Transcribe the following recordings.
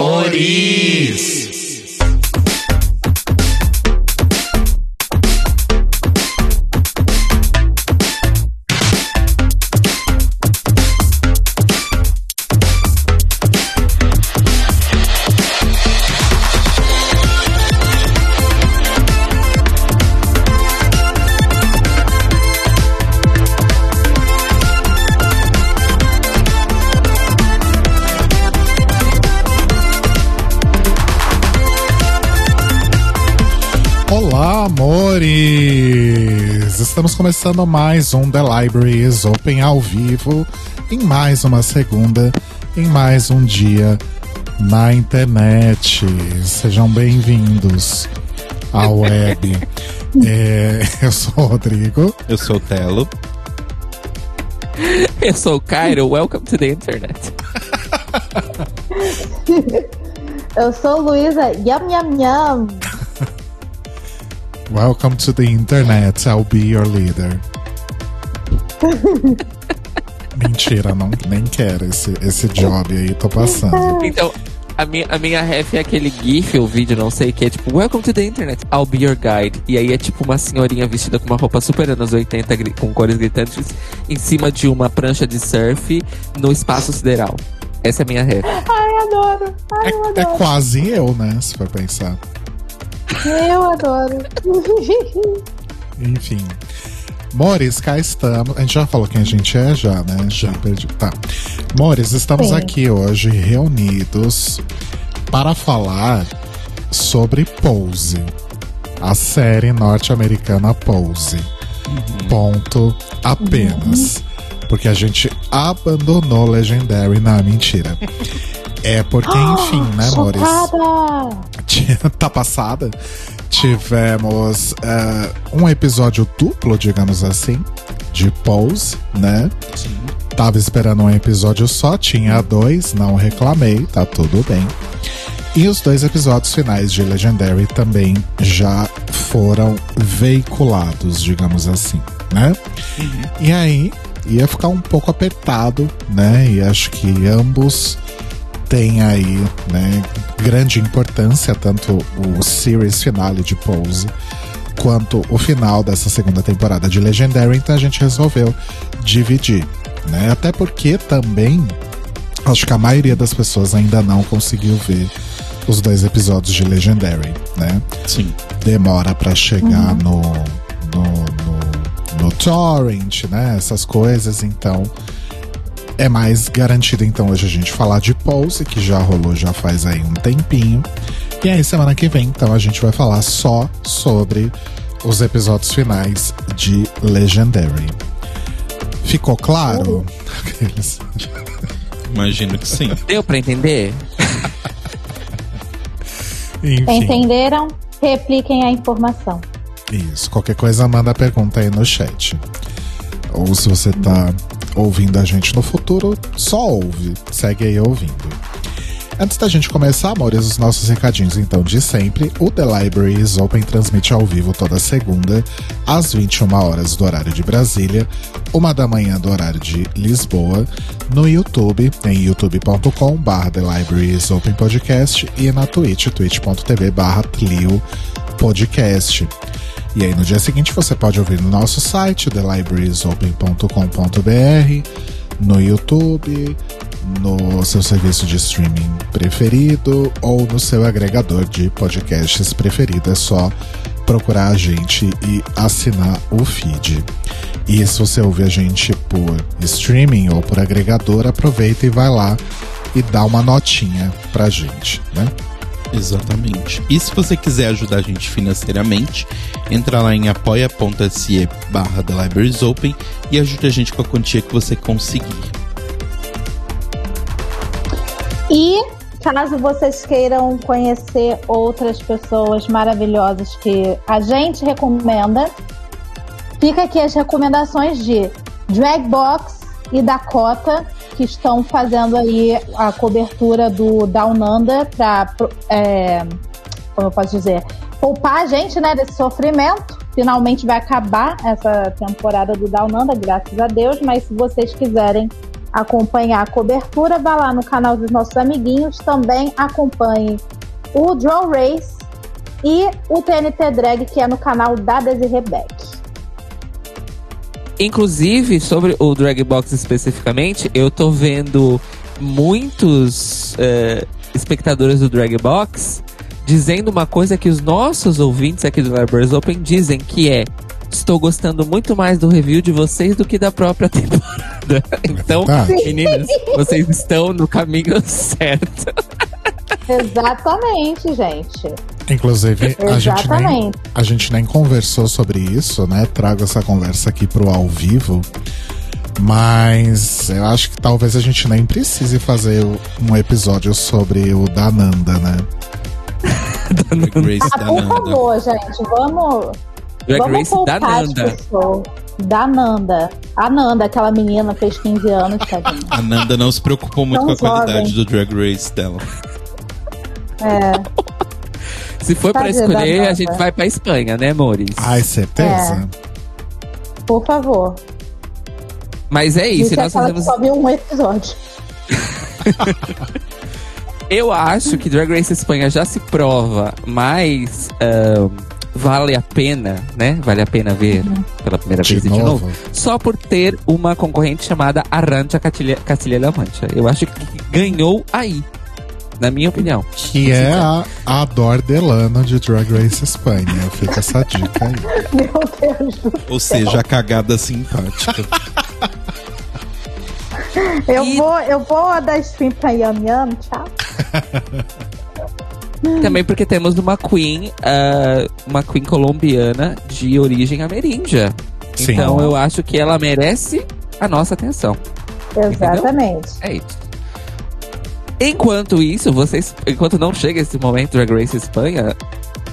Amores! Estamos começando mais um The Library is Open ao vivo, em mais uma segunda, em mais um dia na internet. Sejam bem-vindos à web. É, eu sou o Rodrigo. Eu sou o Telo. Eu sou o Cairo, welcome to the internet. Eu sou Luísa, yam yam yam. Welcome to the internet, I'll be your leader. Mentira, não, nem quero esse, esse job aí, tô passando. Então, a minha, a minha ref é aquele GIF ou vídeo, não sei, que é tipo, Welcome to the internet, I'll be your guide. E aí é tipo uma senhorinha vestida com uma roupa super anos 80, gri- com cores gritantes, em cima de uma prancha de surf no espaço sideral. Essa é a minha ref. Ai, adoro. Ai, eu É, é adoro. quase eu, né? Se for pensar. Eu adoro. Enfim. Mores, cá estamos. A gente já falou quem a gente é, já, né? Já perdi. Tá. Mores, estamos Sim. aqui hoje reunidos para falar sobre Pose. A série norte-americana Pose. Ponto apenas. Porque a gente abandonou Legendary na mentira. É porque, enfim, né, Mores? Chocada. Tinha- tá passada. Tivemos eh, um episódio duplo, digamos assim, de Pose, né? Tava esperando um episódio só, tinha dois, não reclamei, tá tudo bem. E os dois episódios finais de Legendary também já foram veiculados, digamos assim, né? E aí ia ficar um pouco apertado, né? E acho que ambos têm aí, né, grande importância, tanto o series finale de Pose quanto o final dessa segunda temporada de Legendary, então a gente resolveu dividir, né? Até porque também acho que a maioria das pessoas ainda não conseguiu ver os dois episódios de Legendary, né? Sim. demora pra chegar no, no, no, no torrent, né? Essas coisas, então é mais garantido então hoje a gente falar de Pose, que já rolou já faz aí um tempinho. E aí semana que vem, então, a gente vai falar só sobre os episódios finais de Legendary. Ficou claro? Imagino que sim. Deu pra entender? Enfim. Entenderam? Repliquem a informação. Isso, qualquer coisa manda pergunta aí no chat. Ou se você tá ouvindo a gente no futuro, só ouve, segue aí ouvindo. Antes da gente começar, amores, os nossos recadinhos então de sempre. O The Library is Open transmite ao vivo toda segunda, às 21 horas do horário de Brasília, uma da manhã do horário de Lisboa, no YouTube, em youtube.com barra The Library is Open Podcast e na Twitch, twitch.tv barra Podcast. E aí no dia seguinte você pode ouvir no nosso site, thelibrariesopen.com.br, no YouTube, no seu serviço de streaming preferido ou no seu agregador de podcasts preferido. É só procurar a gente e assinar o feed. E se você ouvir a gente por streaming ou por agregador, aproveita e vai lá e dá uma notinha pra gente, né? Exatamente. E se você quiser ajudar a gente financeiramente, entra lá em apoia.se barra The Libraries Open e ajude a gente com a quantia que você conseguir. E caso vocês queiram conhecer outras pessoas maravilhosas que a gente recomenda, fica aqui as recomendações de Dragbox e Dakota, que estão fazendo aí a cobertura do Down Under para, é, como eu posso dizer, poupar a gente né, desse sofrimento. Finalmente vai acabar essa temporada do Down Under, graças a Deus, mas se vocês quiserem acompanhar a cobertura, vá lá no canal dos nossos amiguinhos, também acompanhe o Draw Race e o TNT Drag, que é no canal da Desiree Beck. Inclusive, sobre o Drag Box especificamente, eu tô vendo muitos é, espectadores do Drag Box dizendo uma coisa que os nossos ouvintes aqui do Libraries Open dizem, que é Estou gostando muito mais do review de vocês do que da própria temporada. Então, verdade. meninas, vocês estão no caminho certo. Exatamente, gente. Inclusive, a gente, nem, a gente nem conversou sobre isso, né? Trago essa conversa aqui pro ao vivo. Mas eu acho que talvez a gente nem precise fazer um episódio sobre o da Nanda, né? Drag Race Ah, da por favor, gente, vamos, Drag vamos Race da poupar as Nanda. pessoas. Da Nanda. A Nanda, aquela menina, fez 15 anos, tadinha. A Nanda não se preocupou muito Tão com a qualidade jovem. do Drag Race dela. É, Se for pra Tadinha escolher, a gente vai pra Espanha, né, amores? Ai, certeza? por favor. Mas é isso, é nós fazemos só viu um episódio. Eu acho que Drag Race Espanha já se prova, mas vale a pena, né? Vale a pena ver pela primeira De vez e de novo? novo. Só por ter uma concorrente chamada Arrancha Castilha, Castilha-La Mancha. Eu acho que ganhou aí, na minha opinião. Que é a, a Dor Delano de Drag Race Espanha. Fica essa dica aí. Meu Deus do Ou seja, a cagada simpática. Eu E- vou, eu vou dar stream pra Yam Yam, tchau. Também porque temos uma queen, ah, uma queen colombiana de origem ameríndia. Sim. Então eu acho que ela merece a nossa atenção. Exatamente. É isso. Enquanto isso, vocês. Enquanto não chega esse momento Drag Race Espanha,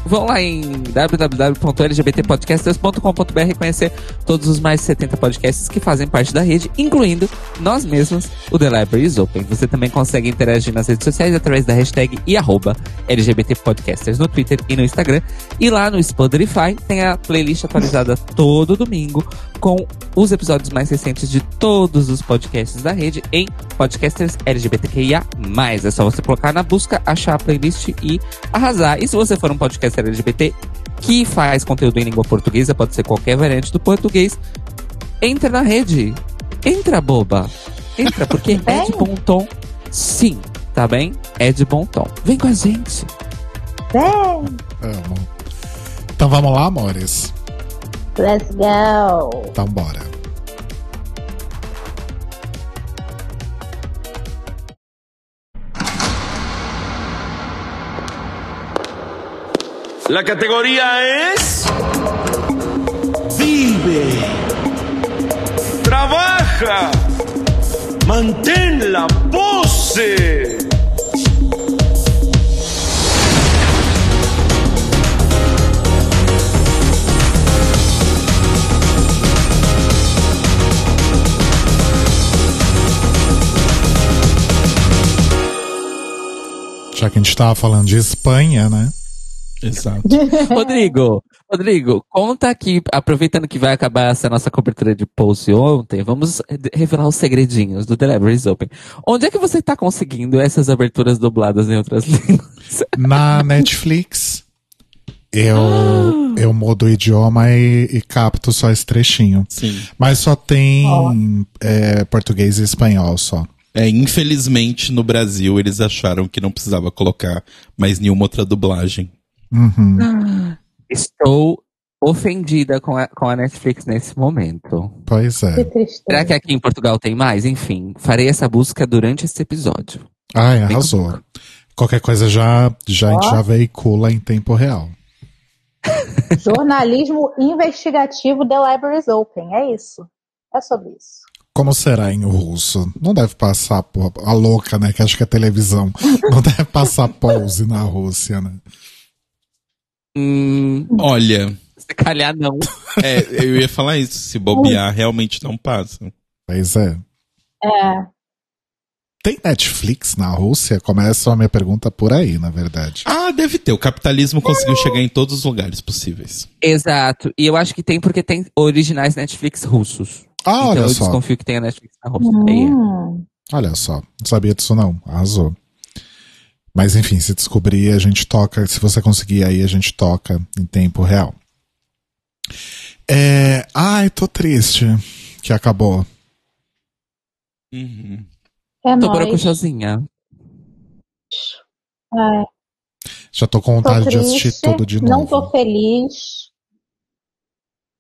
vão lá em www.lgbtpodcasters.com.br conhecer todos os mais de 70 podcasts que fazem parte da rede, incluindo nós mesmos, o The Library is Open. Você também consegue interagir nas redes sociais através da hashtag e arroba LGBT Podcasters no Twitter e no Instagram. E lá no Spotify tem a playlist atualizada todo domingo com os episódios mais recentes de todos os podcasts da rede em Podcasters LGBTQIA+. É só você colocar na busca, achar a playlist e arrasar. E se você for um podcaster LGBT que faz conteúdo em língua portuguesa, pode ser qualquer variante do português, entra na rede. Entra, boba. Entra, porque é de bom tom. Sim, tá bem? É de bom tom. Vem com a gente. Vem, Amo. Então vamos lá, amores? let's go. Então bora. La categoría es... Vive. Trabaja. Mantén la pose. Já que a gente tava falando de Espanha, né? Exato. Rodrigo, Rodrigo, conta aqui, aproveitando que vai acabar essa nossa cobertura de post ontem, vamos revelar os segredinhos do The Libraries Open. Onde é que você tá conseguindo essas aberturas dubladas em outras línguas? Na Netflix, eu, eu mudo o idioma e, e capto só esse trechinho. Sim. Mas só tem é, português e espanhol só. É, infelizmente, no Brasil, eles acharam que não precisava colocar mais nenhuma outra dublagem. Uhum. Estou ofendida com a, com a Netflix nesse momento. Pois Que é. tristeza. Será que aqui em Portugal tem mais? Enfim, farei essa busca durante esse episódio. Ai, arrasou. Qualquer coisa já, já, a gente já veicula em tempo real. Jornalismo investigativo The Libraries Open. É isso. É sobre isso. Como será em russo? Não deve passar, porra, a louca, né? Que acho que é televisão. Não deve passar pause na Rússia, né? Hum, Olha, se calhar não. é, eu ia falar isso. Se bobear, realmente não passa. Pois é. É. Tem Netflix na Rússia? Começa a minha pergunta por aí, na verdade. Ah, deve ter. O capitalismo conseguiu chegar em todos os lugares possíveis. Exato. E eu acho que tem porque tem originais Netflix russos. Ah, então olha eu só. desconfio que tenha Netflix na roteia. Hum. Olha só. Não sabia disso não. Arrasou. Mas enfim, se descobrir, a gente toca. Se você conseguir aí, a gente toca em tempo real. É... Ai, tô triste que acabou. Uhum. É Tô nóis. borocochosinha. É, Já tô com tô vontade de triste, assistir tudo de não novo. tô feliz.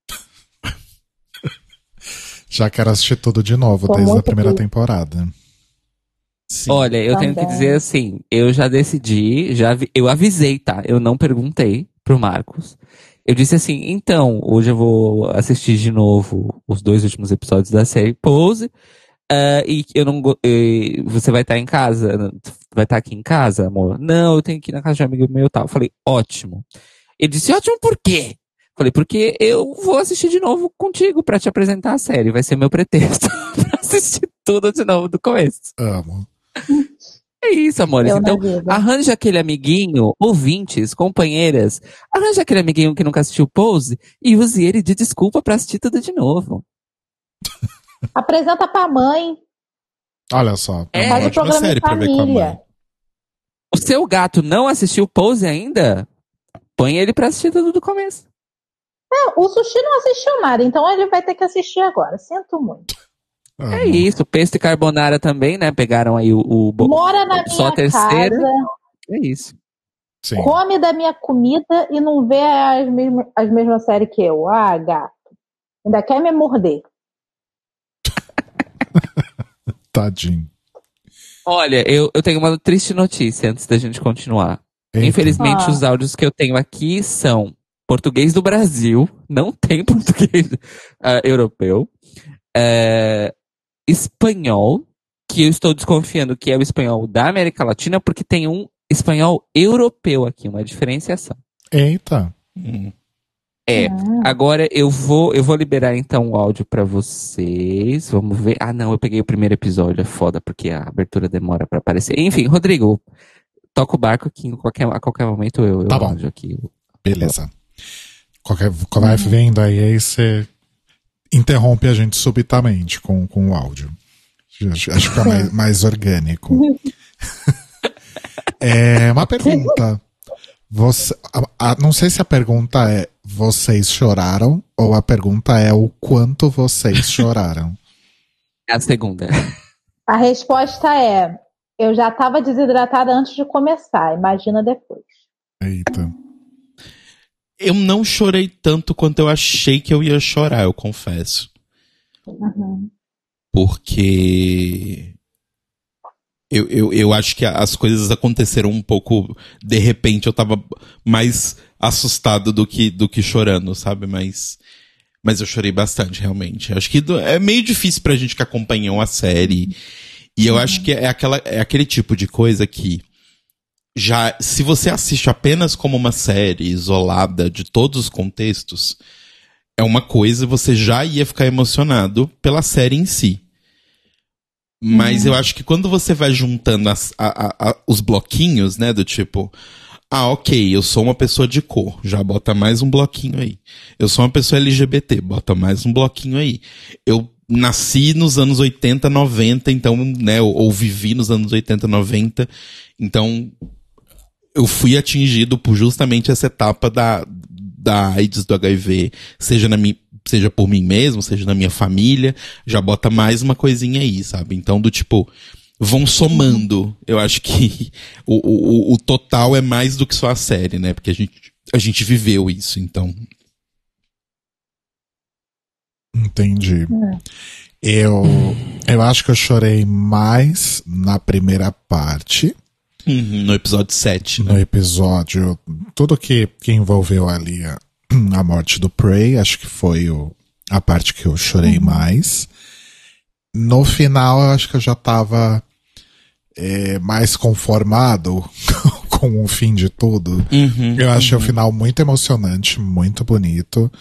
Já quero assistir tudo de novo, Tô desde a primeira triste. temporada. Sim. Olha, eu tenho que Também. dizer assim, eu já decidi, já vi- eu avisei, tá? Eu não perguntei pro Marcos. Eu disse assim, então, hoje eu vou assistir de novo os dois últimos episódios da série Pose. ah, e eu não e você vai estar em casa, vai estar aqui em casa, amor? Não, eu tenho que ir na casa de um amigo meu e tal. Eu falei, ótimo. Ele disse, ótimo por quê? Falei, porque eu vou assistir de novo contigo pra te apresentar a série. Vai ser meu pretexto pra assistir tudo de novo do começo. Amo. É isso, amores. Eu Então, arranja aquele amiguinho, ouvintes, companheiras, arranja aquele amiguinho que nunca assistiu Pose e use ele de desculpa pra assistir tudo de novo. Apresenta pra mãe. Olha só. É, uma Faz o ótima programa série em pra ver com a família. mãe. O seu gato não assistiu Pose ainda? Põe ele pra assistir tudo do começo. É, o Sushi não assistiu nada, então ele vai ter que assistir agora. Sinto muito. Amo. É isso, Pesto e Carbonara também, né? Pegaram aí o, o Mora na só a minha terceira. casa, É isso. Sim. come da minha comida e não vê as, mesmas as mesmas séries que eu. Ah, gato. Ainda quer me morder. Tadinho. Olha, eu, eu tenho uma triste notícia antes da gente continuar. Eita. Infelizmente, Ah. os áudios que eu tenho aqui são português do Brasil, não tem português ah, europeu, é, espanhol, que eu estou desconfiando que é o espanhol da América Latina, porque tem um espanhol europeu aqui, uma diferenciação. Eita. Hum. É. Hum. Agora eu vou, eu vou liberar então o áudio pra vocês. Vamos ver. Ah, não, eu peguei o primeiro episódio, é foda porque a abertura demora pra aparecer. Enfim, Rodrigo, toca o barco aqui em qualquer, a qualquer momento eu, eu Tá bom. áudio aqui. Beleza. Qualquer, vai vendo aí, aí você interrompe a gente subitamente com, com o áudio. Acho, acho que é mais, mais orgânico. é, uma pergunta. Você, a- a- não sei se a pergunta é vocês choraram ou a pergunta é o quanto vocês choraram. É a segunda. A resposta é: eu já estava desidratada antes de começar. Imagina depois. Eita. Eu não chorei tanto quanto eu achei que eu ia chorar, eu confesso. Uhum. Porque. Eu, eu, eu acho que as coisas aconteceram um pouco. De repente, eu tava mais assustado do que, do que chorando, sabe? Mas. Mas eu chorei bastante, realmente. Acho que é meio difícil pra gente que acompanhou a série. E eu acho que é, aquela, é aquele tipo de coisa que. Já, se você assiste apenas como uma série isolada de todos os contextos, é uma coisa, você já ia ficar emocionado pela série em si. Mas eu acho que quando você vai juntando as- a- a- a- os bloquinhos, né, do tipo, ah, ok, eu sou uma pessoa de cor, já bota mais um bloquinho aí. Eu sou uma pessoa LGBT, bota mais um bloquinho aí. Eu nasci nos anos 80, 90, então, né, ou, ou vivi nos anos 80, 90, então eu fui atingido por justamente essa etapa da, da AIDS, do HIV, seja, na mi, seja por mim mesmo, seja na minha família, já bota mais uma coisinha aí, sabe? Então, do tipo, vão somando. Eu acho que o, o, o total é mais do que só a série, né? Porque a gente, a gente viveu isso, então. Entendi. Eu, eu acho que eu chorei mais na primeira parte. Uhum, no episódio 7, né? no episódio, tudo que, que envolveu ali a, a morte do Prey, acho que foi o, a parte que eu chorei mais. No final, eu acho que eu já tava é, mais conformado com o fim de tudo. Uhum, Eu achei o final muito emocionante, muito bonito,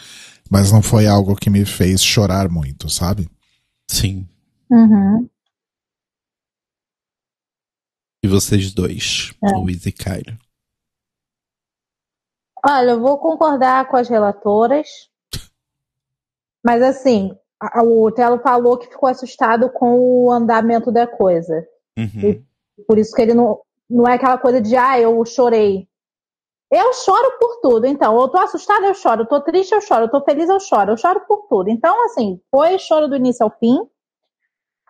mas não foi algo que me fez chorar muito, sabe? Sim. Uhum. E vocês dois, É. Luiz e Cairo. Olha, eu vou concordar com as relatoras. Mas assim, a- o Telo falou que ficou assustado com o andamento da coisa. Uhum. Por isso que ele não, não é aquela coisa de, ah, eu chorei. Eu choro por tudo. Então, eu tô assustada, eu choro. Eu tô triste, eu choro. Eu tô feliz, eu choro. Eu choro por tudo. Então, assim, foi choro do início ao fim.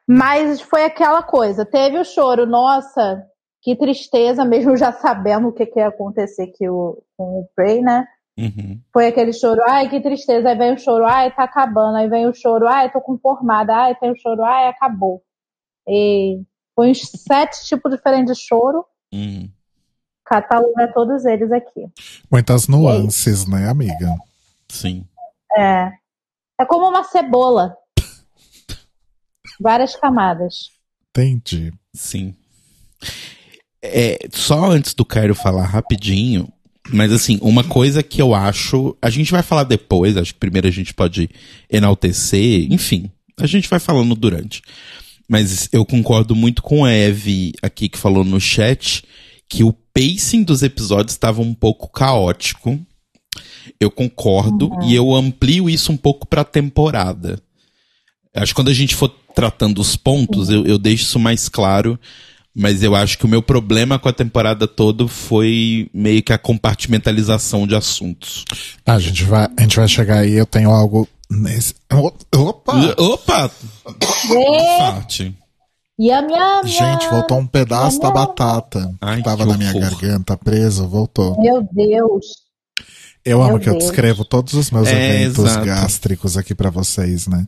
Mas foi aquela coisa. Teve o choro, nossa, que tristeza, mesmo já sabendo o que, que ia acontecer aqui o, com o Prey, né? Uhum. Foi aquele choro, ai, que tristeza. Aí vem o choro, ai, tá acabando. Aí vem o choro, ai, tô conformada. Ai, tem o choro, ai, acabou. E foi uns sete tipos diferentes de choro. Uhum. Cataloga todos eles aqui. Muitas nuances, né, amiga? Sim. É. É como uma cebola. Várias camadas. Entendi. Sim. É, só antes do Cairo falar rapidinho, mas assim, uma coisa que eu acho. A gente vai falar depois, acho que primeiro a gente pode enaltecer, enfim, a gente vai falando durante. Mas eu concordo muito com a Eve aqui que falou no chat que o pacing dos episódios estava um pouco caótico. Eu concordo e eu amplio isso um pouco pra temporada. Acho que quando a gente for tratando os pontos, eu, eu deixo isso mais claro. Mas eu acho que o meu problema com a temporada toda foi meio que a compartimentalização de assuntos. Tá, a gente vai, a gente vai chegar aí, eu tenho algo nesse. Opa! Opa! E, yam, Gente, voltou um pedaço da batata Ai, que tava que na minha garganta presa, voltou. Meu Deus. Eu amo Meu que eu Deus. descrevo todos os meus É, eventos exato. gástricos aqui pra vocês, né?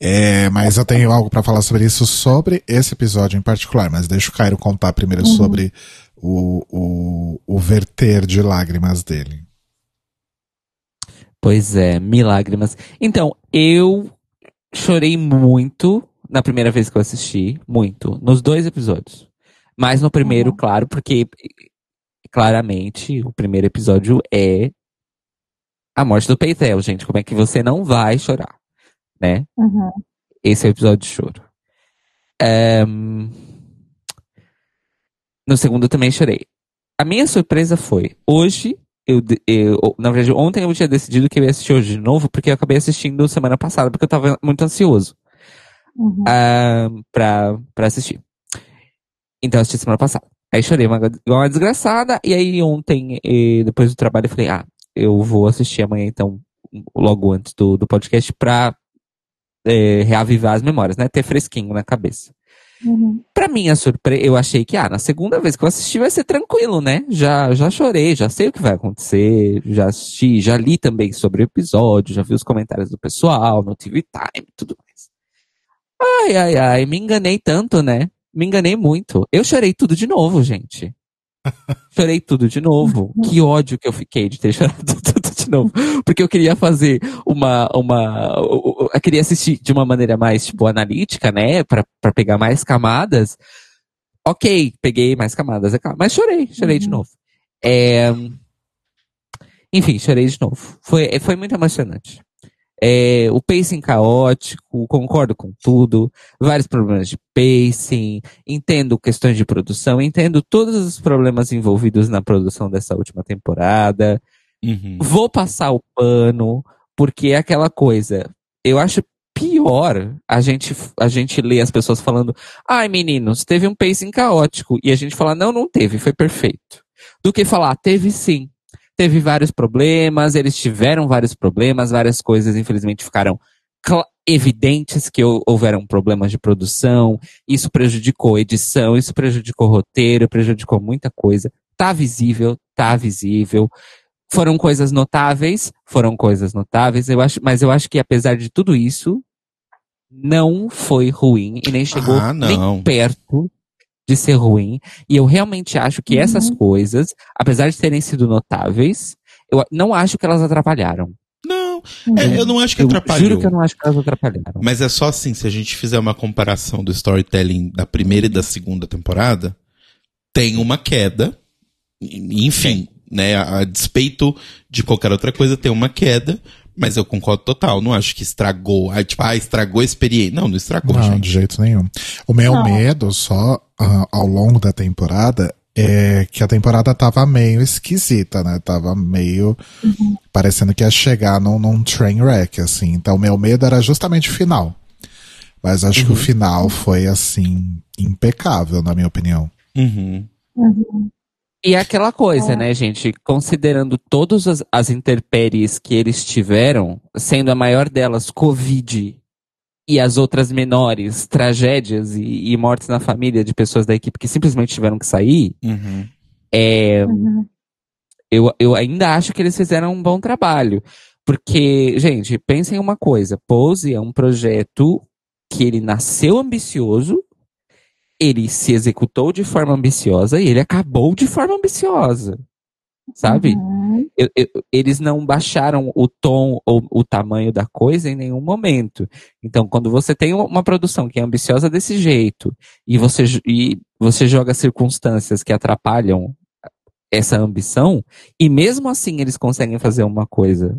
É, mas eu tenho algo pra falar sobre isso, sobre esse episódio em particular, mas deixa o Cairo contar primeiro sobre o, o, o verter de lágrimas dele. Pois é, milagrimas. Então, eu chorei muito na primeira vez que eu assisti. Muito. Nos dois episódios. Mas no primeiro, Uhum. claro, porque claramente o primeiro episódio é a morte do Peitel, gente. Como é que você não vai chorar? Né? Uhum. Esse é o episódio de choro. Ehm, No segundo eu também chorei. A minha surpresa foi, hoje, eu, eu- na verdade, ontem eu tinha decidido que eu ia assistir hoje de novo, porque eu acabei assistindo semana passada, porque eu tava muito ansioso Uhum. ah, pra, pra assistir. Então eu assisti semana passada. Aí chorei uma, uma desgraçada, e aí ontem, eh, depois do trabalho, eu falei, ah, eu vou assistir amanhã, então, logo antes do, do podcast, pra eh, reavivar as memórias, né? Ter fresquinho na cabeça. Uhum. Pra minha surpresa, eu achei que, ah, na segunda vez que eu assisti vai ser tranquilo, né? Já, já chorei, já sei o que vai acontecer, já assisti, já li também sobre o episódio, já vi os comentários do pessoal no TV Time e tudo mais. Ai, ai, ai, me enganei tanto, né? Me enganei muito. Eu chorei tudo de novo, gente. Chorei tudo de novo. Que ódio que eu fiquei de ter chorado tudo de novo. Porque eu queria fazer uma, uma, eu queria assistir de uma maneira mais, tipo, analítica, né? Pra, pra pegar mais camadas. Ok, peguei mais camadas, é claro. Mas chorei, chorei de Uhum. novo. É, Enfim, chorei de novo. Foi, foi muito emocionante. É, o pacing caótico, concordo com tudo. Vários problemas de pacing. Entendo questões de produção. Entendo todos os problemas envolvidos na produção dessa última temporada. Uhum. Vou passar o pano, porque é aquela coisa. Eu acho pior a gente, a gente ler as pessoas falando, ai meninos, teve um pacing caótico. E a gente falar, não, não teve, foi perfeito. Do que falar, teve sim. Teve vários problemas, eles tiveram vários problemas, várias coisas, infelizmente, ficaram evidentes que hou- houveram problemas de produção, isso prejudicou edição, isso prejudicou roteiro, prejudicou muita coisa. Tá visível, tá visível. Foram coisas notáveis, foram coisas notáveis, eu acho, mas eu acho que apesar de tudo isso, não foi ruim e nem chegou Ah, não. nem perto de ser ruim. E eu realmente acho que essas coisas, apesar de terem sido notáveis, eu não acho que elas atrapalharam. Não, é, eu não acho que eu atrapalhou. juro que eu não acho que elas atrapalharam. Mas é só assim, se a gente fizer uma comparação do storytelling da primeira e da segunda temporada, tem uma queda. Enfim, né? A, despeito de qualquer outra coisa, tem uma queda. Mas eu concordo total. Não acho que estragou. Ah, tipo, ah, estragou a experiência. Não, não estragou, Não, gente. de jeito nenhum. O meu Não. medo, só ah, ao longo da temporada, é que a temporada tava meio esquisita, né? Tava meio parecendo que ia chegar num, num train wreck, assim. Então, meu medo era justamente o final. Mas acho que o final foi, assim, impecável, na minha opinião. Uhum. E é aquela coisa, né, gente? Considerando todas as, as intempéries que eles tiveram, sendo a maior delas Covid e as outras menores, tragédias e, e mortes na família de pessoas da equipe que simplesmente tiveram que sair, Uhum. é, Uhum. eu, eu ainda acho que eles fizeram um bom trabalho. Porque, gente, pensem uma coisa: Pose é um projeto que ele nasceu ambicioso, ele se executou de forma ambiciosa e ele acabou de forma ambiciosa. Sabe? Uhum. Eu- eu- eles não baixaram o tom ou o tamanho da coisa em nenhum momento. Então, quando você tem uma produção que é ambiciosa desse jeito e você, e você joga circunstâncias que atrapalham essa ambição, e mesmo assim eles conseguem fazer uma coisa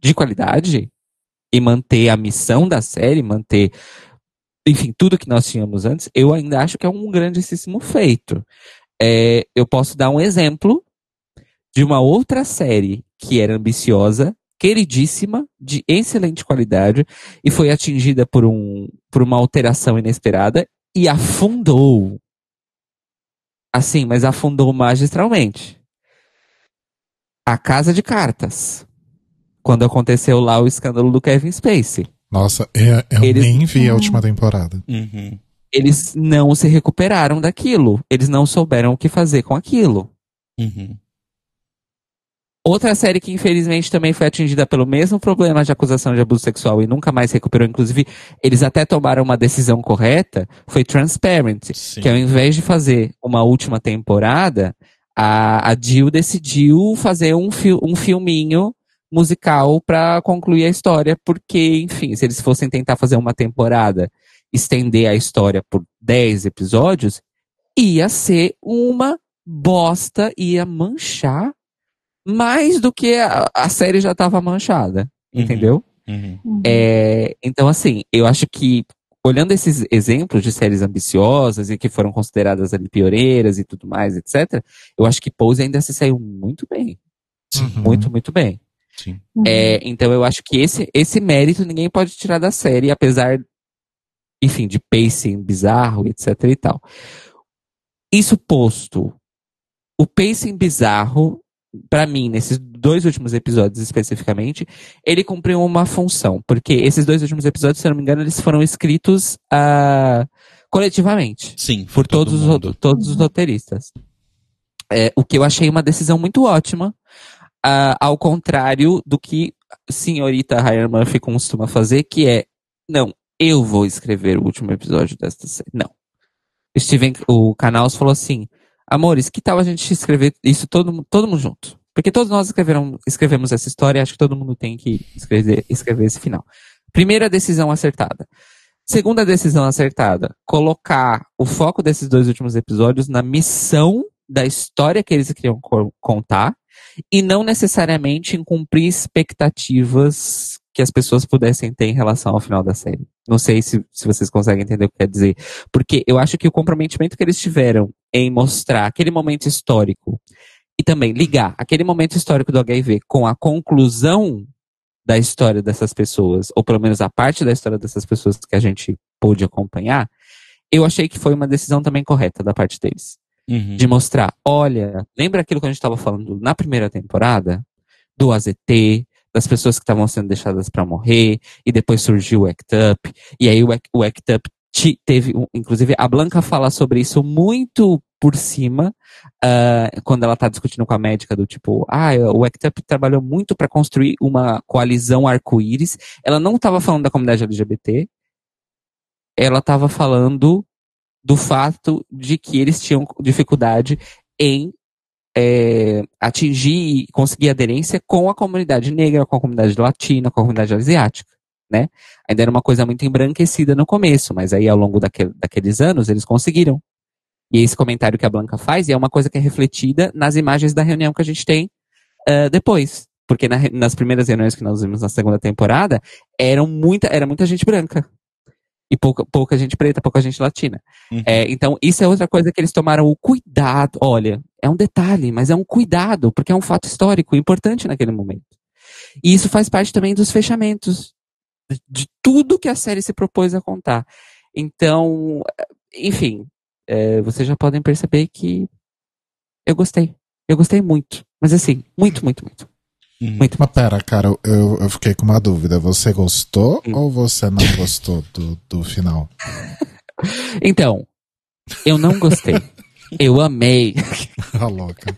de qualidade e manter a missão da série, manter, enfim, tudo que nós tínhamos antes, eu ainda acho que é um grandíssimo feito. É, eu posso dar um exemplo de uma outra série que era ambiciosa, queridíssima, de excelente qualidade, e foi atingida por, um, por uma alteração inesperada e afundou. Assim, mas afundou magistralmente. A Casa de Cartas. Quando aconteceu lá o escândalo do Kevin Spacey. Nossa, eu, eu Eles- nem vi a última temporada. Uhum. Eles não se recuperaram daquilo. Eles não souberam o que fazer com aquilo. Uhum. Outra série que infelizmente também foi atingida pelo mesmo problema de acusação de abuso sexual e nunca mais recuperou, inclusive eles até tomaram uma decisão correta, foi Transparent, Sim. que ao invés de fazer uma última temporada, a, a Jill decidiu fazer um, fi- um filminho musical pra concluir a história, porque, enfim, se eles fossem tentar fazer uma temporada, estender a história por 10 episódios, ia ser uma bosta, ia manchar mais do que a, a série já estava manchada, Uhum. entendeu? Uhum. Uhum. É, então, assim, eu acho que, olhando esses exemplos de séries ambiciosas e que foram consideradas ali pioneiras e tudo mais, etc., eu acho que Pose ainda se saiu muito bem. Uhum. Muito, muito bem. Sim. Uhum. É, então, eu acho que esse, esse mérito ninguém pode tirar da série, apesar, enfim, de pacing bizarro, etc e tal. Isso posto, o pacing bizarro, pra mim, nesses dois últimos episódios especificamente, ele cumpriu uma função, porque esses dois últimos episódios, se eu não me engano, eles foram escritos ah, coletivamente Sim, por todo todos, os, mundo. todos os roteiristas. É, o que eu achei uma decisão muito ótima, ah, ao contrário do que senhorita Ryan Murphy costuma fazer, que é, não, eu vou escrever o último episódio desta série. Não. Steven, o Canals falou assim, amores, que tal a gente escrever isso todo, todo mundo junto? Porque todos nós escreveram, escrevemos essa história, acho que todo mundo tem que escrever, escrever esse final. Primeira decisão acertada. Segunda decisão acertada, colocar o foco desses dois últimos episódios na missão da história que eles queriam co- contar e não necessariamente em cumprir expectativas que as pessoas pudessem ter em relação ao final da série. Não sei se, se vocês conseguem entender o que quer dizer. Porque eu acho que o comprometimento que eles tiveram em mostrar aquele momento histórico e também ligar aquele momento histórico do HIV com a conclusão da história dessas pessoas, ou pelo menos a parte da história dessas pessoas que a gente pôde acompanhar, eu achei que foi uma decisão também correta da parte deles. Uhum. De mostrar, olha, lembra aquilo que a gente estava falando na primeira temporada? Do AZT, das pessoas que estavam sendo deixadas para morrer, e depois surgiu o ACT UP, e aí o ACT, UP ti- teve, inclusive a Blanca fala sobre isso muito por cima, ah, quando ela tá discutindo com a médica do tipo, ah, o ACT UP trabalhou muito para construir uma coalizão arco-íris. Ela não estava falando da comunidade LGBT, ela estava falando do fato de que eles tinham dificuldade em é, atingir e conseguir aderência com a comunidade negra, com a comunidade latina, com a comunidade asiática, né? Ainda era uma coisa muito embranquecida no começo, mas aí ao longo daquele- daqueles anos eles conseguiram. E esse comentário que a Blanca faz é uma coisa que é refletida nas imagens da reunião que a gente tem ah, depois. Porque na nas primeiras reuniões que nós vimos na segunda temporada, eram muita, era muita gente branca. E pouca, pouca gente preta, pouca gente latina. Uhum. É, então, isso é outra coisa que eles tomaram o cuidado. Olha, é um detalhe, mas é um cuidado, porque é um fato histórico importante naquele momento. E isso faz parte também dos fechamentos, de, de tudo que a série se propôs a contar. Então, enfim, é, vocês já podem perceber que eu gostei. Eu gostei muito. Mas assim, muito, muito, muito. Uhum. Muito. Mas pera, cara, eu, eu fiquei com uma dúvida. Você gostou Hum. ou você não gostou do, do final? Então, eu não gostei. eu amei. A louca.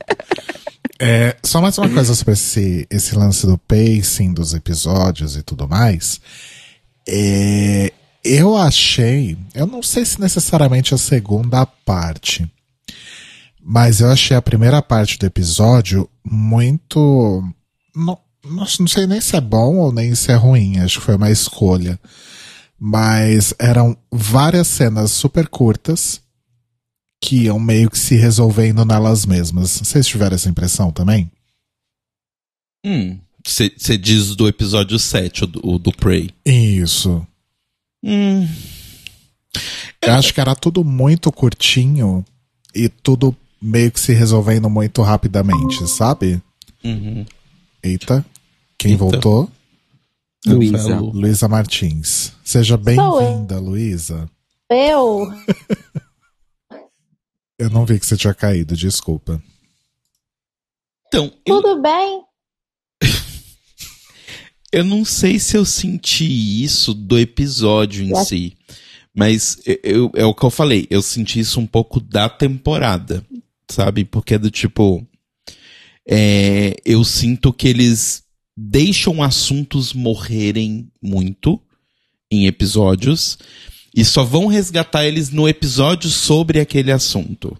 É, só mais uma coisa sobre esse, esse lance do pacing dos episódios e tudo mais. É, eu achei, eu não sei se necessariamente a segunda parte, mas eu achei a primeira parte do episódio muito. Não, não, não sei nem se é bom ou nem se é ruim, acho que foi uma escolha. Mas eram várias cenas super curtas que iam meio que se resolvendo nelas mesmas. Vocês tiveram essa impressão também? Você Hum, diz do episódio 7, o do, o do Prey. Isso. Hum. Eu acho que era tudo muito curtinho e tudo meio que se resolvendo muito rapidamente, sabe? Uhum. Eita, quem Eita. voltou? Luísa. Luísa Martins. Seja bem-vinda, Luísa. Eu? Eu não vi que você tinha caído, desculpa. Então, eu, Tudo bem? eu não sei se eu senti isso do episódio em Yes. si. Mas eu, eu- é o que eu falei, eu senti isso um pouco da temporada, sabe? Porque é do tipo. É, eu sinto que eles deixam assuntos morrerem muito em episódios e só vão resgatar eles no episódio sobre aquele assunto.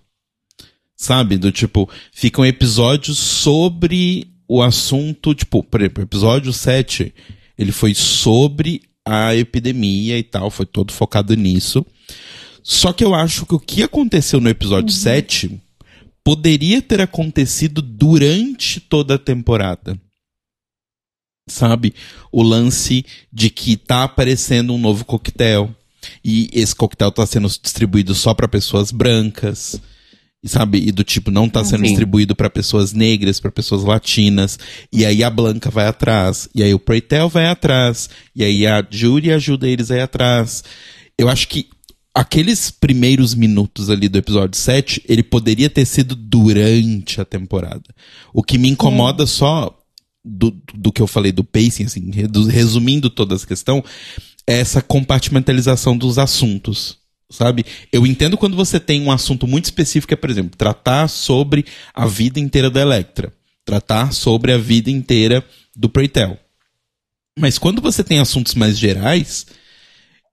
Sabe? Do tipo, ficam episódios sobre o assunto, tipo, por exemplo, o episódio 7, ele foi sobre a epidemia e tal, foi todo focado nisso. Só que eu acho que o que aconteceu no episódio 7 poderia ter acontecido durante toda a temporada. Sabe? O lance de que tá aparecendo um novo coquetel e esse coquetel tá sendo distribuído só para pessoas brancas. E sabe? E do tipo não tá sendo Sim. distribuído para pessoas negras, para pessoas latinas. E aí a Blanca vai atrás, e aí o Preitel vai atrás, e aí a Jury ajuda eles aí atrás. Eu acho que aqueles primeiros minutos ali do episódio 7, ele poderia ter sido durante a temporada. O que me incomoda só do, do que eu falei do pacing, assim, resumindo toda essa questão, é essa compartimentalização dos assuntos. Sabe? Eu entendo quando você tem um assunto muito específico, é, por exemplo, tratar sobre a vida inteira da Electra. Tratar sobre a vida inteira do Preitel. Mas quando você tem assuntos mais gerais,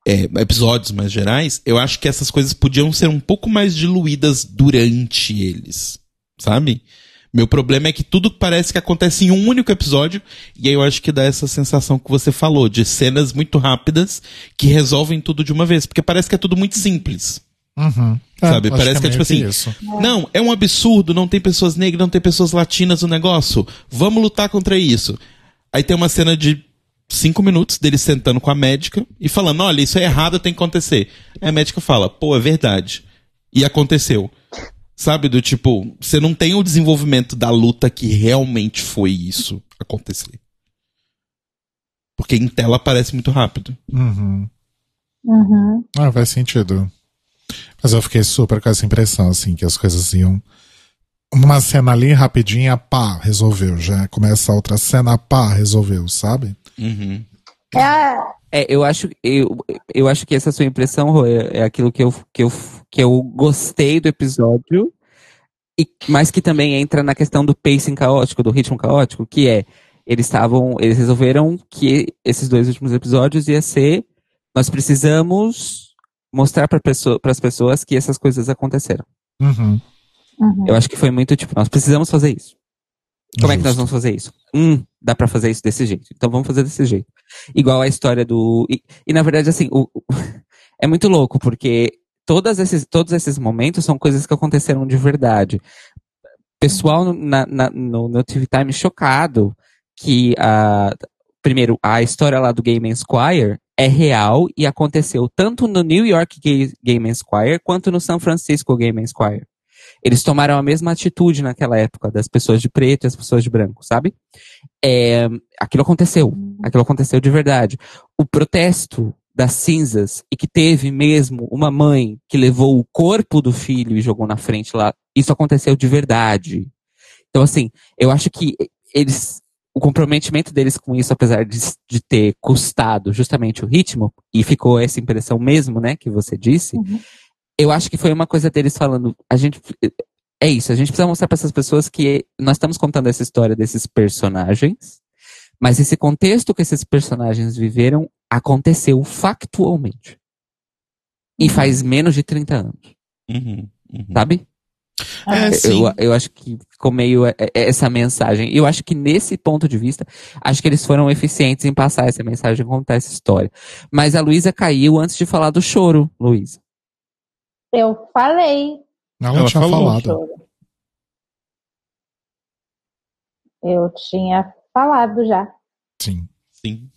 é, episódios mais gerais, eu acho que essas coisas podiam ser um pouco mais diluídas durante eles. Sabe? Meu problema é que tudo parece que acontece em um único episódio, e aí eu acho que dá essa sensação que você falou, de cenas muito rápidas que resolvem tudo de uma vez, porque parece que é tudo muito simples. Uhum. Sabe, acho parece que é meio tipo assim, isso. Não, é um absurdo, não tem pessoas negras, não tem pessoas latinas no negócio. Vamos lutar contra isso. Aí tem uma cena de cinco minutos dele sentando com a médica e falando: olha, isso é errado, tem que acontecer. Aí a médica fala: pô, é verdade. E aconteceu. Sabe, do tipo, você não tem o desenvolvimento da luta que realmente foi isso acontecer. Porque em tela parece muito rápido. Uhum. Uhum. Ah, faz sentido. Mas eu fiquei super com essa impressão, assim, que as coisas iam. Uma cena ali rapidinha, pá, resolveu. Já começa a outra cena, pá, resolveu, sabe? Uhum. É, É, eu acho, eu, eu acho que essa sua impressão, Rô, é, é aquilo que eu, que, eu, que eu gostei do episódio, e, mas que também entra na questão do pacing caótico, do ritmo caótico, que é, eles estavam, eles resolveram que esses dois últimos episódios ia ser, nós precisamos mostrar para pessoa, as pessoas que essas coisas aconteceram. Uhum. Uhum. Eu acho que foi muito tipo, nós precisamos fazer isso. Como é que nós Justo. vamos fazer isso? Hum, dá pra fazer isso desse jeito. Então vamos fazer desse jeito. Igual a história do. E, e, na verdade, assim, o, o- é muito louco, porque todas esses, todos esses momentos são coisas que aconteceram de verdade. Pessoal no- na, na- no, no TV Time chocado que a. Primeiro, a história lá do Game Squire é real e aconteceu tanto no New York Gay, Game Squire quanto no San Francisco Game Squire. Eles tomaram a mesma atitude naquela época, das pessoas de preto e as pessoas de branco, sabe? É, aquilo aconteceu. Aquilo aconteceu de verdade. O protesto das cinzas e que teve mesmo uma mãe que levou o corpo do filho e jogou na frente lá, isso aconteceu de verdade. Então, assim, eu acho que eles. O comprometimento deles com isso, apesar de, de ter custado justamente o ritmo, e ficou essa impressão mesmo, né, que você disse, Uhum. Eu acho que foi uma coisa deles falando, a gente é isso, a gente precisa mostrar para essas pessoas que nós estamos contando essa história desses personagens, mas esse contexto que esses personagens viveram aconteceu factualmente. E faz menos de 30 anos, Uhum, uhum. sabe? É, sim. Eu, eu acho que ficou meio é, é, essa mensagem. E eu acho que nesse ponto de vista, acho que eles foram eficientes em passar essa mensagem, contar essa história. Mas a Luísa caiu antes de falar do choro, Luísa. Eu falei. Ela, Ela tinha falou. falado. Eu tinha falado já. Sim. Sim.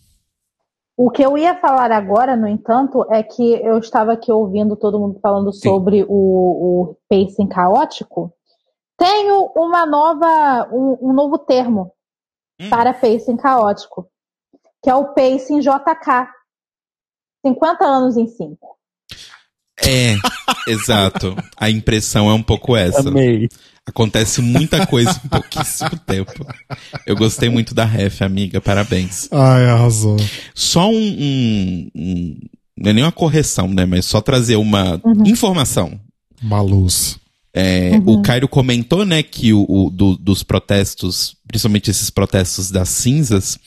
O que eu ia falar agora, no entanto, é que eu estava aqui ouvindo todo mundo falando Sim. sobre o, o pacing caótico. Tenho uma nova, um, um novo termo Hum. para pacing caótico, que é o pacing JK. 50 anos em 5. É, exato. A impressão é um pouco essa. Amei. Acontece muita coisa em pouquíssimo tempo. Eu gostei muito da ref, amiga. Parabéns. Ai, arrasou. Só um, um- um- Não é nem uma correção, né? Mas só trazer uma informação. Uma luz. É, O Cairo comentou, né, que o, o- do- dos protestos, principalmente esses protestos das cinzas,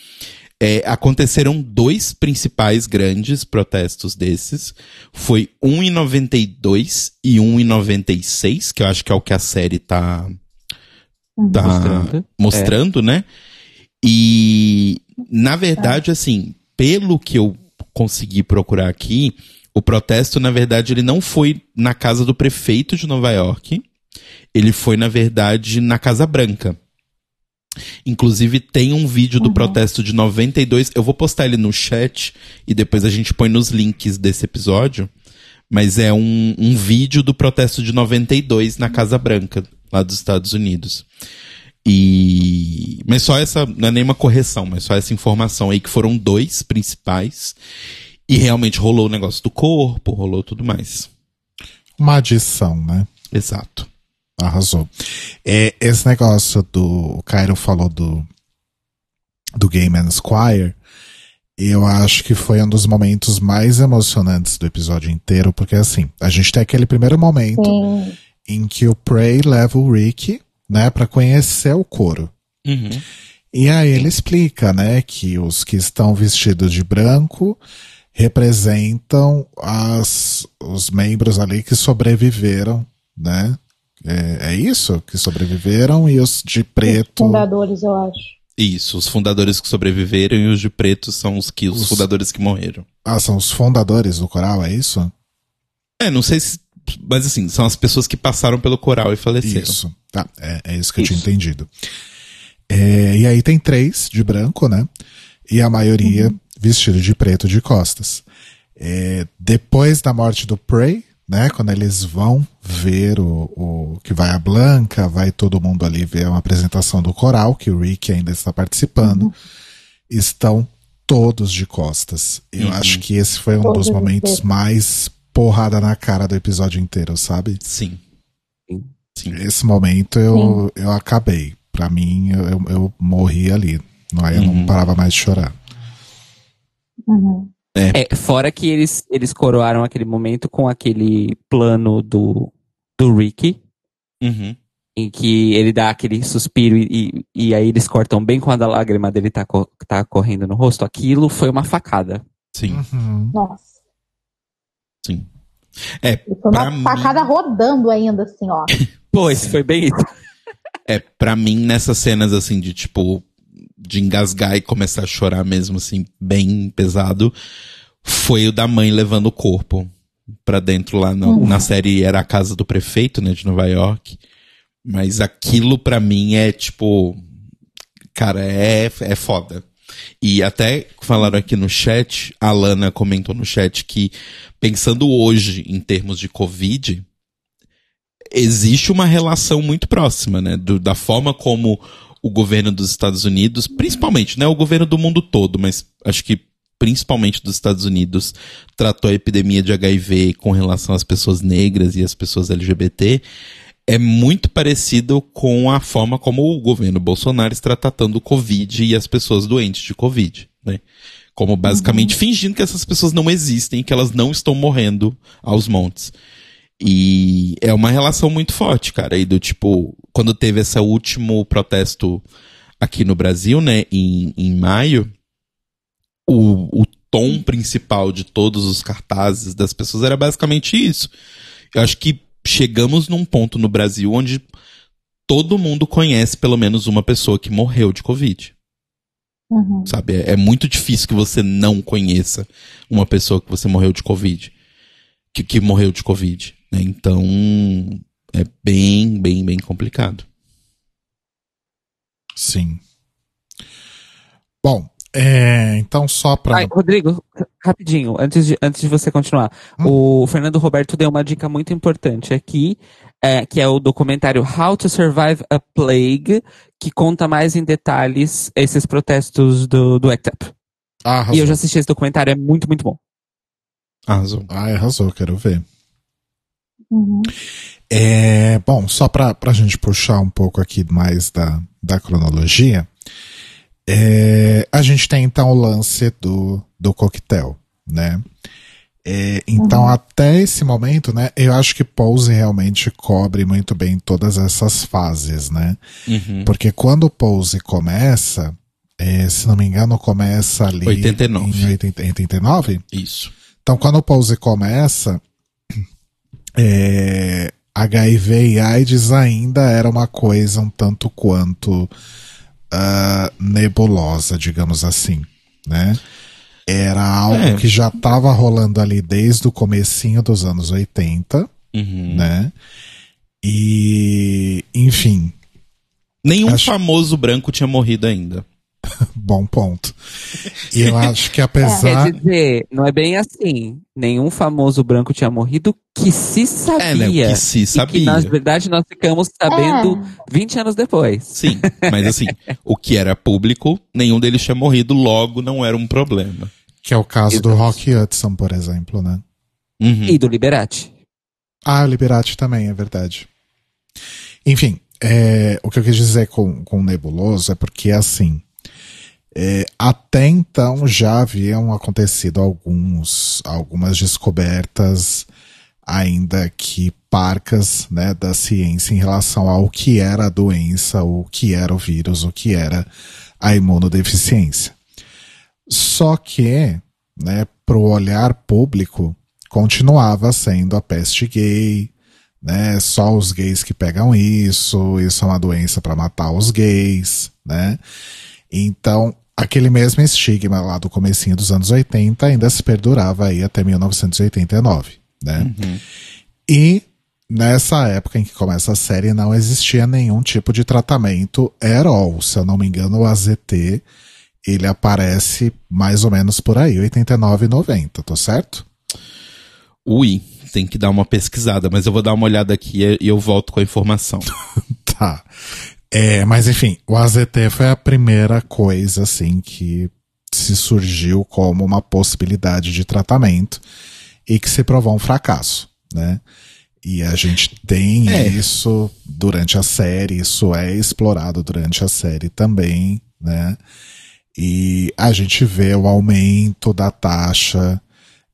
é, aconteceram dois principais grandes protestos desses. Foi um em 92 e um em 96, que eu acho que é o que a série tá, tá Mostrando. mostrando, né? E, na verdade, assim, pelo que eu consegui procurar aqui, o protesto, na verdade, ele não foi na casa do prefeito de Nova York, ele foi, na verdade, na Casa Branca. Inclusive, tem um vídeo do protesto de 92. Eu vou postar ele no chat e depois a gente põe nos links desse episódio. Mas é um, um vídeo do protesto de 92 na Casa Branca, lá dos Estados Unidos. E. Mas só essa. Não é nenhuma correção, mas só essa informação aí que foram dois principais. E realmente rolou o negócio do corpo, rolou tudo mais. Uma adição, né? Exato. Arrasou. É, esse negócio do. O Cairo falou do. Do Game and Squire. Eu acho que foi um dos momentos mais emocionantes do episódio inteiro, porque assim, a gente tem aquele primeiro momento Sim. em que o Prey leva o Rick, né, pra conhecer o couro. Uhum. E aí ele explica, né, que os que estão vestidos de branco representam as, os membros ali que sobreviveram, né? É, é isso? Que sobreviveram e os de Os preto. fundadores, eu acho. Isso, os fundadores que sobreviveram e os de preto são os que os, Os- fundadores que morreram. Ah, são os fundadores do coral, é isso? É, não sei se. Mas assim, são as pessoas que passaram pelo coral e faleceram. Isso. Tá, é, é isso que eu tinha Isso. entendido. É, e aí tem três de branco, né? E a maioria vestido de preto de costas. É, depois da morte do Prey, né? Quando eles vão ver o, o que vai a Blanca, vai todo mundo ali ver uma apresentação do coral, que o Rick ainda está participando. Estão todos de costas. Eu Uhum. acho que esse foi um Todos dos momentos mais porrada na cara do episódio inteiro, sabe? Sim. Sim. Sim. Esse momento eu, eu acabei. Pra mim, eu, eu, morri ali. Não, aí eu Uhum. não parava mais de chorar. Uhum. É, fora que eles, eles coroaram aquele momento com aquele plano do, do Ricky, Uhum. em que ele dá aquele suspiro e, e, e aí eles cortam bem quando a lágrima dele tá, co- tá correndo no rosto. Aquilo foi uma facada. Sim, Uhum. Nossa. sim. É, E foi uma mim- facada rodando ainda, assim, ó. Pois, foi bem isso. é, pra mim, nessas cenas assim de tipo. De engasgar e começar a chorar mesmo, assim, bem pesado, foi o da mãe levando o corpo pra dentro lá no- Uhum. na série era a casa do prefeito, né, de Nova York. Mas aquilo pra mim é tipo, cara, é é foda. E até falaram aqui no chat, a Lana comentou no chat que, pensando hoje em termos de Covid, existe uma relação muito próxima, né? Do, da forma como o governo dos Estados Unidos, principalmente, né? O governo do mundo todo, mas acho que principalmente dos Estados Unidos, tratou a epidemia de HIV com relação às pessoas negras e às pessoas LGBT, é muito parecido com a forma como o governo Bolsonaro está tratando o Covid e as pessoas doentes de Covid, né? Como basicamente uhum. fingindo que essas pessoas não existem, que elas não estão morrendo aos montes. E é uma relação muito forte, cara. E do tipo, quando teve esse último protesto aqui no Brasil, né, em, em maio, o, o tom principal de todos os cartazes das pessoas era basicamente isso. Eu acho que chegamos num ponto no Brasil onde todo mundo conhece pelo menos uma pessoa que morreu de Covid. Uhum. Sabe? É, é, muito difícil que você não conheça uma pessoa que você morreu de Covid. Que, que morreu de Covid. Né? Então, é bem, bem, bem complicado. Sim. Bom, é, então só para. Rodrigo, rapidinho, antes de, antes de você continuar. Hum. O Fernando Roberto deu uma dica muito importante aqui, é, que é o documentário How to Survive a Plague, que conta mais em detalhes esses protestos do, do ACT UP. Ah, e eu já assisti esse documentário, é muito, muito bom. Arrasou. Ah, arrasou, quero ver. Uhum. É, bom, só para a gente puxar um pouco aqui mais da, da cronologia, é, a gente tem então o lance do, do coquetel, né? É, então, uhum. até esse momento, né, eu acho que Pose realmente cobre muito bem todas essas fases, né? Uhum. Porque quando o Pose começa, é, se não me engano, começa ali 89. em 80, 89? Isso. Então, quando o Pose começa, é, HIV e AIDS ainda era uma coisa um tanto quanto uh, nebulosa, digamos assim, né? Era algo é. que já estava rolando ali desde o comecinho dos anos 80, uhum. né? E, enfim. Nenhum acho... famoso branco tinha morrido ainda. Bom ponto. E eu acho que apesar. Quer dizer, não é bem assim. Nenhum famoso branco tinha morrido que se sabia. É, né, que se sabia. E que, na verdade, nós ficamos sabendo é. 20 anos depois. Sim, mas assim, o que era público, nenhum deles tinha morrido, logo não era um problema. Que é o caso Exato. do Rock Hudson, por exemplo, né? Uhum. E do Liberati. Ah, o Liberati também, é verdade. Enfim, é, o que eu quis dizer com, com Nebuloso é porque, assim, é, até então já haviam acontecido alguns, algumas descobertas, ainda que parcas, né, da ciência em relação ao que era a doença, o que era o vírus, o que era a imunodeficiência. Só que, né, pro olhar público, continuava sendo a peste gay, né? Só os gays que pegam isso, isso é uma doença para matar os gays, né? Então, aquele mesmo estigma lá do comecinho dos anos 80 ainda se perdurava aí até 1989, né? Uhum. E nessa época em que começa a série não existia nenhum tipo de tratamento at all. Se eu não me engano, o AZT ele aparece mais ou menos por aí, 89 e 90, tô certo? Ui, tem que dar uma pesquisada, mas eu vou dar uma olhada aqui e eu volto com a informação. tá. É, mas enfim, o AZT foi a primeira coisa assim que se surgiu como uma possibilidade de tratamento e que se provou um fracasso, né? E a gente tem é. isso durante a série, isso é explorado durante a série também, né? E a gente vê o aumento da taxa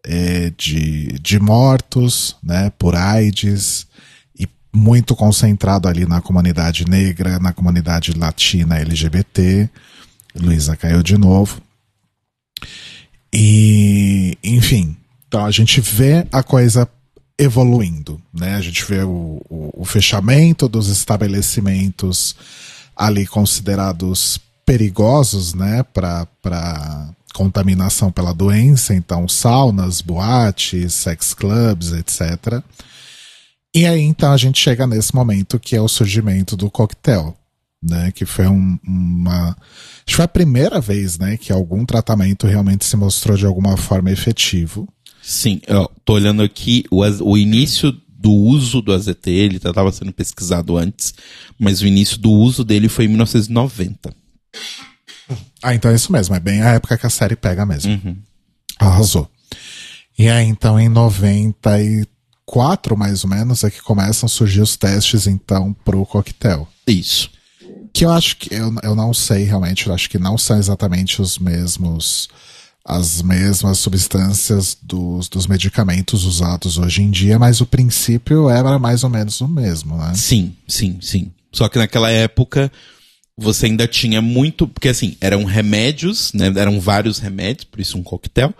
é, de, de mortos, né, por AIDS, muito concentrado ali na comunidade negra, na comunidade latina LGBT. Luísa caiu de novo. E, enfim, então a gente vê a coisa evoluindo, né? A gente vê o, o, o fechamento dos estabelecimentos ali considerados perigosos, né, para contaminação pela doença, então saunas, boates, sex clubs, etc. E aí então a gente chega nesse momento que é o surgimento do coquetel, né? Que foi um, uma. Acho que foi a primeira vez, né, que algum tratamento realmente se mostrou de alguma forma efetivo. Sim, eu tô olhando aqui o, o início do uso do AZT, ele estava sendo pesquisado antes, mas o início do uso dele foi em 1990. Ah, então é isso mesmo, é bem a época que a série pega mesmo. Arrasou. E aí, então, em 94, mais ou menos, é que começam a surgir os testes, então, pro coquetel. Isso. Que eu acho que, eu, eu não sei realmente, eu acho que não são exatamente os mesmos, as mesmas substâncias dos, dos medicamentos usados hoje em dia, mas o princípio era mais ou menos o mesmo, né? Sim, sim, sim. Só que naquela época você ainda tinha muito, porque assim, eram remédios, né? Eram vários remédios, por isso um coquetel,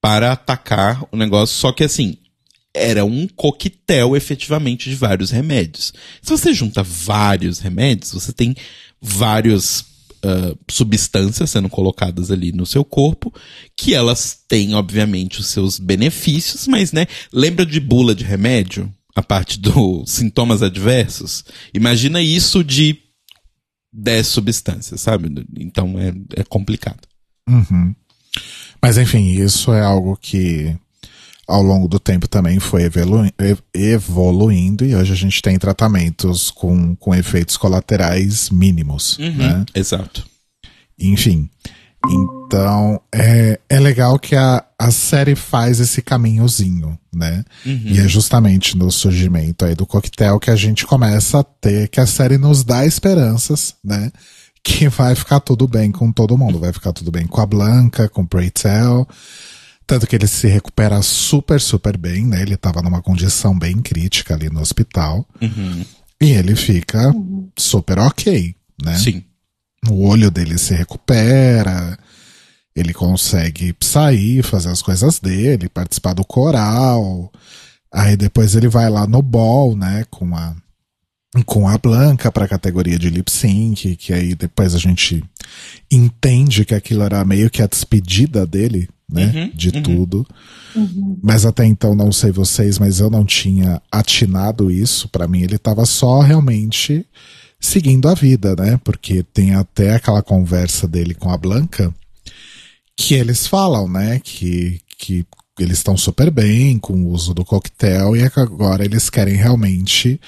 para atacar o negócio. Só que assim, era um coquetel efetivamente de vários remédios. Se você junta vários remédios, você tem vários ah, substâncias sendo colocadas ali no seu corpo, que elas têm, obviamente, os seus benefícios, mas, né, lembra de bula de remédio? A parte dos sintomas adversos? Imagina isso de 10 substâncias, sabe? Então é, é complicado. Uhum. Mas enfim, isso é algo que ao longo do tempo também foi evolu- ev- evoluindo e hoje a gente tem tratamentos com, com efeitos colaterais mínimos, né? Exato. Enfim. Então, é, é legal que a, a série faz esse caminhozinho, né? E é justamente no surgimento aí do coquetel que a gente começa a ter, que a série nos dá esperanças, né? Que vai ficar tudo bem com todo mundo. Vai ficar tudo bem com a Blanca, com o Preytel. Tanto que ele se recupera super, super bem, né? Ele tava numa condição bem crítica ali no hospital. E ele fica super ok, né? Sim. o olho dele se recupera, ele consegue sair, fazer as coisas dele, participar do coral. Aí depois ele vai lá no ball, né, com a com a Blanca para a categoria de lip sync, que aí depois a gente entende que aquilo era meio que a despedida dele, né, de tudo. Mas até então não sei vocês, mas eu não tinha atinado isso. Pra mim ele tava só realmente seguindo a vida, né? Porque tem até aquela conversa dele com a Blanca que eles falam, né? Que, que eles estão super bem com o uso do coquetel e é que agora eles querem realmente.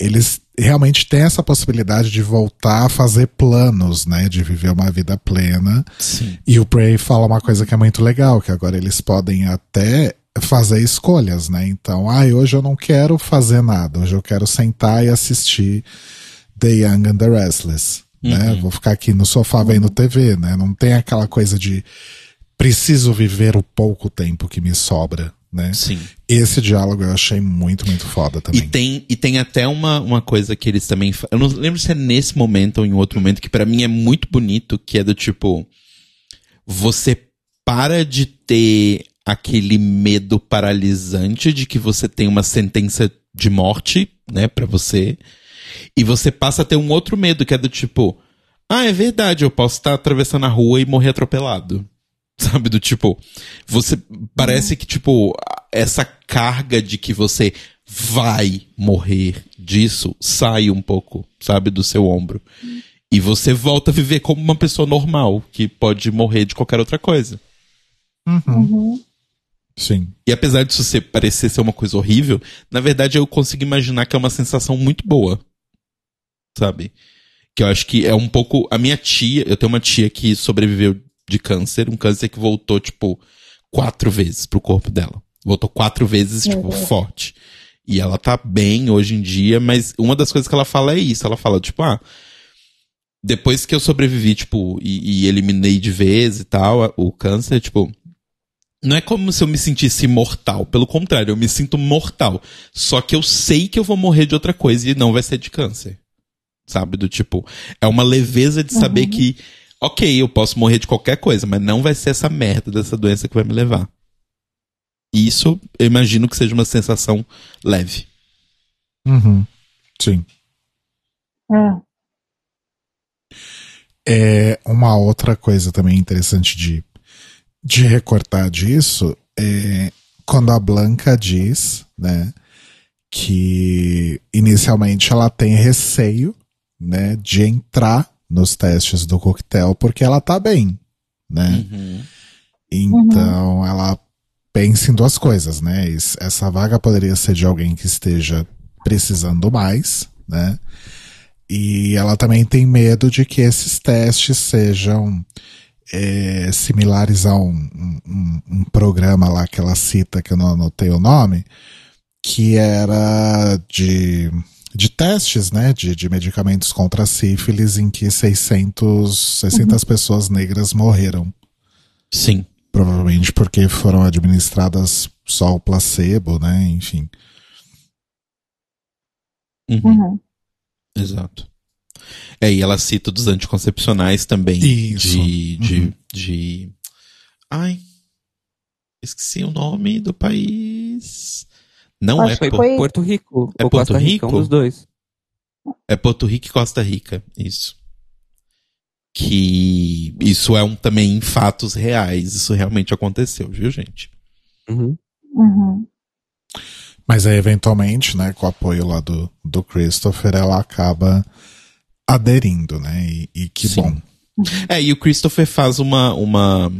Eles realmente têm essa possibilidade de voltar a fazer planos, né? De viver uma vida plena. Sim. E o Prey fala uma coisa que é muito legal, que agora eles podem até fazer escolhas, né? Então, ah, hoje eu não quero fazer nada, hoje eu quero sentar e assistir The Young and the Restless, né? Vou ficar aqui no sofá vendo TV, né? Não tem aquela coisa de preciso viver o pouco tempo que me sobra, né? Sim. Esse diálogo eu achei muito, muito foda E também. tem, e tem até uma, uma coisa que eles também. Eu não lembro se é nesse momento ou em outro momento, que pra mim é muito bonito, que é do tipo. Você para de ter aquele medo paralisante de que você tem uma sentença de morte, né, pra você. E você passa a ter um outro medo, que é do tipo. Ah, é verdade, eu posso estar atravessando a rua e morrer atropelado. Sabe, do tipo. Você. Parece que, tipo, essa carga de que você vai morrer disso sai um pouco, sabe, do seu ombro. E você volta a viver como uma pessoa normal, que pode morrer de qualquer outra coisa. Sim. E apesar disso ser, parecer ser uma coisa horrível, na verdade eu consigo imaginar que é uma sensação muito boa. Sabe? Que eu acho que é um pouco. A minha tia, eu tenho uma tia que sobreviveu de câncer, um câncer que voltou, tipo, quatro vezes pro corpo dela. Voltou quatro vezes, tipo, forte. E ela tá bem hoje em dia, mas uma das coisas que ela fala é isso. Ela fala, tipo, ah, depois que eu sobrevivi, tipo, e, e eliminei de vez e tal, o câncer, tipo, não é como se eu me sentisse mortal. Pelo contrário, eu me sinto mortal. Só que eu sei que eu vou morrer de outra coisa e não vai ser de câncer. Sabe? Do tipo, é uma leveza de saber que, ok, eu posso morrer de qualquer coisa, mas não vai ser essa merda dessa doença que vai me levar. Isso, eu imagino que seja uma sensação leve. Uhum. Sim. É. É uma outra coisa também interessante de, de recortar disso é quando a Blanca diz, né, que inicialmente ela tem receio, né, de entrar nos testes do coquetel porque ela tá bem, né? Uhum. Então ela pensa em duas coisas, né? Es- Essa vaga poderia ser de alguém que esteja precisando mais, né? E ela também tem medo de que esses testes sejam é, similares a um, um- um- um programa lá que ela cita, que eu não anotei o nome, que era de, de testes, né? De, de medicamentos contra a sífilis, em que 600, 600 pessoas negras morreram. Sim. Provavelmente porque foram administradas só o placebo, né? Enfim. Uhum. Uhum. Exato. É, e ela cita dos anticoncepcionais também. Isso. De, de, Uhum. de. Ai. Esqueci o nome do país. Não Acho é, foi- Porto Rico. É ou Porto Costa Rica, Rico? um dos dois. é Porto Rico e Costa Rica. Isso. Que isso é um também em fatos reais. Isso realmente aconteceu, viu, gente? Uhum. Uhum. Mas aí, eventualmente, né, com o apoio lá do, do Christopher, ela acaba aderindo, né? E, e que Sim. bom. É, e o Christopher faz uma, uma,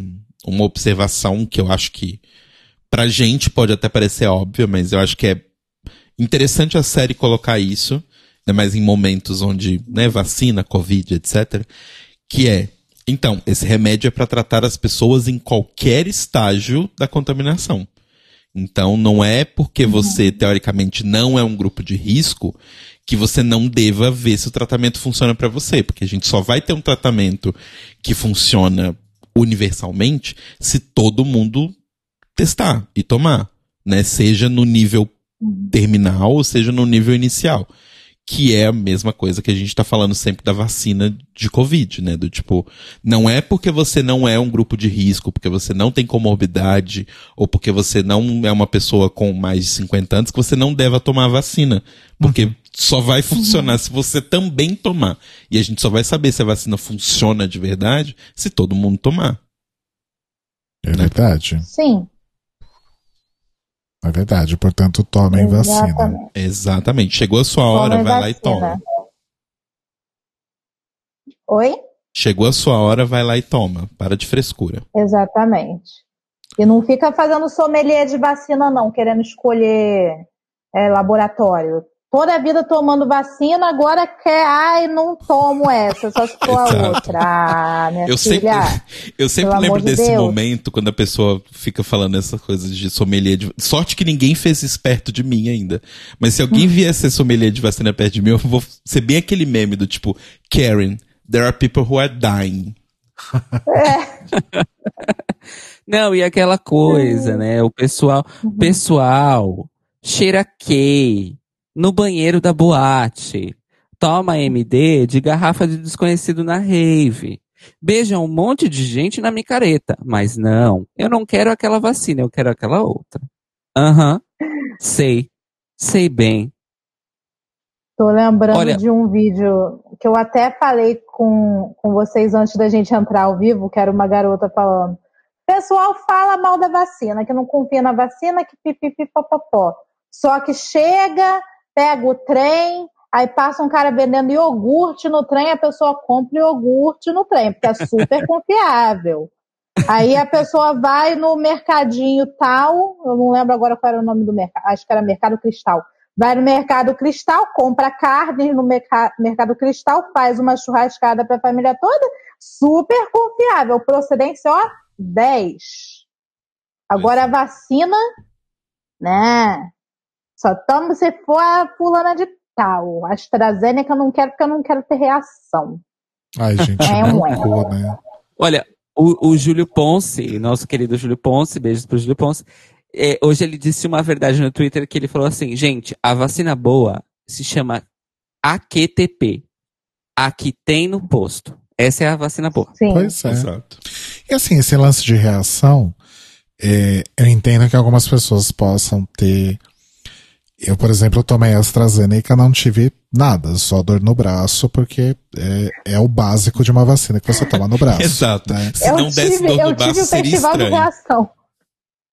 uma observação que eu acho que pra gente pode até parecer óbvia, mas eu acho que é interessante a série colocar isso, ainda mais em momentos onde, né, vacina, covid, etc. Que é, então, esse remédio é para tratar as pessoas em qualquer estágio da contaminação. Então, não é porque você, teoricamente, não é um grupo de risco que você não deva ver se o tratamento funciona para você, porque a gente só vai ter um tratamento que funciona universalmente se todo mundo testar e tomar, né? Seja no nível terminal ou seja no nível inicial. Que é a mesma coisa que a gente tá falando sempre da vacina de Covid, né? Do tipo, não é porque você não é um grupo de risco, porque você não tem comorbidade, ou porque você não é uma pessoa com mais de 50 anos, que você não deva tomar a vacina. Porque só vai funcionar se você também tomar. E a gente só vai saber se a vacina funciona de verdade se todo mundo tomar. É verdade. Sim. É verdade. Portanto, tomem vacina. Exatamente. Exatamente. Chegou a sua hora, Tomem vai lá e vacina. toma. Oi? Chegou a sua hora, vai lá e toma. Para de frescura. Exatamente. E não fica fazendo sommelier de vacina, não, querendo escolher é, laboratório. Toda a vida tomando vacina, agora quer, ai, não tomo essa, só se for a outra. Ah, minha Eu sempre, filha. eu sempre lembro de desse Deus. momento quando a pessoa fica falando essas coisas de sommelier de... Sorte que ninguém fez esperto de mim ainda. Mas se alguém vier ser sommelier de vacina perto de mim, eu vou ser bem aquele meme do tipo, Karen, there are people who are dying. Não, e aquela coisa, né? O pessoal, Uhum. pessoal, cheira K no banheiro da boate. Toma MD de garrafa de desconhecido na rave. Beija um monte de gente na micareta. Mas não, eu não quero aquela vacina, eu quero aquela outra. Aham. Sei. Sei bem. Tô lembrando Olha- de um vídeo que eu até falei com, com vocês antes da gente entrar ao vivo, que era uma garota falando. Pessoal fala mal da vacina, que não confia na vacina, que pipipipopopó. Só que chega, pega o trem, aí passa um cara vendendo iogurte no trem, a pessoa compra iogurte no trem, porque é super confiável. Aí a pessoa vai no mercadinho tal, eu não lembro agora qual era o nome do mercado, acho que era Mercado Cristal. Vai no Mercado Cristal, compra carne no merca- Mercado Cristal, faz uma churrascada para a família toda, super confiável. Procedência, ó, 10. Agora a vacina, né? Só toma se for a fulana de tal. A AstraZeneca eu não quero porque eu não quero ter reação. Ai, gente, É um cu, né? Olha, o, o Júlio Ponce, nosso querido Júlio Ponce, beijos pro Júlio Ponce. é, hoje ele disse uma verdade no Twitter que ele falou assim, gente, a vacina boa se chama AQTP. A que tem no posto. Essa é a vacina boa. Sim. Pois é. Exato. E assim, esse lance de reação, é, eu entendo que algumas pessoas possam ter. Eu, por exemplo, tomei AstraZeneca não tive nada, só dor no braço, porque é, é o básico de uma vacina que você toma no braço. Exato. né? Se eu não desse tive, dor eu no braço, tive um seria festival de estranho. reação.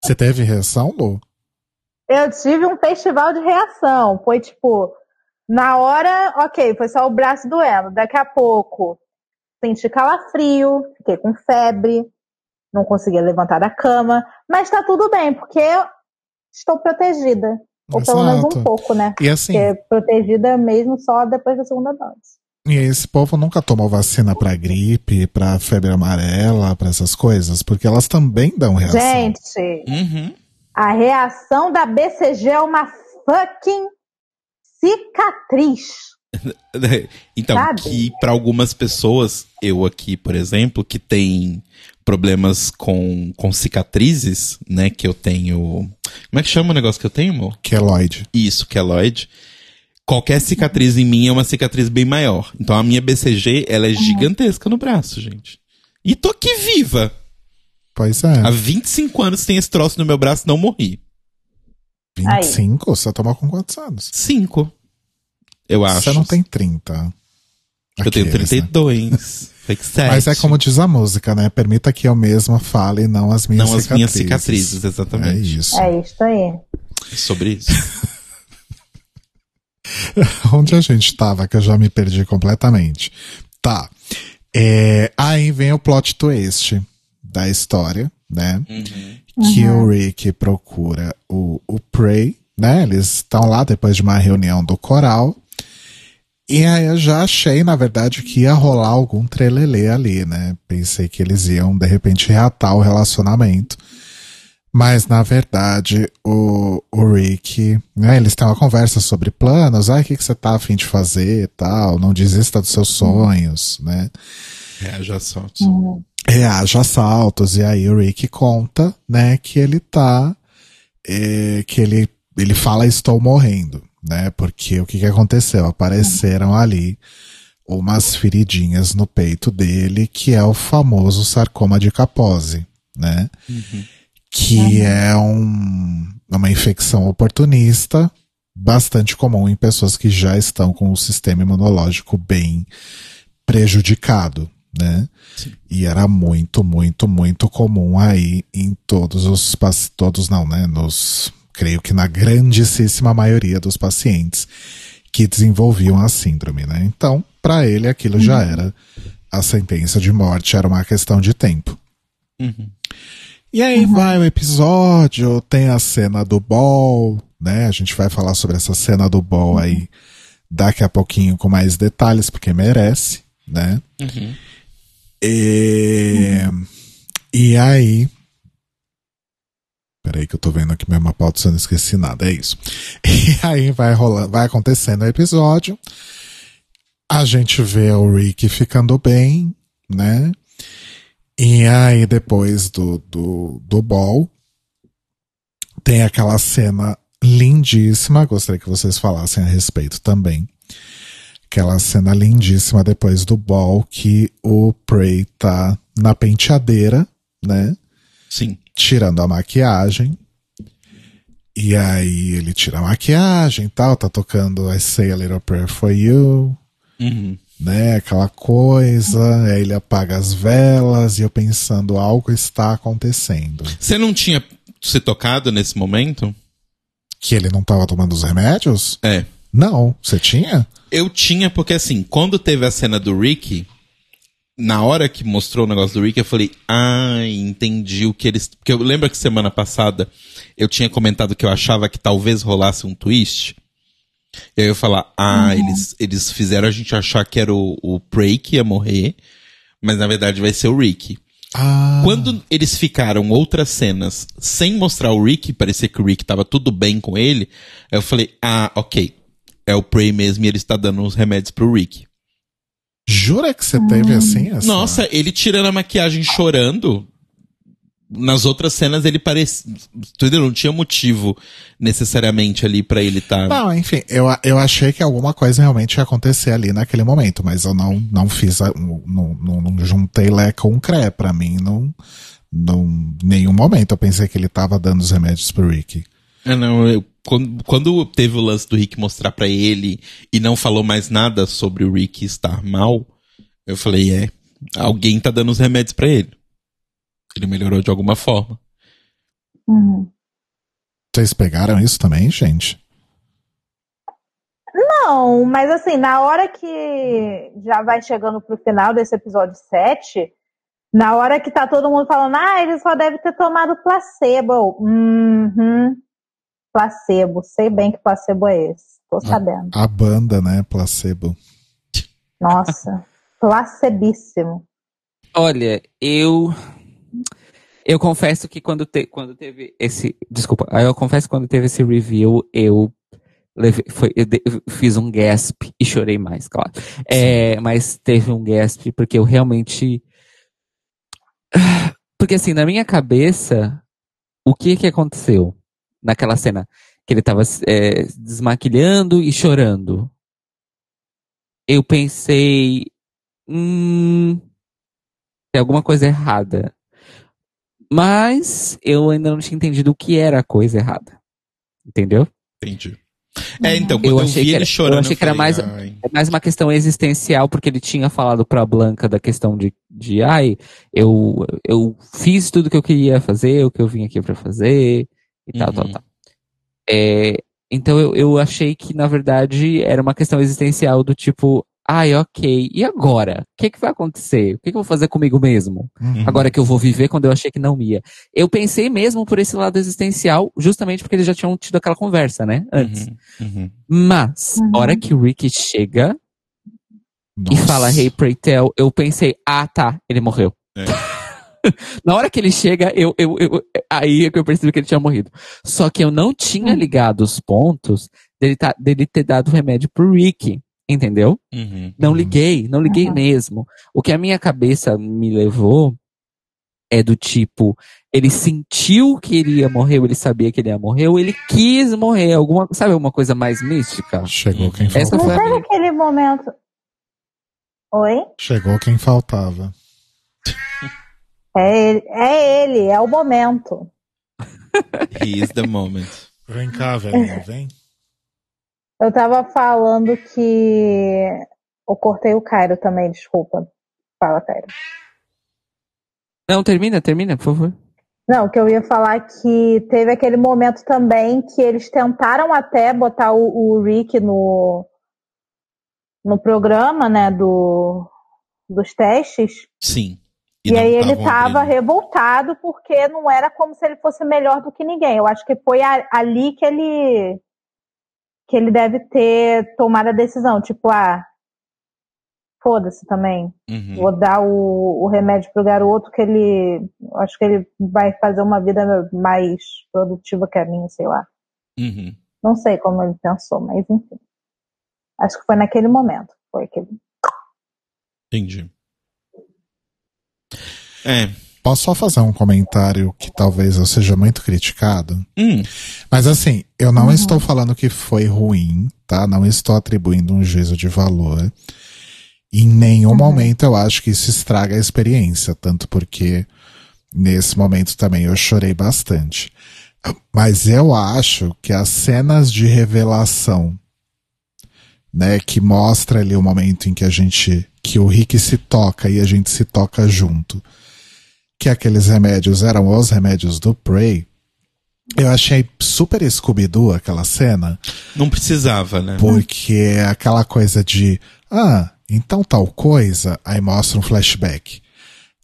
Você teve reação, Lu? Eu tive um festival de reação. Foi tipo, Na hora, ok, foi só o braço doendo. Daqui a pouco, senti calafrio, fiquei com febre, não conseguia levantar da cama. Mas tá tudo bem, porque eu estou protegida. Ou pelo menos Exato. um pouco, né? E assim, Porque protegida mesmo só depois da segunda dose. e esse povo nunca tomou vacina pra gripe, pra febre amarela, pra essas coisas, porque elas também dão reação. Gente, Uhum. a reação da BCG é uma fucking cicatriz. Então, Sabe? que para algumas pessoas, eu aqui, por exemplo, que tem problemas com, com cicatrizes, né? Que eu tenho. Como é que chama o negócio que eu tenho, amor? Queloide. Isso, queloide. Qualquer cicatriz em mim é uma cicatriz bem maior. Então a minha BCG, ela é gigantesca no braço, gente. E tô aqui viva. Pois é. Há 25 anos tem esse troço no meu braço e não morri. 25? Você tomou com quantos anos? 5. Eu acho. Você não tem 30. Eu tenho Aqueles, né? 32. Fake sete. Mas é como diz a música, né? Permita que eu mesma fale, não as minhas Não as cicatrizes. minhas cicatrizes, exatamente. É isso. É isso aí. Sobre isso. Onde a gente tava, que eu já me perdi completamente. Tá. É, aí vem o plot twist da história, né? Que o Rick procura o, o Prey, né? Eles estão lá depois de uma reunião do coral. E aí eu já achei, na verdade, que ia rolar algum trelelê ali, né? Pensei que eles iam, de repente, reatar o relacionamento. Mas, na verdade, o, o Rick, né, eles têm uma conversa sobre planos, ah, o que, que você tá afim de fazer e tal, não desista dos seus sonhos, né? Reaja a sorte. Reaja a assaltos, e aí o Rick conta, né, que ele tá, é, que ele, ele fala estou morrendo, né, porque o que que aconteceu? Apareceram ali umas feridinhas no peito dele, que é o famoso sarcoma de Kaposi, né? que é um, uma infecção oportunista bastante comum em pessoas que já estão com o sistema imunológico bem prejudicado, né? E era muito, muito, muito comum aí em todos os todos não, né? Nos creio que na grandíssima maioria dos pacientes que desenvolviam a síndrome, né? Então, para ele aquilo já era a sentença de morte, era uma questão de tempo. Uhum. E aí vai o episódio, tem a cena do ball, né? A gente vai falar sobre essa cena do ball aí daqui a pouquinho com mais detalhes, porque merece, né? Uhum. E, e aí. Peraí que eu tô vendo aqui mesmo a pauta, se eu não esqueci nada, é isso. E aí vai rolando, vai acontecendo o episódio. A gente vê o Rick ficando bem, né? E aí, depois do, do, do ball, tem aquela cena lindíssima. Gostaria que vocês falassem a respeito também. Aquela cena lindíssima depois do ball que o Prey tá na penteadeira, né? Sim. Tirando a maquiagem. E aí ele tira a maquiagem e tal, tá tocando I Say a Little Prayer for You Uhum. né? Aquela coisa, aí ele apaga as velas e eu pensando, algo está acontecendo. Você não tinha se tocado nesse momento? Que ele não estava tomando os remédios? É. Não, você tinha? Eu tinha, porque assim, quando teve a cena do Rick, na hora que mostrou o negócio do Rick, eu falei, ah, entendi o que eles. Porque eu lembro que semana passada eu tinha comentado que eu achava que talvez rolasse um twist. E aí eu ia falar, ah, eles, eles fizeram a gente achar que era o, o Prey que ia morrer, mas na verdade vai ser o Rick. Ah, Quando eles ficaram outras cenas sem mostrar o Rick, parecia que o Rick tava tudo bem com ele, aí eu falei, ah, ok. É o Prey mesmo e ele está dando uns remédios pro Rick. Jura que você teve assim? Essa... Nossa, ele tirando a maquiagem chorando. Nas outras cenas ele parecia. Entendeu? Não tinha motivo necessariamente ali pra ele estar. Não, enfim, eu, eu achei que alguma coisa realmente ia acontecer ali naquele momento, mas eu não, não fiz, a, não, não, não juntei Lé com Cré. Pra mim, não, não, nenhum momento eu pensei que ele tava dando os remédios pro Rick. Ah, não, eu- quando, quando teve o lance do Rick mostrar pra ele e não falou mais nada sobre o Rick estar mal, eu falei, é, alguém tá dando os remédios pra ele. Ele melhorou de alguma forma. Uhum. Vocês pegaram isso também, gente? Não, Não, mas assim, na hora que já vai chegando pro final desse episódio 7, na hora que tá todo mundo falando, ah, ele só deve ter tomado placebo. Uhum. Placebo. Sei bem que placebo é esse. Tô sabendo. A banda, né? Placebo. Nossa. placebíssimo. Olha, eu. Eu confesso que quando, te, quando teve esse. Desculpa, eu confesso que quando teve esse review, eu levei, foi, eu, de, eu fiz um gasp e chorei mais, claro. É, mas teve um gasp porque eu realmente. Porque assim, na minha cabeça, o que que aconteceu naquela cena? Que ele tava é, desmaquilhando e chorando. Eu pensei. Hum, tem alguma coisa errada. Mas eu ainda não tinha entendido o que era a coisa errada. Entendeu? Entendi. É, então, quando Eu eu, achei vi que ele era- chorando. eu achei que era mais- "Ai". É mais uma questão existencial, porque ele tinha falado pra Blanca da questão de, de ai, eu, eu fiz tudo que eu queria fazer, o que eu vim aqui pra fazer, e tal, tal, Uhum. tal. É, então eu, eu achei que, na verdade, era uma questão existencial do tipo, ai, ok, e agora? O que, que vai acontecer? O que, que eu vou fazer comigo mesmo? Uhum. Agora que eu vou viver quando eu achei que não ia. Eu pensei mesmo por esse lado existencial, justamente porque eles já tinham tido aquela conversa, né? Antes. Uhum, uhum. Mas, Uhum. a hora que o Ricky chega e Nossa. fala Hey Pray Tell, eu pensei, ah tá, ele morreu. É. Na hora que ele chega, eu, eu, eu- aí é que eu percebi que ele tinha morrido. Só que eu não tinha ligado os pontos dele, tá, dele ter dado o remédio pro Ricky, entendeu? Uhum. Não Uhum. liguei, não liguei Uhum. mesmo. O que a minha cabeça me levou é do tipo, ele sentiu que ele ia morrer, ou ele sabia que ele ia morrer, ou ele quis morrer, alguma, sabe alguma coisa mais mística? Chegou quem Essa faltava. foi a Sabe minha. aquele momento. Oi? Chegou quem faltava. É ele, é ele, é o momento. He is the moment. Vem cá, velhinha, vem. Eu tava falando que. Eu cortei o Cairo também, desculpa. Fala, Cairo. Não, termina, termina, por favor. Não, que eu ia falar que teve aquele momento também que eles tentaram até botar o, o Rick no, no programa, né, do, dos testes. Sim. E, não aí ele tavam tava abrindo. revoltado porque não era como se ele fosse melhor do que ninguém. Eu acho que foi ali que ele que ele deve ter tomado a decisão, tipo, ah, foda-se também. Uhum. Vou dar o, o remédio pro garoto que ele. Acho que ele vai fazer uma vida mais produtiva que a minha, sei lá. Uhum. Não sei como ele pensou, mas enfim. Acho que foi naquele momento. Foi aquele. Entendi. É. Posso só fazer um comentário que talvez eu seja muito criticado? Hum, Mas assim, eu não Uhum. estou falando que foi ruim, tá? Não estou atribuindo um juízo de valor. Em nenhum Uhum. momento eu acho que isso estraga a experiência, tanto porque nesse momento também eu chorei bastante. Mas eu acho que as cenas de revelação, né, que mostra ali o momento em que a gente, que o Rick se toca e a gente se toca junto, que aqueles remédios eram os remédios do Prey, eu achei super Scooby-Doo aquela cena, não precisava, né? porque é aquela coisa de, ah, então tal coisa, aí mostra um flashback.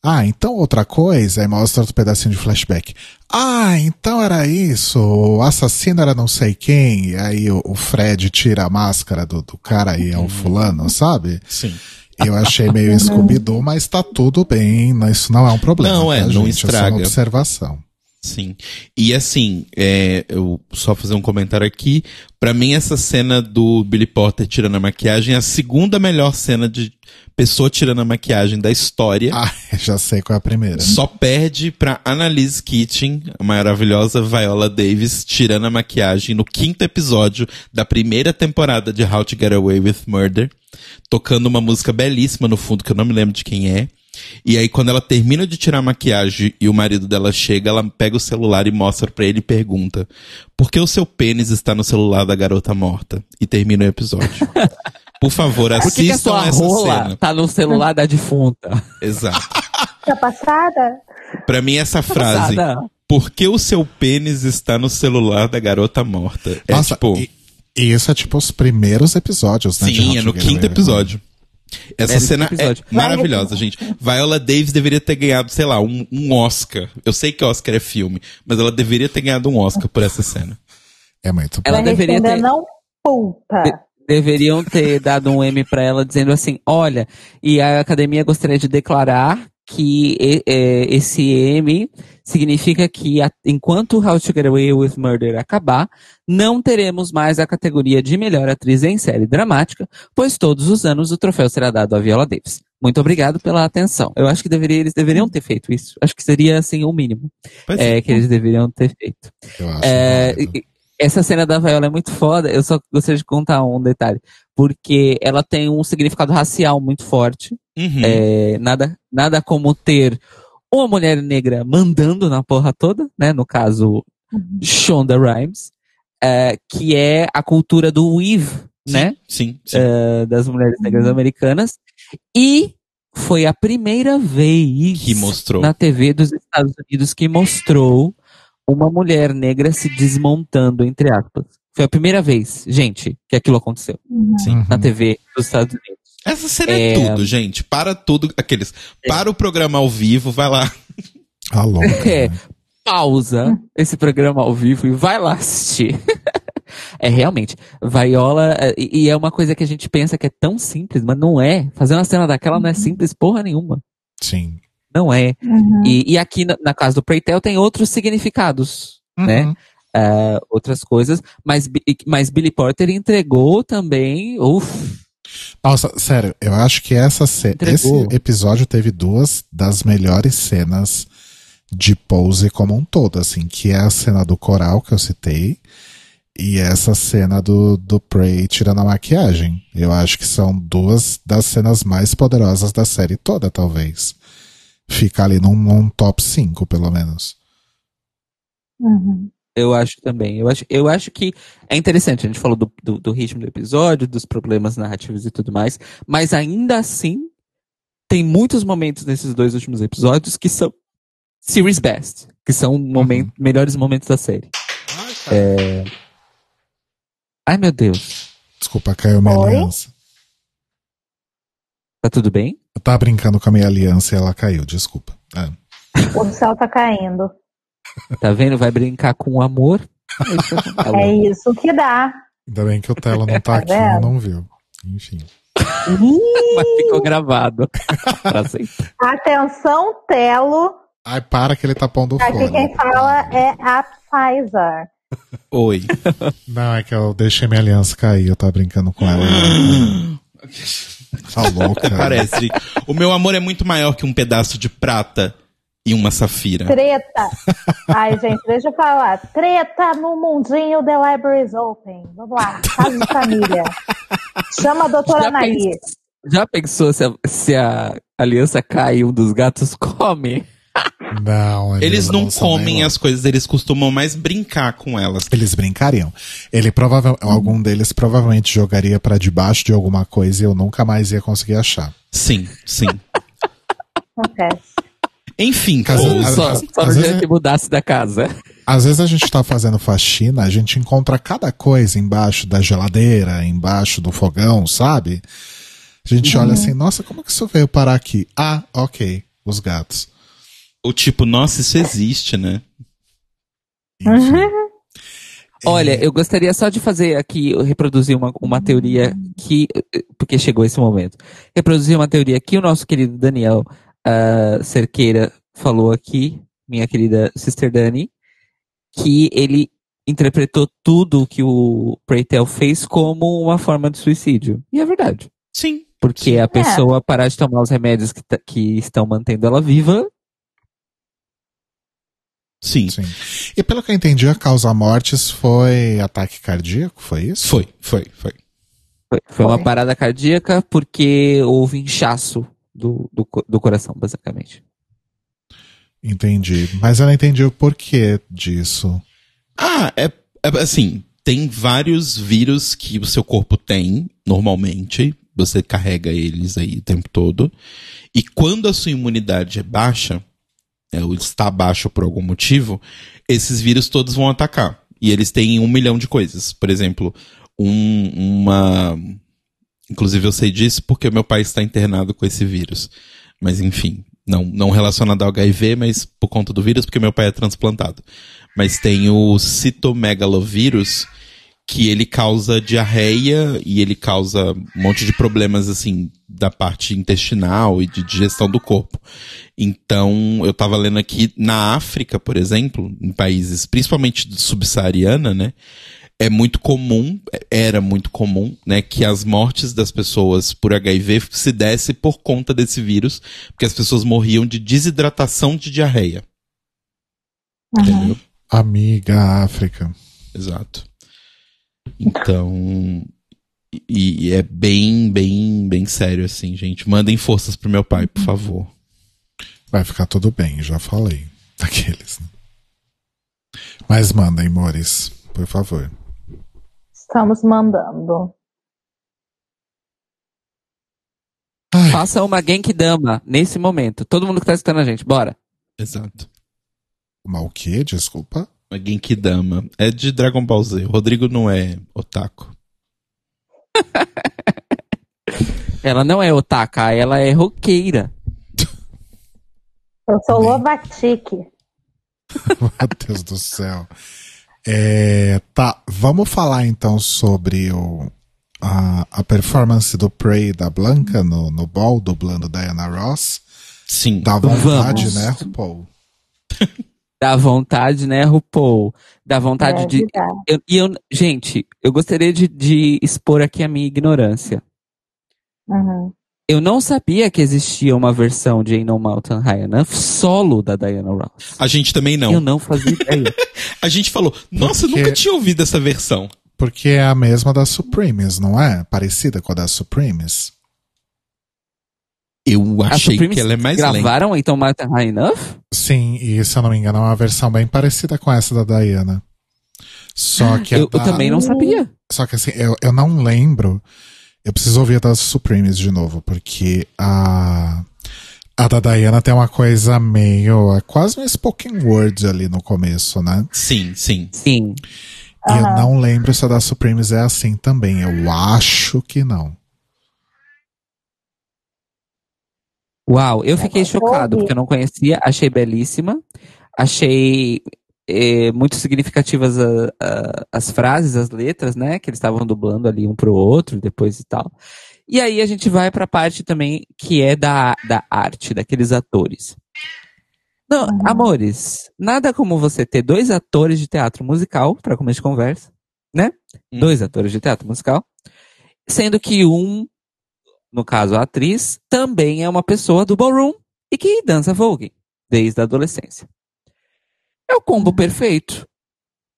Ah, então outra coisa, aí mostra outro pedacinho de flashback. Ah, então era isso, o assassino era não sei quem, e aí o, o Fred tira a máscara do, do cara e é o fulano, sabe? Sim. Eu achei meio Scooby-Doo, mas tá tudo bem, não- isso não é um problema. Não, é, tá, não gente? É só estraga. uma observação. Sim. E assim, é, eu só fazer um comentário aqui. Pra mim, essa cena do Billy Potter tirando a maquiagem é a segunda melhor cena de pessoa tirando a maquiagem da história. Ah, já sei qual é a primeira. Só perde pra Annalise Keating, a maravilhosa Viola Davis, tirando a maquiagem no quinto episódio da primeira temporada de How to Get Away with Murder, tocando uma música belíssima no fundo, que eu não me lembro de quem é. E aí, quando ela termina de tirar a maquiagem e o marido dela chega, ela pega o celular e mostra pra ele e pergunta: Por que o seu pênis está no celular da garota morta? E termina o episódio. Por favor, Por que, que a assistam sua essa rola cena. tá no celular da defunta? Exato. Tá passada? Pra mim, essa frase. Passada. Por que o seu pênis está no celular da garota morta? É Nossa, tipo. e, E isso é tipo os primeiros episódios, né? de Sim, é no quinto episódio. Essa Primeiro cena é maravilhosa, gente. Viola Davis deveria ter ganhado, sei lá, um, um Oscar. Eu sei que Oscar é filme, mas ela deveria ter ganhado um Oscar por essa cena. É muito. Ela deveria ainda ter- não puta. Deveriam ter dado um M pra ela dizendo assim: olha, e a academia gostaria de declarar que é, esse M significa que a- enquanto How to Get Away with Murder acabar, não teremos mais a categoria de melhor atriz em série dramática, pois todos os anos o troféu será dado a Viola Davis. Muito obrigado pela atenção. Eu acho que deveria, eles deveriam ter feito isso. Acho que seria assim o mínimo Pois é, que eles deveriam ter feito. Eu acho É, essa cena da Viola é muito foda. Eu só gostaria de contar um detalhe. Porque ela tem um significado racial muito forte. Uhum. É, nada, nada como ter uma mulher negra mandando na porra toda, né? No caso, Shonda Rhimes. é, que é a cultura do weave, né? Sim, sim. é, das mulheres negras americanas. E foi a primeira vez Que mostrou. na TV dos Estados Unidos que mostrou uma mulher negra se desmontando, entre aspas. Foi a primeira vez, gente, que aquilo aconteceu Uhum. na TV dos Estados Unidos. Essa cena é... É. tudo, gente. Para tudo. Aqueles. Para o programa ao vivo, vai lá. A louca. É. né? Pausa esse programa ao vivo e vai lá assistir. é realmente, Viola, é, e e é uma coisa que a gente pensa que é tão simples, mas não é. Fazer uma cena daquela não é simples porra nenhuma. Sim. Não é. Uhum. E, e aqui na, na casa do Preytel tem outros significados, né? Ah, outras coisas, mas, mas Billy Porter entregou também, uff, Nossa, sério, eu acho que essa esse episódio teve duas das melhores cenas de pose como um todo, assim, que é a cena do coral que eu citei e essa cena do, do Prey tirando a maquiagem. Eu acho que são duas das cenas mais poderosas da série toda, talvez. Fica ali num, num top 5, pelo menos. Uhum. Eu acho também. Eu acho, eu acho que é interessante, a gente falou do, do, do ritmo do episódio, dos problemas narrativos e tudo mais, mas ainda assim, tem muitos momentos nesses dois últimos episódios que são series best, que são momen- melhores momentos da série. É... Ai meu Deus, Desculpa, caiu minha Oi? aliança. tá tudo bem? Eu tava brincando com a minha aliança e ela caiu, desculpa. É. O céu tá caindo. Tá vendo? Vai brincar com o amor. É isso que dá. Ainda bem que o Telo não tá Tá aqui, vendo? não viu. Enfim. Mas ficou gravado. atenção, Telo. Ai, para que ele tá pondo Aqui fone. quem fala é a Pfizer. Oi. Não, é que eu deixei minha aliança cair, eu tava brincando com ela. tá louca. Parece. O meu amor é muito maior que um pedaço de prata e uma safira. Treta. Ai, gente, deixa eu falar. Treta no mundinho The Libraries Open. Vamos lá. Caso de família. Chama a doutora pens- já pensou se a, se a aliança cai e um dos gatos come? Não, Eles não são nem comem as coisas, eles costumam mais brincar com elas. Eles brincariam. Ele provavelmente, algum deles provavelmente jogaria pra debaixo de alguma coisa e eu nunca mais ia conseguir achar. Sim, sim. Acontece. Enfim, Pose. Às- Só, às- só no às dia vezes- que mudasse da casa. Às vezes a gente tá fazendo faxina, a gente encontra cada coisa embaixo da geladeira, embaixo do fogão, sabe? A gente olha assim, nossa, como que isso veio parar aqui? Ah, ok, os gatos. O tipo, nossa, isso existe, né? Enfim. Olha, eu gostaria só de fazer aqui, reproduzir uma, uma teoria que, porque chegou esse momento, reproduzir uma teoria que o nosso querido Daniel ah, Cerqueira falou aqui, minha querida Sister Dani, que ele interpretou tudo que o Preytel fez como uma forma de suicídio. E é verdade. Sim. Porque a pessoa parar de tomar os remédios que, tá- que estão mantendo ela viva, Sim. Sim. E pelo que eu entendi, a causa mortes foi ataque cardíaco, foi isso? Foi, foi, foi. foi, foi uma parada cardíaca porque houve inchaço do, do, do coração, basicamente. Entendi. Mas eu não entendi o porquê disso. Ah, é, é assim, tem vários vírus que o seu corpo tem, normalmente. Você carrega eles aí o tempo todo. E quando a sua imunidade é baixa, é, ou está baixa por algum motivo, esses vírus todos vão atacar. E eles têm um milhão de coisas. Por exemplo, um, uma. Inclusive eu sei disso porque meu pai está internado com esse vírus. Mas enfim, não, não relacionado ao HIV, mas por conta do vírus, porque meu pai é transplantado. Mas tem o citomegalovírus, que ele causa diarreia e ele causa um monte de problemas, assim, da parte intestinal e de digestão do corpo. Então, eu tava lendo aqui, na África, por exemplo, em países, principalmente subsaariana, né? É muito comum, era muito comum, né, que as mortes das pessoas por HIV se desse por conta desse vírus, porque as pessoas morriam de desidratação de diarreia. Entendeu? Amiga África. Exato. Então, e, e é bem, bem, bem sério assim, gente. Mandem forças pro meu pai, por favor. Vai ficar tudo bem, já falei. Daqueles. Né? Mas mandem, Mores, por favor. Estamos mandando. Ai, Faça uma Genkidama nesse momento. Todo mundo que tá escutando a gente, bora. Exato. mas o quê? Desculpa. A Genkidama. É de Dragon Ball Z. O Rodrigo não é otaku. Ela não é otaka, ela é roqueira. Eu sou Lovatique. Meu Deus do céu. É, tá, vamos falar então sobre o, a, a performance do Prey da Blanca no, no ball, dublando Diana Ross. Sim. Dá vontade, Vamos. né, RuPaul? Dá vontade, né, RuPaul? Dá vontade É de. Eu, e eu, gente, eu gostaria de, de expor aqui a minha ignorância. Uhum. Eu não sabia que existia uma versão de Ain't No Mountain High Enough solo da Diana Ross. A gente também não. Eu não fazia ideia. A gente falou, nossa, eu Porque- nunca tinha ouvido essa versão. Porque é a mesma da Supremes, não é? Parecida com a da Supremes. Eu achei que ela é mais lenta. gravaram Ain't No Mountain High Enough? Sim, e se eu não me engano, é uma versão bem parecida com essa da Diana. Só que a Eu, eu da- também não sabia. Só que assim, eu, eu não lembro. Eu preciso ouvir a das Supremes de novo, porque a. A da Diana tem uma coisa meio. É quase um spoken word ali no começo, né? Sim, sim. Sim. E eu Aham. não lembro se a da Supremes é assim também. Eu acho que não. Uau, eu fiquei chocado, porque eu não conhecia, achei belíssima, achei eh, muito significativas a- a- as frases, as letras, né, que eles estavam dublando ali um pro outro, depois e tal. E aí a gente vai pra parte também que é da, da arte, daqueles atores. Não, Uhum. amores, nada como você ter dois atores de teatro musical, pra começo de conversa, né? Hum. Dois atores de teatro musical, sendo que um no caso a atriz, também é uma pessoa do ballroom e que dança Vogue desde a adolescência. É o combo perfeito.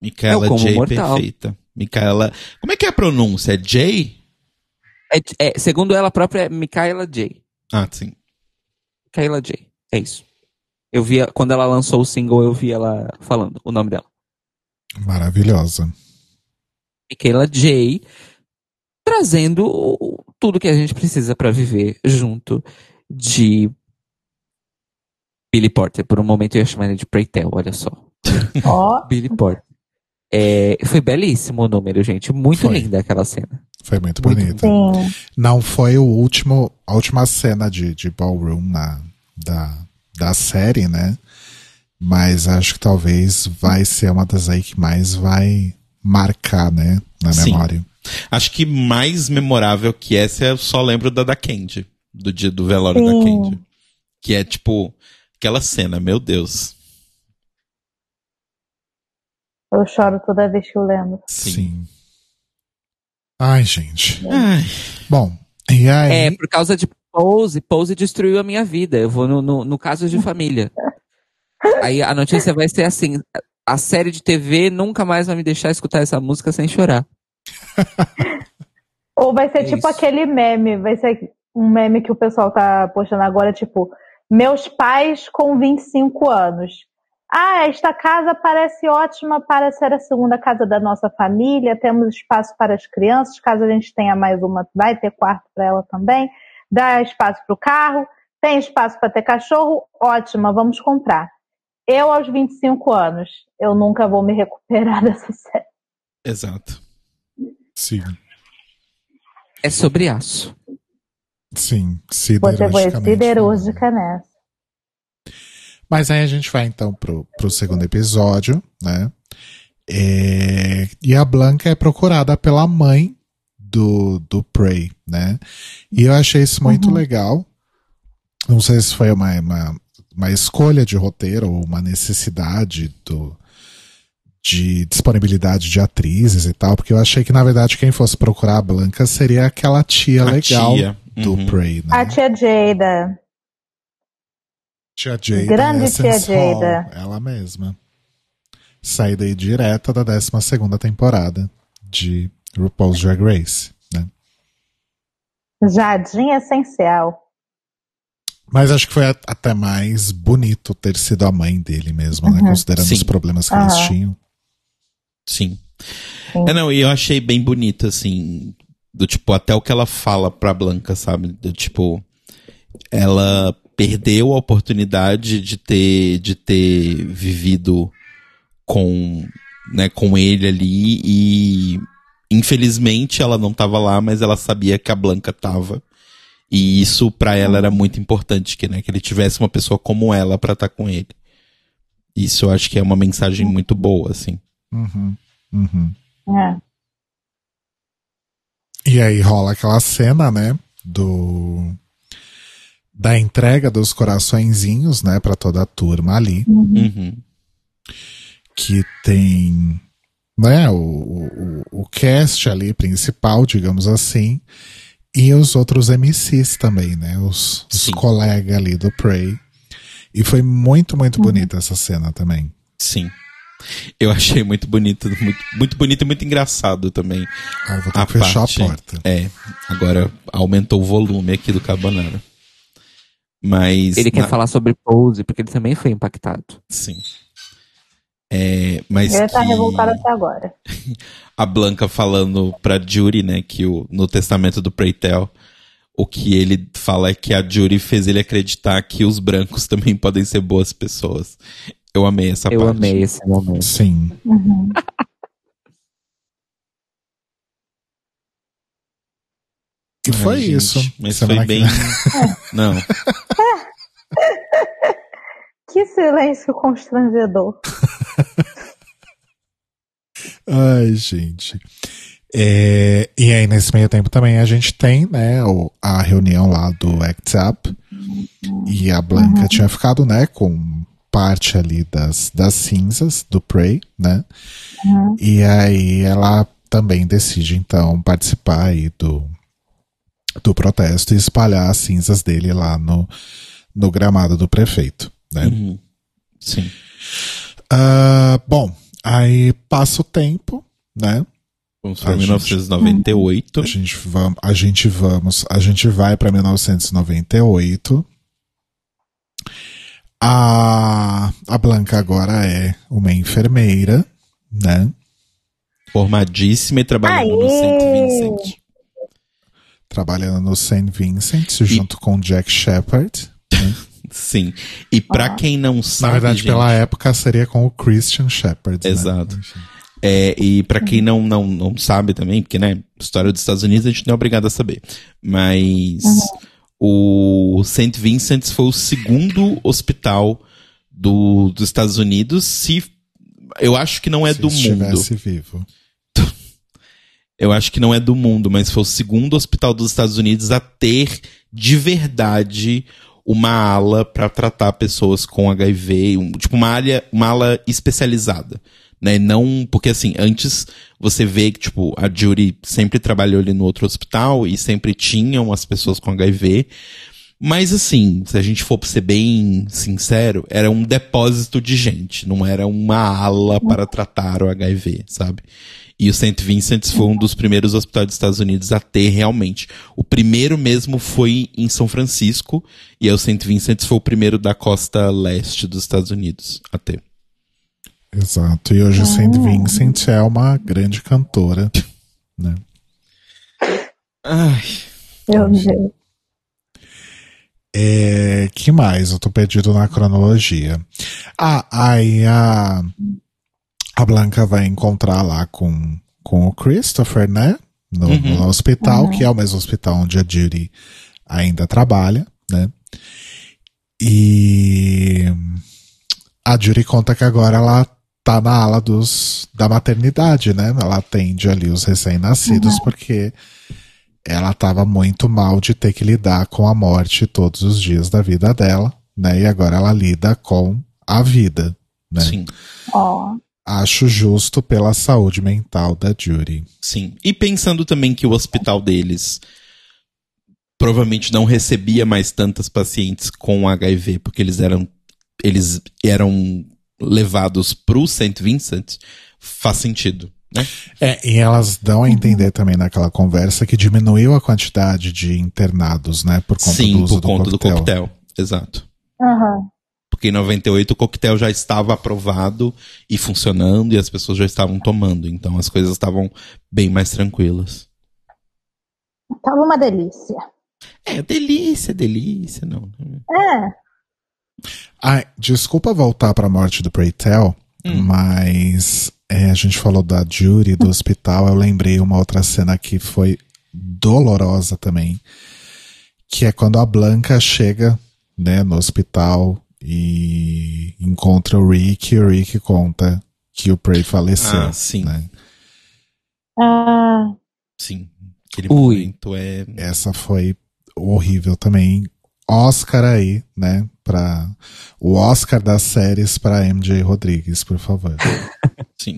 Micaela É o combo J mortal. perfeita. Micaela. Como é que é a pronúncia? É J? É, é, segundo ela própria, é Michaela J. Ah, sim. Michaela J. É isso. Eu via, quando ela lançou o single, eu vi ela falando o nome dela. Maravilhosa. Michaela J. Trazendo tudo que a gente precisa pra viver junto de Billy Porter. Por um momento eu ia chamar ele de Preytel, olha só. Ó, Billy Porter. É, foi belíssimo o número, gente. Muito Foi. linda aquela cena. Foi muito, Muito bonita. sim. Não foi o último, a última cena de, de ballroom na, da, da série, né? Mas acho que talvez vai ser uma das aí que mais vai marcar, né? Na Sim. memória. Acho que mais memorável que essa eu só lembro da da Candy. Do dia do velório da Sim. Candy. Que é tipo, aquela cena, meu Deus. Eu choro toda vez que eu lembro. Sim. Sim. Ai, gente. Ai, Bom, e aí? É, por causa de Pose, Pose destruiu a minha vida. Eu vou no, no, no caso de família. Aí a notícia vai ser assim: a série de TV nunca mais vai me deixar escutar essa música sem chorar. Ou vai ser É tipo isso. aquele meme, vai ser um meme que o pessoal tá postando agora, tipo, meus pais com 25 anos. Ah, esta casa parece ótima para ser a segunda casa da nossa família. Temos espaço para as crianças, caso a gente tenha mais uma, vai ter quarto para ela também. Dá espaço para o carro, tem espaço para ter cachorro, ótima, vamos comprar. Eu, aos 25 anos, eu nunca vou me recuperar dessa série. exato. Sim, É sobre aço. sim, Você foi siderúrgica nessa. Mas aí a gente vai então pro, pro segundo episódio, né? É, e a Blanca é procurada pela mãe do, do Prey, né? E eu achei isso muito legal. Não sei se foi uma, uma, uma escolha de roteiro ou uma necessidade do, de disponibilidade de atrizes e tal, porque eu achei que na verdade quem fosse procurar a Blanca seria aquela tia A legal tia, do uhum. Prey, né? A tia Jada. Tia Jada. Grande Essence tia Jada. Hall, ela mesma. Saída aí direta da 12 temporada de RuPaul's Drag Race, né? Jardim essencial. Mas acho que foi até mais bonito ter sido a mãe dele mesmo, né? Uhum. Considerando Sim. os problemas que eles Aham. tinham. Sim. Sim. É, não, e eu achei bem bonito, assim, do tipo, até o que ela fala pra Blanca, sabe? Do tipo, ela perdeu a oportunidade de ter, de ter vivido com, né, com ele ali e infelizmente ela não tava lá, mas ela sabia que a Blanca tava. E isso pra ela era muito importante, que, né, que ele tivesse uma pessoa como ela pra estar com ele. Isso eu acho que é uma mensagem muito boa, assim. Uhum, uhum. É. E aí rola aquela cena, né? Do. Da entrega dos coraçõezinhos, né? Pra toda a turma ali. Uhum. que tem né, o, o, o cast ali principal, digamos assim, e os outros MCs também, né? Os, os colegas ali do Prey. E foi muito, muito bonita essa cena também. Sim. Eu achei muito bonito, muito, muito bonito e muito engraçado também. Ah, vou ter A que fechar parte- a porta. É, agora aumentou o volume aqui do Carbonara. Mas. Ele quer na- falar sobre Pose, porque ele também foi impactado. Sim. É, mas Ele tá que revoltado até agora. a Blanca falando pra Judy, né, que o, no testamento do Preytel, o que ele fala é que a Judy fez ele acreditar que os brancos também podem ser boas pessoas. Eu amei essa Eu parte. amei esse momento. Sim. Uhum. E foi Ai, gente, isso. Mas Semana foi que bem. Não. Que silêncio constrangedor. Ai, gente. É, e aí, nesse meio tempo também, a gente tem, né, o- a reunião lá do Act Up. E a Blanca tinha ficado, né, com parte ali das, das cinzas do Prey, né? E aí ela também decide, então, participar aí do, do protesto e espalhar as cinzas dele lá no, no gramado do prefeito, né? Uhum. Sim. Ah, bom, aí passa o tempo, né? Vamos para A gente- 1998. A gente vamos, a gente vamos, a gente vai para 1998. A a Blanca agora é uma enfermeira, né? Formadíssima e trabalhando no Aê! St. Vincent. Trabalhando no St. Vincent junto com Jack Shepard. Sim. E pra Ah. quem não Na sabe. verdade, gente, pela época seria com o Christian Shepard. né? Exato. Enfim. É, e pra quem não, não, não sabe também, porque, né, história dos Estados Unidos a gente não é obrigado a saber. Mas o St. Vincent's foi o segundo hospital do, dos Estados Unidos, se. Eu acho que não é Se do mundo. estivesse vivo. Eu acho que não é do mundo, mas foi o segundo hospital dos Estados Unidos a ter de verdade uma ala pra tratar pessoas com HIV, um- tipo uma área, uma ala especializada, né? Não porque assim antes você vê que tipo a Judy sempre trabalhou ali no outro hospital e sempre tinham as pessoas com HIV, mas assim, se a gente for ser bem sincero, era um depósito de gente, não era uma ala para tratar o HIV, sabe? E o St. Vincent's foi um dos primeiros hospitais dos Estados Unidos a ter realmente. O primeiro mesmo foi em São Francisco, e aí o St. Vincent's foi o primeiro da costa leste dos Estados Unidos a ter. Exato. E hoje o St. Vincent é uma grande cantora, né? Ai, Meu Deus. É, que mais? Eu tô perdido na cronologia. Ah, aí a, a Blanca vai encontrar lá com, com o Christopher, né? no, Uhum. no hospital, que é o mesmo hospital onde a Judy ainda trabalha, né? E a Judy conta que agora ela tá na ala dos, da maternidade, né? Ela atende ali os recém-nascidos porque ela tava muito mal de ter que lidar com a morte todos os dias da vida dela, né? E agora ela lida com a vida, né? Sim, Ó. Acho justo pela saúde mental da Judy. sim. E pensando também que o hospital deles provavelmente não recebia mais tantas pacientes com HIV, porque eles eram eles eram levados pro St. Vincent, faz sentido, né? É, e elas dão a entender também naquela conversa que diminuiu a quantidade de internados, né? Por conta Sim, do uso por conta do do coquetel. coquetel. Exato. Aham. Porque em 98 o coquetel já estava aprovado e funcionando e as pessoas já estavam tomando. Então as coisas estavam bem mais tranquilas. Tava uma delícia. É, delícia, delícia, não. É. Ai, desculpa voltar pra morte do Preytel, Hum. mas é, a gente falou da Judy do hospital. Eu lembrei uma outra cena que foi dolorosa também, que é quando a Blanca chega, né, no hospital e encontra o Rick. E o Rick conta que o Prey faleceu. Ah, sim. né? Ah, Sim. Aquele Ui. momento é. Essa foi horrível também. Oscar aí, né? Pra, o Oscar das séries para MJ Rodrigues, por favor. Sim.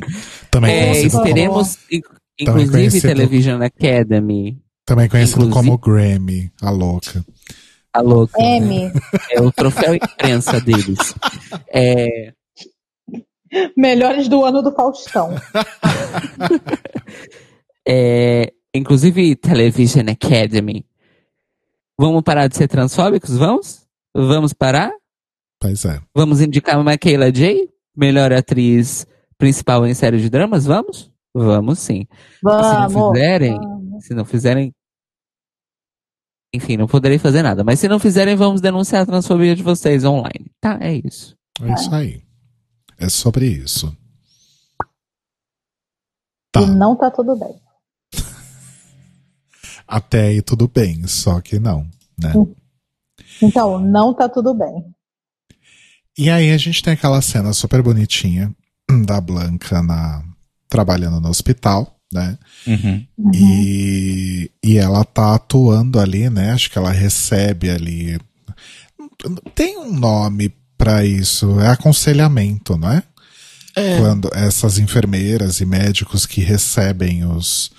Também É, conhecido, teremos, Também inclusive, conhecido- Television Academy. também conhecido inclusive- como Grammy, a louca. A louca. M. É o troféu imprensa deles. É, Melhores do ano do Faustão. é, inclusive, Television Academy. Vamos parar de ser transfóbicos? Vamos? Vamos parar? Pois é. Vamos indicar uma Michaela J? Melhor atriz principal em série de dramas? Vamos? Vamos sim. Se não Vamos. fizerem, se não fizerem. Enfim, não poderei fazer nada. Mas se não fizerem, vamos denunciar a transfobia de vocês online. Tá, é isso. É isso aí. É sobre isso. Tá. E não tá tudo bem. Até aí tudo bem, só que não, né? Então, não tá tudo bem. E aí a gente tem aquela cena super bonitinha da Blanca na, trabalhando no hospital, né? Uhum. E, e ela tá atuando ali, né? Acho que ela recebe ali. Tem um nome pra isso, é aconselhamento, não é? Quando essas enfermeiras e médicos que recebem os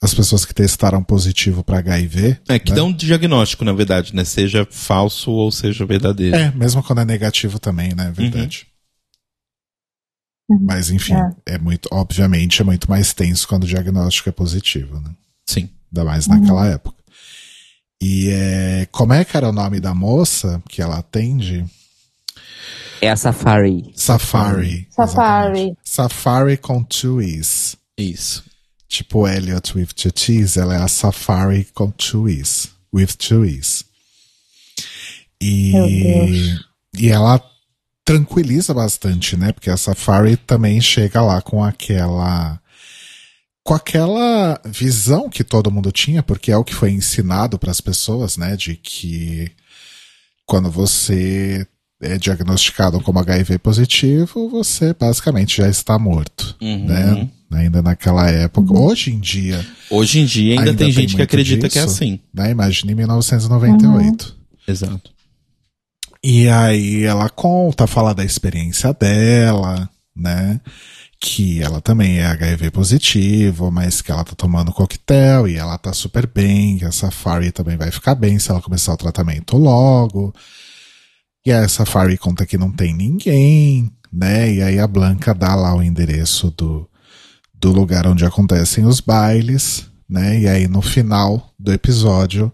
as pessoas que testaram positivo pra HIV. É, que né? dá um diagnóstico, na verdade, né? Seja falso ou seja verdadeiro. É, mesmo quando é negativo também, né? É verdade. Uhum. Mas enfim, é. muito, obviamente, é muito mais tenso quando o diagnóstico é positivo, né? Sim. Ainda mais naquela época. E é, como é que era o nome da moça que ela atende? É a Safari. Safari. Safari. Safari com two E's. Isso. Tipo Elliot with two T's, ela é a Safari com two E's. With two E's. E, e ela tranquiliza bastante, né? Porque a Safari também chega lá com aquela. Com aquela visão que todo mundo tinha, porque é o que foi ensinado para as pessoas, né? De que quando você é diagnosticado como HIV positivo, você basicamente já está morto, Uhum. né? Ainda naquela época. Hoje em dia, Hoje em dia ainda, Ainda tem tem gente que acredita que é disso? assim. né? Imagine em 1998. Exato. E aí ela conta, fala da experiência dela, né? Que ela também é HIV positivo, mas que ela tá tomando coquetel e ela tá super bem, que a Safari também vai ficar bem se ela começar o tratamento logo. E a Safari conta que não tem ninguém, né? E aí a Blanca dá lá o endereço do, do lugar onde acontecem os bailes, né? E aí no final do episódio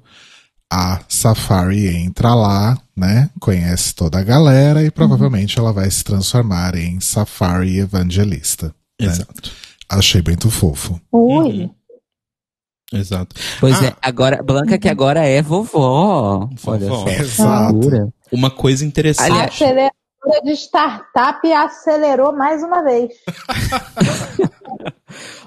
a Safari entra lá, né? Conhece toda a galera e provavelmente ela vai se transformar em Safari Evangelista. né? Exato. Achei muito fofo. Ui. Exato. Pois Ah. é, agora, Blanca que agora é vovó. Olha Vovó. só. Exato. Loucura. Uma coisa interessante. A Aliás- aceleradora de startup acelerou mais uma vez.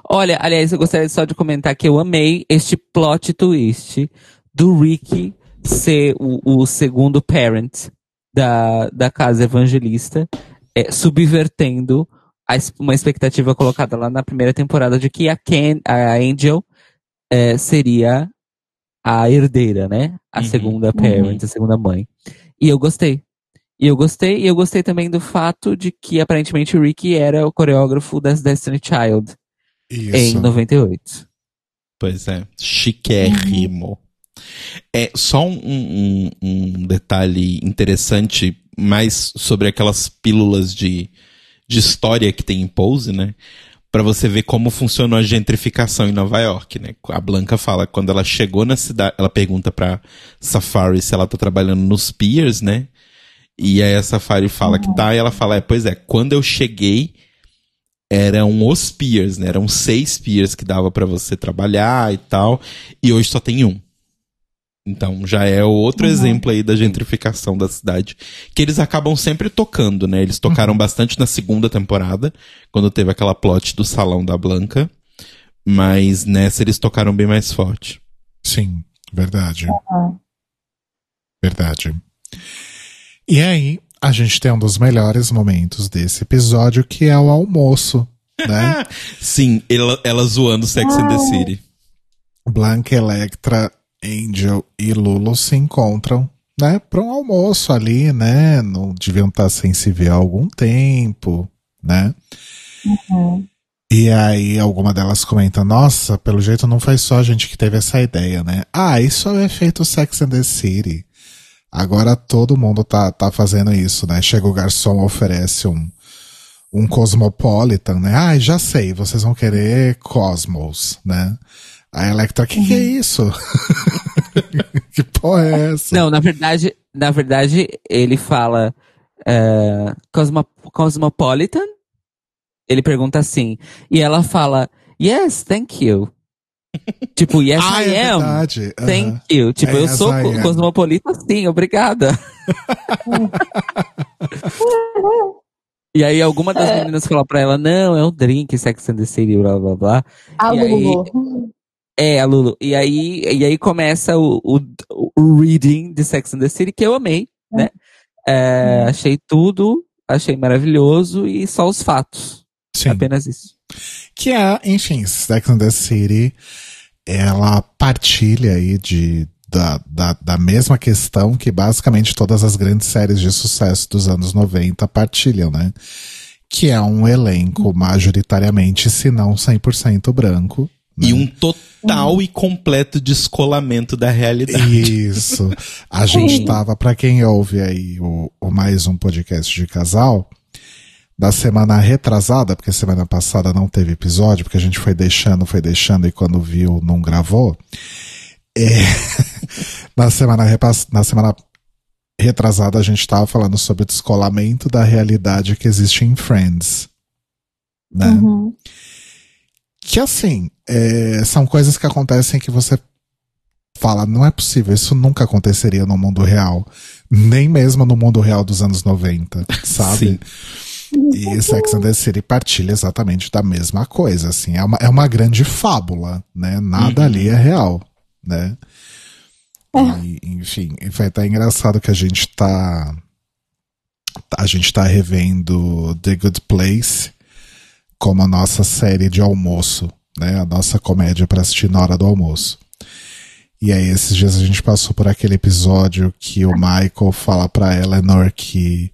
Olha, aliás, eu gostaria só de comentar que eu amei este plot twist do Rick ser o, o segundo parent da, da casa evangelista, é, subvertendo a uma expectativa colocada lá na primeira temporada de que a, Ken, a Angel é, seria a herdeira, né? A Uhum. segunda parent, a segunda mãe. E eu gostei. E eu gostei, e eu gostei também do fato de que aparentemente o Rick era o coreógrafo das Destiny Child em Isso. 98. Pois é, chiquérrimo. É só um, um- um detalhe interessante, mais sobre aquelas pílulas de, de história que tem em Pose, né? Pra você ver como funcionou a gentrificação em Nova York, né? A Blanca fala, quando ela chegou na cidade, ela pergunta pra Safari se ela tá trabalhando nos piers, né? E aí a Safari fala que tá, e ela fala, é, pois é, quando eu cheguei, eram os piers, né? Eram seis piers que dava pra você trabalhar e tal, e hoje só tem um. Então já é outro exemplo aí da gentrificação da cidade, que eles acabam sempre tocando, né? Eles tocaram bastante na segunda temporada, quando teve aquela plot do salão da Blanca, mas nessa eles tocaram bem mais forte. Sim, verdade. Uhum. Verdade. E aí, a gente tem um dos melhores momentos desse episódio, que é o almoço, né? Sim, ela, ela zoando Sex and the City. Blanca, Electra, Angel e Lulu se encontram, né, para um almoço ali, né? Não deviam estar sem se ver há algum tempo, né? Uhum. E aí alguma delas comenta, nossa, pelo jeito não foi só a gente que teve essa ideia, né? Ah, isso é o efeito Sex and the City. Agora todo mundo tá, tá fazendo isso, né? Chega o garçom, oferece um, um Cosmopolitan, né? Ah, já sei, vocês vão querer Cosmos, né? A Electra, que que é isso? que porra é essa? Não, na verdade, na verdade, ele fala é, Cosmo, Cosmopolitan. Ele pergunta assim. E ela fala, Yes, thank you. tipo, yes, ah, I é am. verdade. Thank you. Tipo, É, eu yes, sou co- am. cosmopolita, sim, obrigada. e aí alguma das meninas fala pra ela, não, é um drink, Sex and the City, blá blá blá. A E aí- Lulu. É, a Lulu. E aí, e aí começa o, o, o reading de Sex and the City, que eu amei, né? É, Achei tudo, achei maravilhoso e só os fatos. Sim. Apenas isso. Que é, enfim, Sex and the City, ela partilha aí de, da, da, da mesma questão que basicamente todas as grandes séries de sucesso dos anos 90 partilham, né? Que é um elenco majoritariamente, se não 100% branco. E né? um total e completo descolamento da realidade. Isso. A gente tava, pra quem ouve aí o, o mais um podcast de casal, da semana retrasada, porque semana passada não teve episódio, porque a gente foi deixando, foi deixando e quando viu não gravou. É, na, semana repass, na semana retrasada a gente tava falando sobre o descolamento da realidade que existe em Friends. Né? Uhum. que assim, é, são coisas que acontecem que você fala, não é possível, isso nunca aconteceria no mundo real. Nem mesmo no mundo real dos anos 90, sabe? E Sex and the City partilha exatamente da mesma coisa, assim. É uma, é uma grande fábula, né? Nada Uhum. ali é real, né? E, enfim, e foi até engraçado que a gente tá. A gente tá revendo The Good Place como a nossa série de almoço, né? A nossa comédia para assistir na hora do almoço. E aí, esses dias a gente passou por aquele episódio que o Michael fala pra Eleanor que,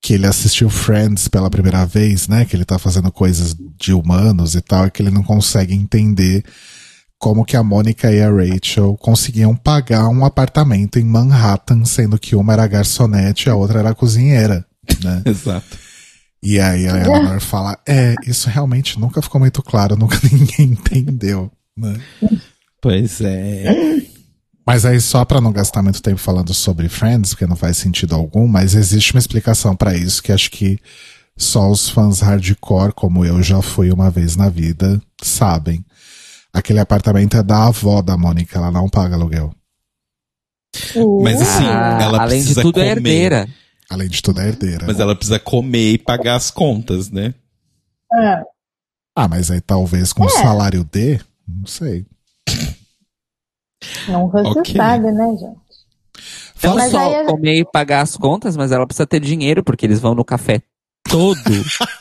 que ele assistiu Friends pela primeira vez, né? Que ele tá fazendo coisas de humanos e tal, e que ele não consegue entender como que a Mônica e a Rachel conseguiam pagar um apartamento em Manhattan, sendo que uma era garçonete e a outra era cozinheira, né? Exato. E aí a Eleanor fala, é, isso realmente nunca ficou muito claro, nunca ninguém entendeu, né? Pois é. Mas aí só pra não gastar muito tempo falando sobre Friends, porque não faz sentido algum, mas existe uma explicação pra isso que acho que só os fãs hardcore, como eu já fui uma vez na vida, sabem. Aquele apartamento é da avó da Mônica, ela não paga aluguel. Mas assim, Ah, ela além de tudo, é comer. herdeira. Além de tudo, é herdeira. Mas ela precisa comer e pagar as contas, né? É. Ah, mas aí talvez com É. salário D, não sei. Nunca se Ok. sabe, né, gente? Não Mas só aí comer e pagar as contas, mas ela precisa ter dinheiro, porque eles vão no café todo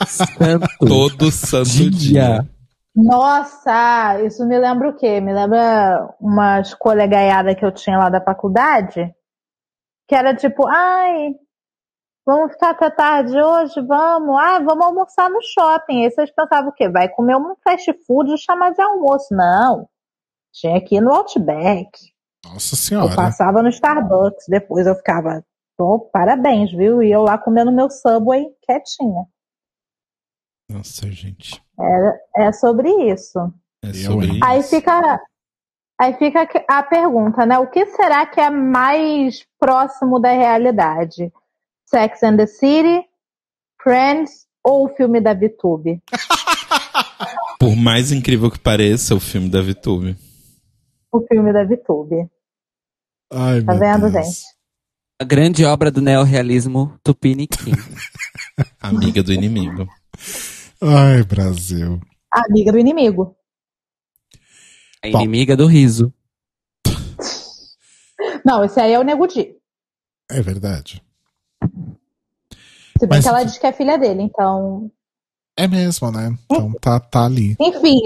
santo Todo santo dia. dia. Nossa, isso me lembra o quê? Me lembra umas colegaiadas que eu tinha lá da faculdade, que era tipo, ai, vamos ficar até tarde hoje, vamos, ah, vamos almoçar no shopping. Aí vocês pensavam o quê? Vai comer um fast food e chamar de almoço. Não, tinha que ir no Outback. Nossa Eu senhora. passava no Starbucks, depois eu ficava, pô, parabéns, viu? E eu lá comendo meu Subway quietinha. Nossa, gente. É sobre isso. É Eu, sobre isso. Aí fica, aí fica a pergunta, né? O que será que é mais próximo da realidade? Sex and the City, Friends ou o filme da VTube? Por mais incrível que pareça, o filme da VTube. O filme da VTube. Ai, Tá meu vendo, Deus. gente? A grande obra do neorrealismo Tupiniquim. Amiga do inimigo. Ai, Brasil. Amiga do inimigo. A inimiga do riso. Não, esse aí é o Nego Di. É verdade. Se bem Mas- que ela diz que é filha dele, então. É mesmo, né? Então tá, tá ali. Enfim,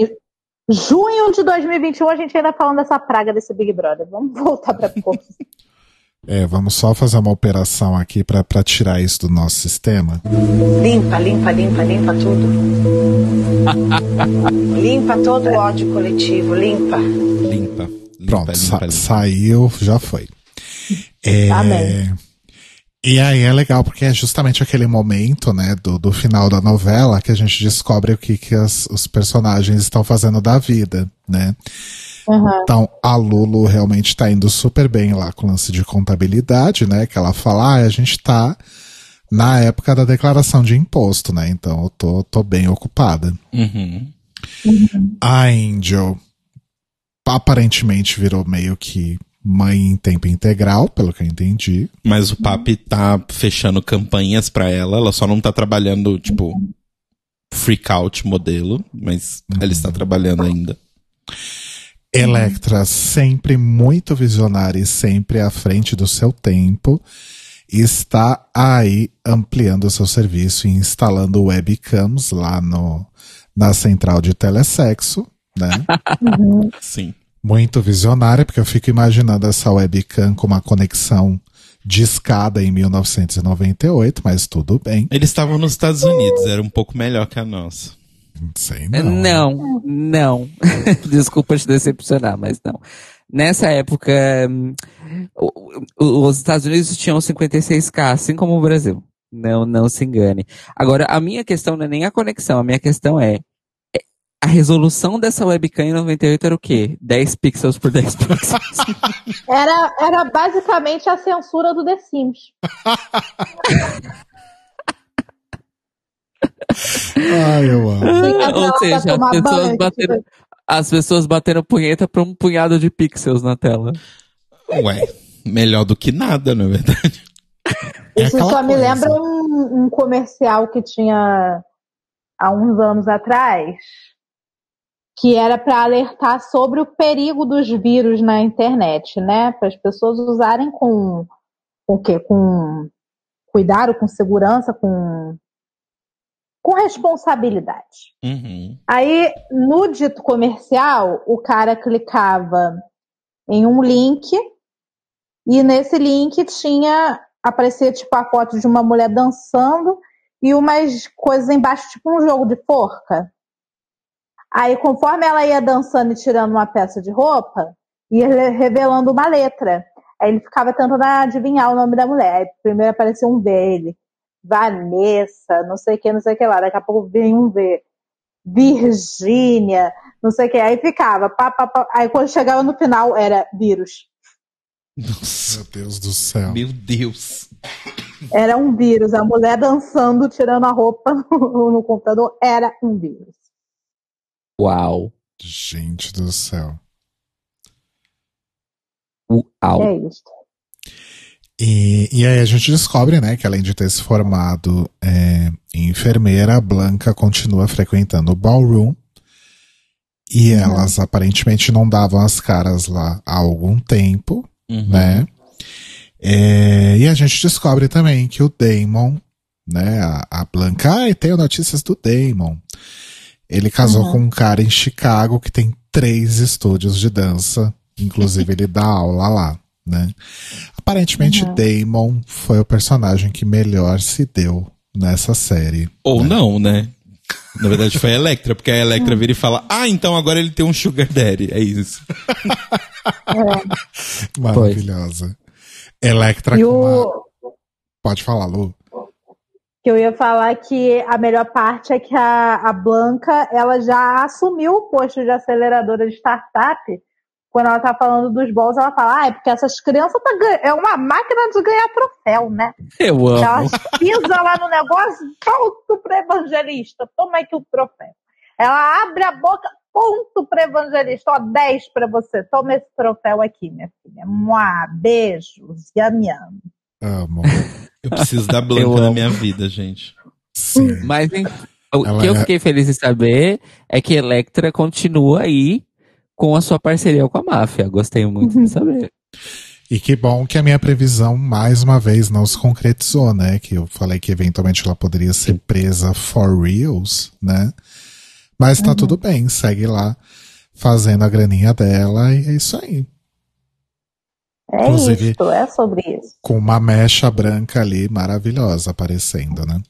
junho de 2021 a gente ainda falando dessa praga desse Big Brother. Vamos voltar pra. É, vamos só fazer uma operação aqui pra, pra tirar isso do nosso sistema. Limpa, limpa, limpa, limpa tudo. limpa todo o ódio coletivo, limpa. Limpa. limpa Pronto, limpa, sa- limpa. saiu, já foi. É, Amém. E aí é legal, porque é justamente aquele momento, né, do, do final da novela que a gente descobre o que, que as- os personagens estão fazendo da vida, né? Uhum. Então, a Lulu realmente tá indo super bem lá com o lance de contabilidade, né? Que ela fala, ah, a gente tá na época da declaração de imposto, né? Então eu tô, tô bem ocupada. Uhum. A Angel aparentemente virou meio que mãe em tempo integral, pelo que eu entendi. Mas o Papi tá fechando campanhas pra ela. Ela só não tá trabalhando, tipo, freak out modelo. Mas ela está trabalhando ainda. Electra sempre muito visionária e sempre à frente do seu tempo. Está aí ampliando seu serviço e instalando webcams lá no, na central de telesexo, né? Sim. Muito visionária, porque eu fico imaginando essa webcam com uma conexão de escada em 1998, mas tudo bem. Eles estavam nos Estados Unidos. Era um pouco melhor que a nossa. Não sei É, não. Não, não. Desculpa te decepcionar, mas não. Nessa época, hum, os Estados Unidos tinham 56K, assim como o Brasil. Não, não se engane. Agora, a minha questão não é nem a conexão, a minha questão é, a resolução dessa webcam em 98 era o quê? 10 pixels por 10 pixels. Era, era basicamente a censura do The Sims. Ai, eu amo. Pra Ou seja, as pessoas, bateram, tipo, as pessoas bateram punheta pra um punhado de pixels na tela. Ué, melhor do que nada, na verdade. É Isso só me coisa. lembra um, um comercial que tinha há uns anos atrás, que era para alertar sobre o perigo dos vírus na internet, né? Para as pessoas usarem com, com o quê? Com cuidado, com segurança, com, com responsabilidade. Uhum. Aí, no dito comercial, o cara clicava em um link e nesse link tinha aparecia tipo a foto de uma mulher dançando e umas coisas embaixo, tipo um jogo de forca. Aí, conforme ela ia dançando e tirando uma peça de roupa, ia re- revelando uma letra. Aí ele ficava tentando adivinhar o nome da mulher. Aí primeiro apareceu um V, ele, Vanessa, não sei o que, não sei o que lá. Daqui a pouco vem um V. Virgínia, não sei o que. Aí ficava, pá, pá, pá. aí quando chegava no final era vírus. Nossa, Meu Deus do céu. meu Deus. Era um vírus. A mulher dançando, tirando a roupa no, no computador, era um vírus. Uau. Gente do céu. Uau. É isso. E, e aí a gente descobre, né, que além de ter se formado é, em enfermeira, a Blanca continua frequentando o ballroom. E elas aparentemente não davam as caras lá há algum tempo, Uhum. né? É, e a gente descobre também que o Damon, né, a, a Blanca, ai, tenho notícias do Damon. Ele casou com um cara em Chicago que tem três estúdios de dança, inclusive ele dá aula lá, né? Aparentemente Damon foi o personagem que melhor se deu nessa série. Ou não, né? Na verdade foi a Electra, porque a Electra vira e fala: Ah, então agora ele tem um Sugar Daddy. É isso. Maravilhosa. Electra E com uma... o Pode falar, Lu. Que eu ia falar que a melhor parte é que a, a Blanca ela já assumiu o posto de aceleradora de startup. Quando ela tá falando dos balls, ela fala, ah, é porque essas crianças tá ganha- é uma máquina de ganhar troféu, né? Eu amo. Ela pisa lá no negócio, ponto pro evangelista, toma aqui o troféu. Ela abre a boca, ponto pro evangelista, ó, 10 pra você, toma esse troféu aqui, minha filha. Mua, beijos, yam yam. Amo. Eu preciso da Blanca na minha vida, gente. Sim. Mas em- o Ela que eu é- fiquei feliz em saber é que Electra continua aí com a sua parceria com a máfia. Gostei muito de saber. E que bom que a minha previsão, mais uma vez, não se concretizou, né? Que eu falei que eventualmente ela poderia ser presa for reals, né? Mas tá tudo bem, segue lá fazendo a graninha dela e é isso aí. É Inclusive- isto, é sobre isso. Com uma mecha branca ali maravilhosa aparecendo, né?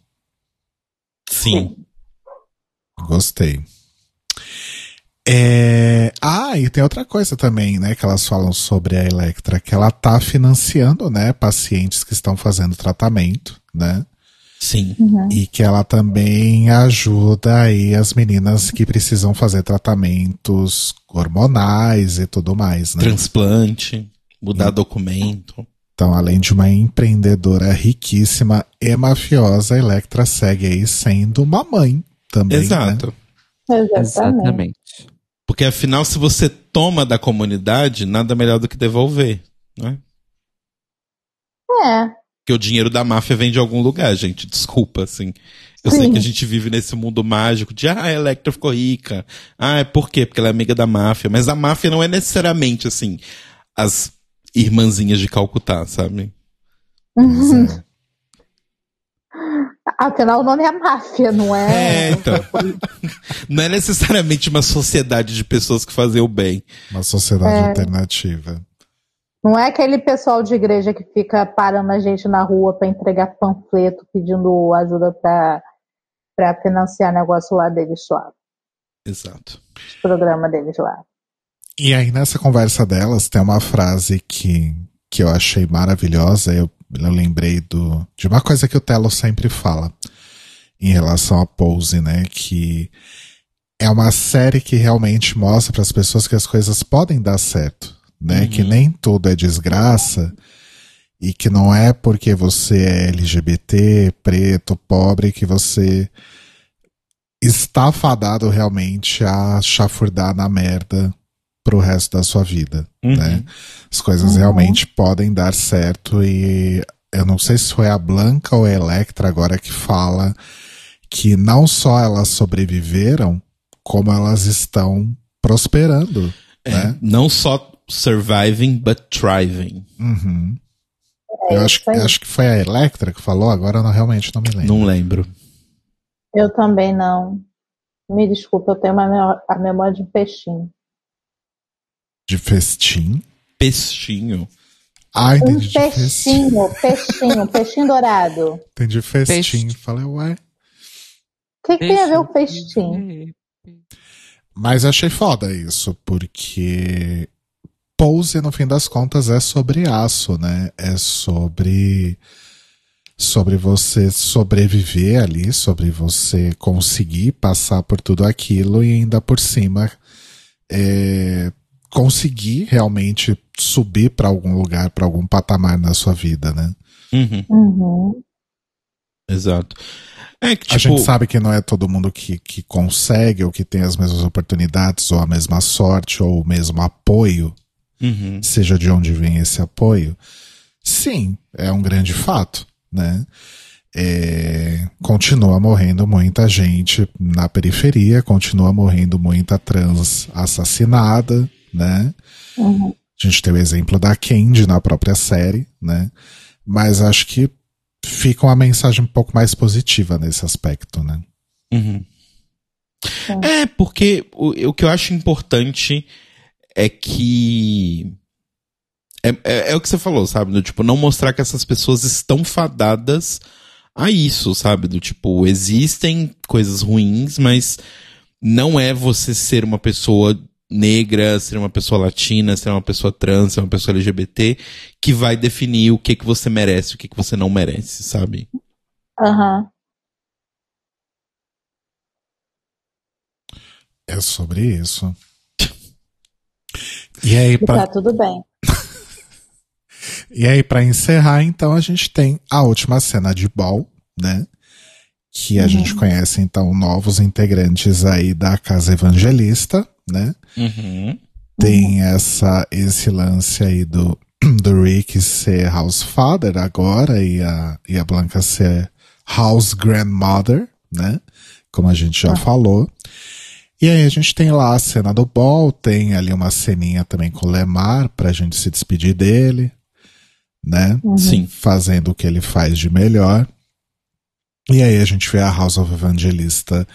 Sim. Gostei. É... Ah, e tem outra coisa também, né? Que elas falam sobre a Electra, que ela tá financiando, né? Pacientes que estão fazendo tratamento, né? Sim. E que ela também ajuda aí as meninas que precisam fazer tratamentos hormonais e tudo mais, né? Transplante, mudar documento. Então, além de uma empreendedora riquíssima e mafiosa, a Electra segue aí sendo uma mãe também, né? Exato. Exatamente. Exatamente. Porque afinal, se você toma da comunidade, nada melhor do que devolver, né? É. Porque o dinheiro da máfia vem de algum lugar, gente. Desculpa, assim. Eu sei Sim. que a gente vive nesse mundo mágico de, ah, a Electra ficou rica. Ah, é por quê? Porque ela é amiga da máfia. Mas a máfia não é necessariamente, assim, as irmãzinhas de Calcutá, sabe? Pois é. Afinal, o nome é máfia, não é? É, então. não é necessariamente uma sociedade de pessoas que fazem o bem. Uma sociedade É. alternativa. Não é aquele pessoal de igreja que fica parando a gente na rua para entregar panfleto pedindo ajuda para para financiar negócio lá deles lá, Exato. os programas deles lá. E aí, nessa conversa delas, tem uma frase que, que eu achei maravilhosa. Eu, eu lembrei do, de uma coisa que o Telo sempre fala em relação a Pose, né? Que é uma série que realmente mostra para as pessoas que as coisas podem dar certo, né? Uhum. Que nem tudo é desgraça e que não é porque você é LGBT, preto, pobre, que você está fadado realmente a chafurdar na merda pro resto da sua vida, Uhum. né? As coisas Uhum. realmente podem dar certo e eu não sei se foi a Blanca ou a Electra agora que fala que não só elas sobreviveram, como elas estão prosperando, É, né? Não só surviving, but thriving. Uhum. É eu acho, aí. acho que foi a Electra que falou, agora eu não, realmente não me lembro. Não lembro. Eu também não. Me desculpa, eu tenho uma a memória de peixinho. De festim? Peixinho. Ah, Um entendi de festim. peixinho, peixinho, peixinho dourado. Entendi festim. Festim. Falei, ué. O que, que tem a ver o peixinho? Mas achei foda isso, porque Pose, no fim das contas, é sobre aço, né? É sobre. Sobre você sobreviver ali, sobre você conseguir passar por tudo aquilo e ainda por cima é, conseguir realmente subir para algum lugar, para algum patamar na sua vida, né? Uhum, Uhum. exato. É que, A tipo, gente sabe que não é todo mundo que, que consegue ou que tem as mesmas oportunidades ou a mesma sorte ou o mesmo apoio uhum, seja de onde vem esse apoio, Sim, é um grande fato, né? É, continua morrendo muita gente na periferia, continua morrendo muita trans assassinada, né? Uhum. A gente tem o exemplo da Candy na própria série, né? Mas acho que fica uma mensagem um pouco mais positiva nesse aspecto, né? Uhum. É, porque o, o que eu acho importante é que. É, é, é o que você falou, sabe? Do tipo, não mostrar que essas pessoas estão fadadas a isso, sabe? Do tipo, existem coisas ruins, mas não é você ser uma pessoa negra, ser uma pessoa latina, ser uma pessoa trans, ser uma pessoa LGBT que vai definir o que que você merece e o que que você não merece, sabe? Aham. É sobre isso. E aí, E pra, tá tudo bem. e aí, pra encerrar, então, a gente tem a última cena de ball, né? Que a gente conhece, então, novos integrantes aí da Casa Evangelista, né? Uhum. Tem essa, esse lance aí do, do Rick ser house father agora e a, e a Blanca ser house grandmother, né? Como a gente já falou. E aí a gente tem lá a cena do ball, tem ali uma ceninha também com o Lemar pra gente se despedir dele, né? Sim. Fazendo o que ele faz de melhor. E aí a gente vê a House of Evangelista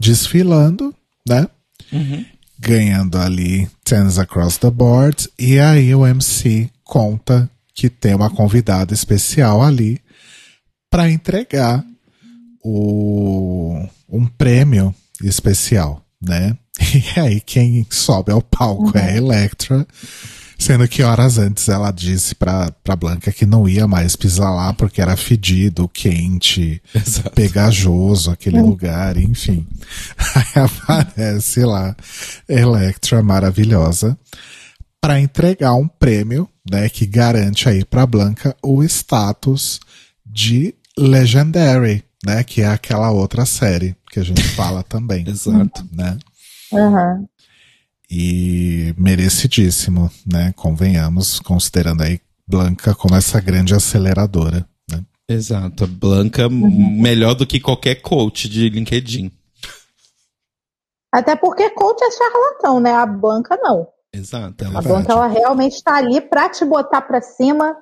desfilando, né? Uhum. Ganhando ali Tens Across the Board. E aí o MC conta que tem uma convidada especial ali para entregar o, um prêmio especial, né? E aí quem sobe ao palco é a Electra. Sendo que horas antes ela disse pra, pra Blanca que não ia mais pisar lá porque era fedido, quente, Exato. pegajoso aquele lugar, enfim. Aí aparece lá Electra maravilhosa para entregar um prêmio, né, que garante aí para Blanca o status de Legendary, né, que é aquela outra série que a gente fala também, Exato. né? Aham. E merecidíssimo, né? Convenhamos, considerando aí Blanca como essa grande aceleradora, né? Exato. A Blanca, melhor do que qualquer coach de LinkedIn. Até porque coach é charlatão, né? A banca não. Exato. A Ela Verdade. banca ela realmente está ali para te botar para cima.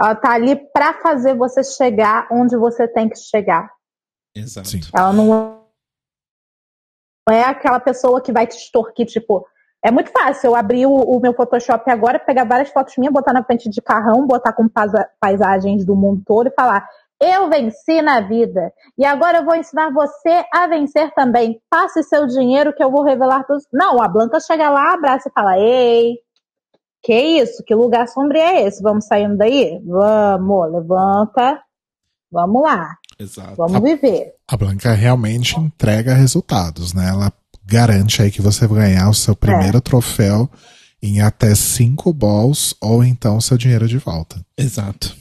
Ela tá ali para fazer você chegar onde você tem que chegar. Exato. Sim. Ela não é aquela pessoa que vai te extorquir, tipo. É muito fácil eu abrir o, o meu Photoshop agora, pegar várias fotos minhas, botar na frente de carrão, botar com paisa- paisagens do mundo todo e falar: Eu venci na vida. E agora eu vou ensinar você a vencer também. Passe seu dinheiro que eu vou revelar tudo. Não, a Blanca chega lá, abraça e fala: Ei, que isso? Que lugar sombrio é esse? Vamos saindo daí? Vamos, levanta. Vamos lá, Exato. vamos viver. A Blanca realmente entrega resultados, né? Ela garante aí que você vai ganhar o seu primeiro troféu em até cinco balls ou então seu dinheiro de volta. Exato.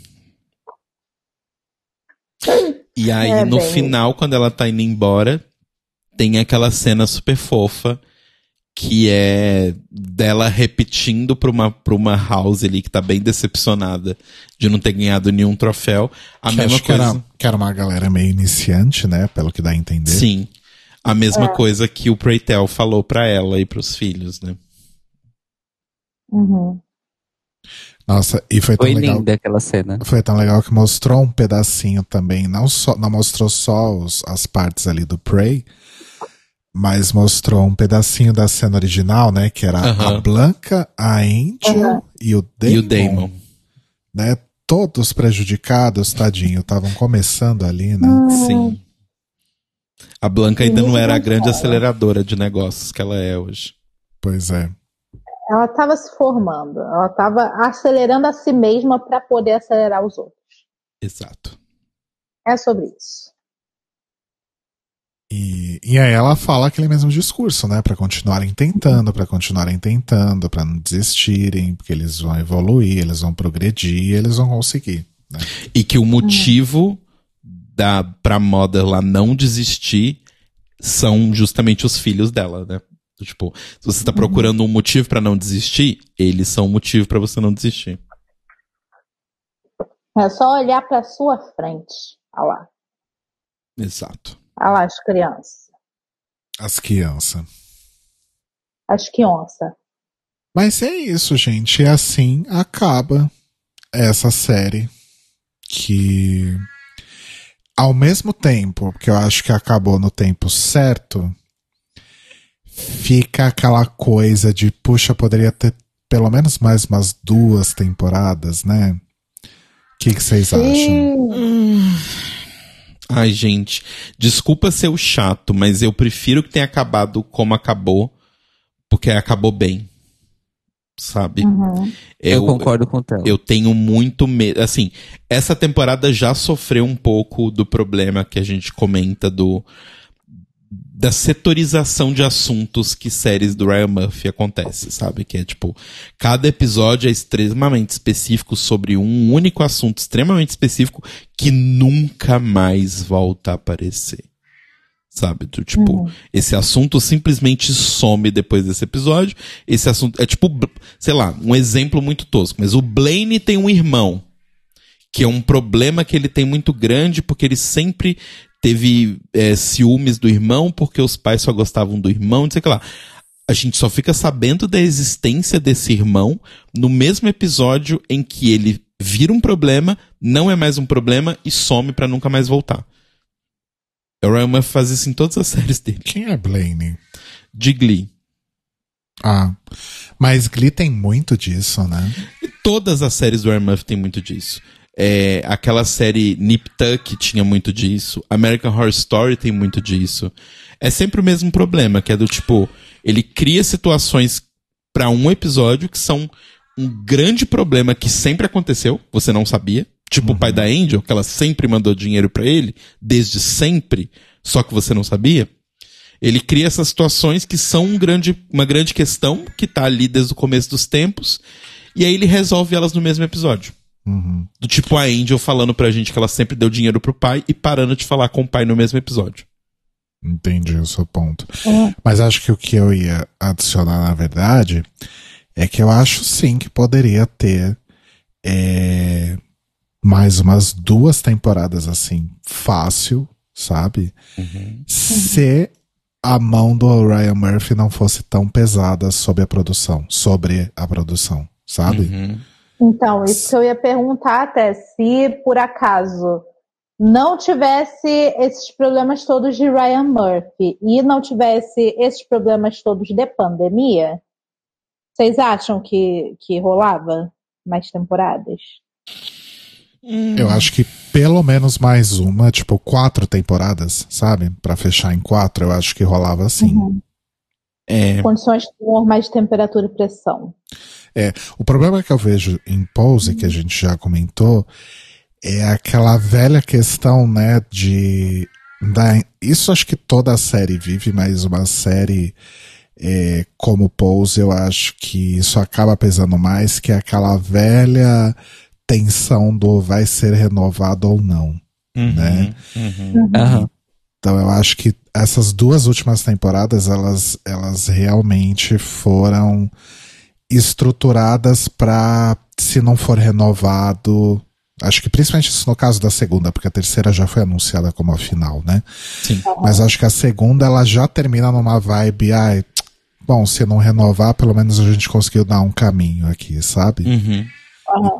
E aí, É, no bem- final, quando ela tá indo embora, tem aquela cena super fofa que é dela repetindo pra uma, pra uma house ali que tá bem decepcionada de não ter ganhado nenhum troféu. A Que mesma acho que coisa. era, que era uma galera meio iniciante, né? Pelo que dá a entender. Sim. A mesma coisa que o Preytel falou pra ela e pros filhos, né? Uhum. Nossa, e foi tão Foi legal. linda aquela cena. Foi tão legal que mostrou um pedacinho também, não só não mostrou só os- as partes ali do Prey, mas mostrou um pedacinho da cena original, né, que era a. Blanca, a Angel e o Damon, E o Damon. né? Todos prejudicados, tadinho, estavam começando ali, né? Sim. A Blanca ainda não era a grande aceleradora de negócios que ela é hoje. Pois é. Ela estava se formando, ela estava acelerando a si mesma para poder acelerar os outros. Exato. É sobre isso. E, e aí ela fala aquele mesmo discurso, né? Pra continuarem tentando, pra continuarem tentando, pra não desistirem, porque eles vão evoluir, eles vão progredir, eles vão conseguir. Né? E que o motivo da, pra Mother lá não desistir são justamente os filhos dela, né? Tipo, se você tá procurando um motivo pra não desistir, eles são o motivo pra você não desistir. É só olhar pra sua frente. Olha lá. Exato. Olha lá as crianças. As crianças. As crianças. Mas é isso, gente. E assim acaba essa série que, ao mesmo tempo que eu acho que acabou no tempo certo, fica aquela coisa de, puxa, poderia ter pelo menos mais umas duas temporadas, né? O que que vocês acham? Sim. Ai, gente, desculpa ser o chato, mas eu prefiro que tenha acabado como acabou, porque acabou bem. Sabe? Uhum. Eu, concordo com o Theo. Eu tenho muito medo. Assim, essa temporada já sofreu um pouco do problema que a gente comenta do da setorização de assuntos que séries do Ryan Murphy acontece, sabe? Que é tipo, cada episódio é extremamente específico sobre um único assunto extremamente específico que nunca mais volta a aparecer. Sabe? Do, tipo, esse assunto simplesmente some depois desse episódio. Esse assunto é tipo, sei lá, um exemplo muito tosco, mas o Blaine tem um irmão que é um problema que ele tem muito grande porque ele sempre teve é, ciúmes do irmão porque os pais só gostavam do irmão, não sei o que lá. A gente só fica sabendo da existência desse irmão no mesmo episódio em que ele vira um problema, não é mais um problema e some pra nunca mais voltar. O Ryan Murphy faz isso em todas as séries dele. Quem é Blaine? De Glee. Ah, mas Glee tem muito disso, né? E todas as séries do Ryan Murphy tem muito disso. É, aquela série Nip Tuck tinha muito disso. American Horror Story tem muito disso. É sempre o mesmo problema, que é do tipo, ele cria situações pra um episódio que são um grande problema que sempre aconteceu, você não sabia. Tipo o pai da Angel, que ela sempre mandou dinheiro pra ele, desde sempre, só que você não sabia. Ele cria essas situações que são um grande, uma grande questão, que tá ali desde o começo dos tempos, e aí ele resolve elas no mesmo episódio. Uhum. Do tipo a Angel falando pra gente que ela sempre deu dinheiro pro pai e parando de falar com o pai no mesmo episódio. Entendi o seu ponto. É. Mas acho que o que eu ia adicionar, na verdade, é que eu acho sim que poderia ter é, mais umas duas temporadas assim, fácil, sabe? Se a mão do Ryan Murphy não fosse tão pesada sobre a produção, sobre a produção, sabe? Uhum. Então, isso que eu ia perguntar até, se por acaso não tivesse esses problemas todos de Ryan Murphy e não tivesse esses problemas todos de pandemia, vocês acham que, que rolava mais temporadas? Eu acho que pelo menos mais uma, tipo, quatro temporadas, sabe? Pra fechar em quatro, eu acho que rolava assim. É, Condições normais de temperatura e pressão. É, o problema que eu vejo em Pose, que a gente já comentou, é aquela velha questão, né, de. Da, isso acho que toda a série vive, mas uma série é, como Pose, eu acho que isso acaba pesando mais, que é aquela velha tensão do vai ser renovado ou não. uhum, né? uhum. Aham. Então eu acho que essas duas últimas temporadas, elas, elas realmente foram estruturadas para se não for renovado. Acho que principalmente isso no caso da segunda, porque a terceira já foi anunciada como a final, né? Sim. Mas acho que a segunda ela já termina numa vibe, ai, bom, se não renovar, pelo menos a gente conseguiu dar um caminho aqui, sabe? Uhum.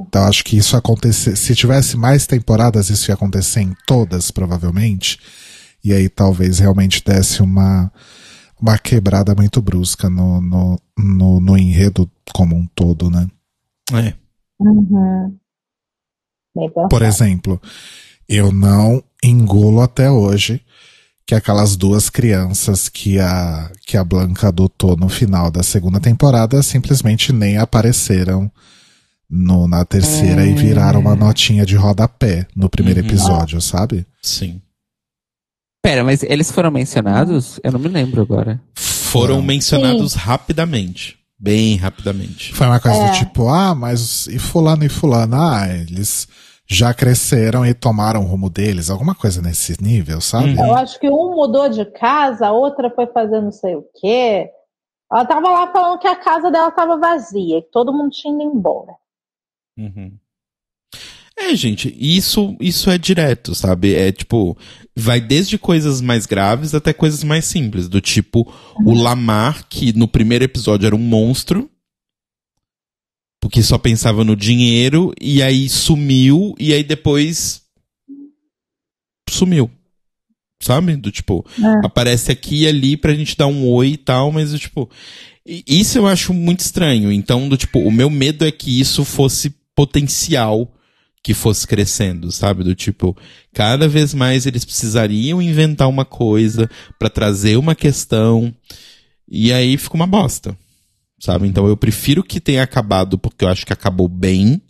Então acho que isso acontecer, se tivesse mais temporadas, isso ia acontecer em todas, provavelmente. E aí talvez realmente desse uma, uma quebrada muito brusca no, no, no, no enredo como um todo, né? É. Uhum. Por exemplo, eu não engulo até hoje que aquelas duas crianças que a, que a Blanca adotou no final da segunda temporada simplesmente nem apareceram no, na terceira e viraram uma notinha de rodapé no primeiro Uhum. episódio, sabe? Sim. Pera, mas eles foram mencionados? Eu não me lembro agora. Foram Foram. mencionados rapidamente. Bem rapidamente. Foi uma coisa É. do tipo, ah, mas e fulano e fulano? Ah, eles já cresceram e tomaram o rumo deles, alguma coisa nesse nível, sabe? Eu acho que um mudou de casa, a outra foi fazer não sei o quê. Ela tava lá falando que a casa dela tava vazia, que todo mundo tinha ido embora. Uhum. É, gente, isso, isso é direto, sabe? É tipo, vai desde coisas mais graves até coisas mais simples, do tipo o Lamar, que no primeiro episódio era um monstro, porque só pensava no dinheiro, e aí sumiu, e aí depois sumiu. Sabe? Do tipo, É. aparece aqui e ali pra gente dar um oi e tal, mas do tipo. Isso eu acho muito estranho. Então, do tipo, o meu medo é que isso fosse potencial que fosse crescendo, sabe? Do tipo, cada vez mais eles precisariam inventar uma coisa pra trazer uma questão e aí fica uma bosta, sabe? Então eu prefiro que tenha acabado porque eu acho que acabou bem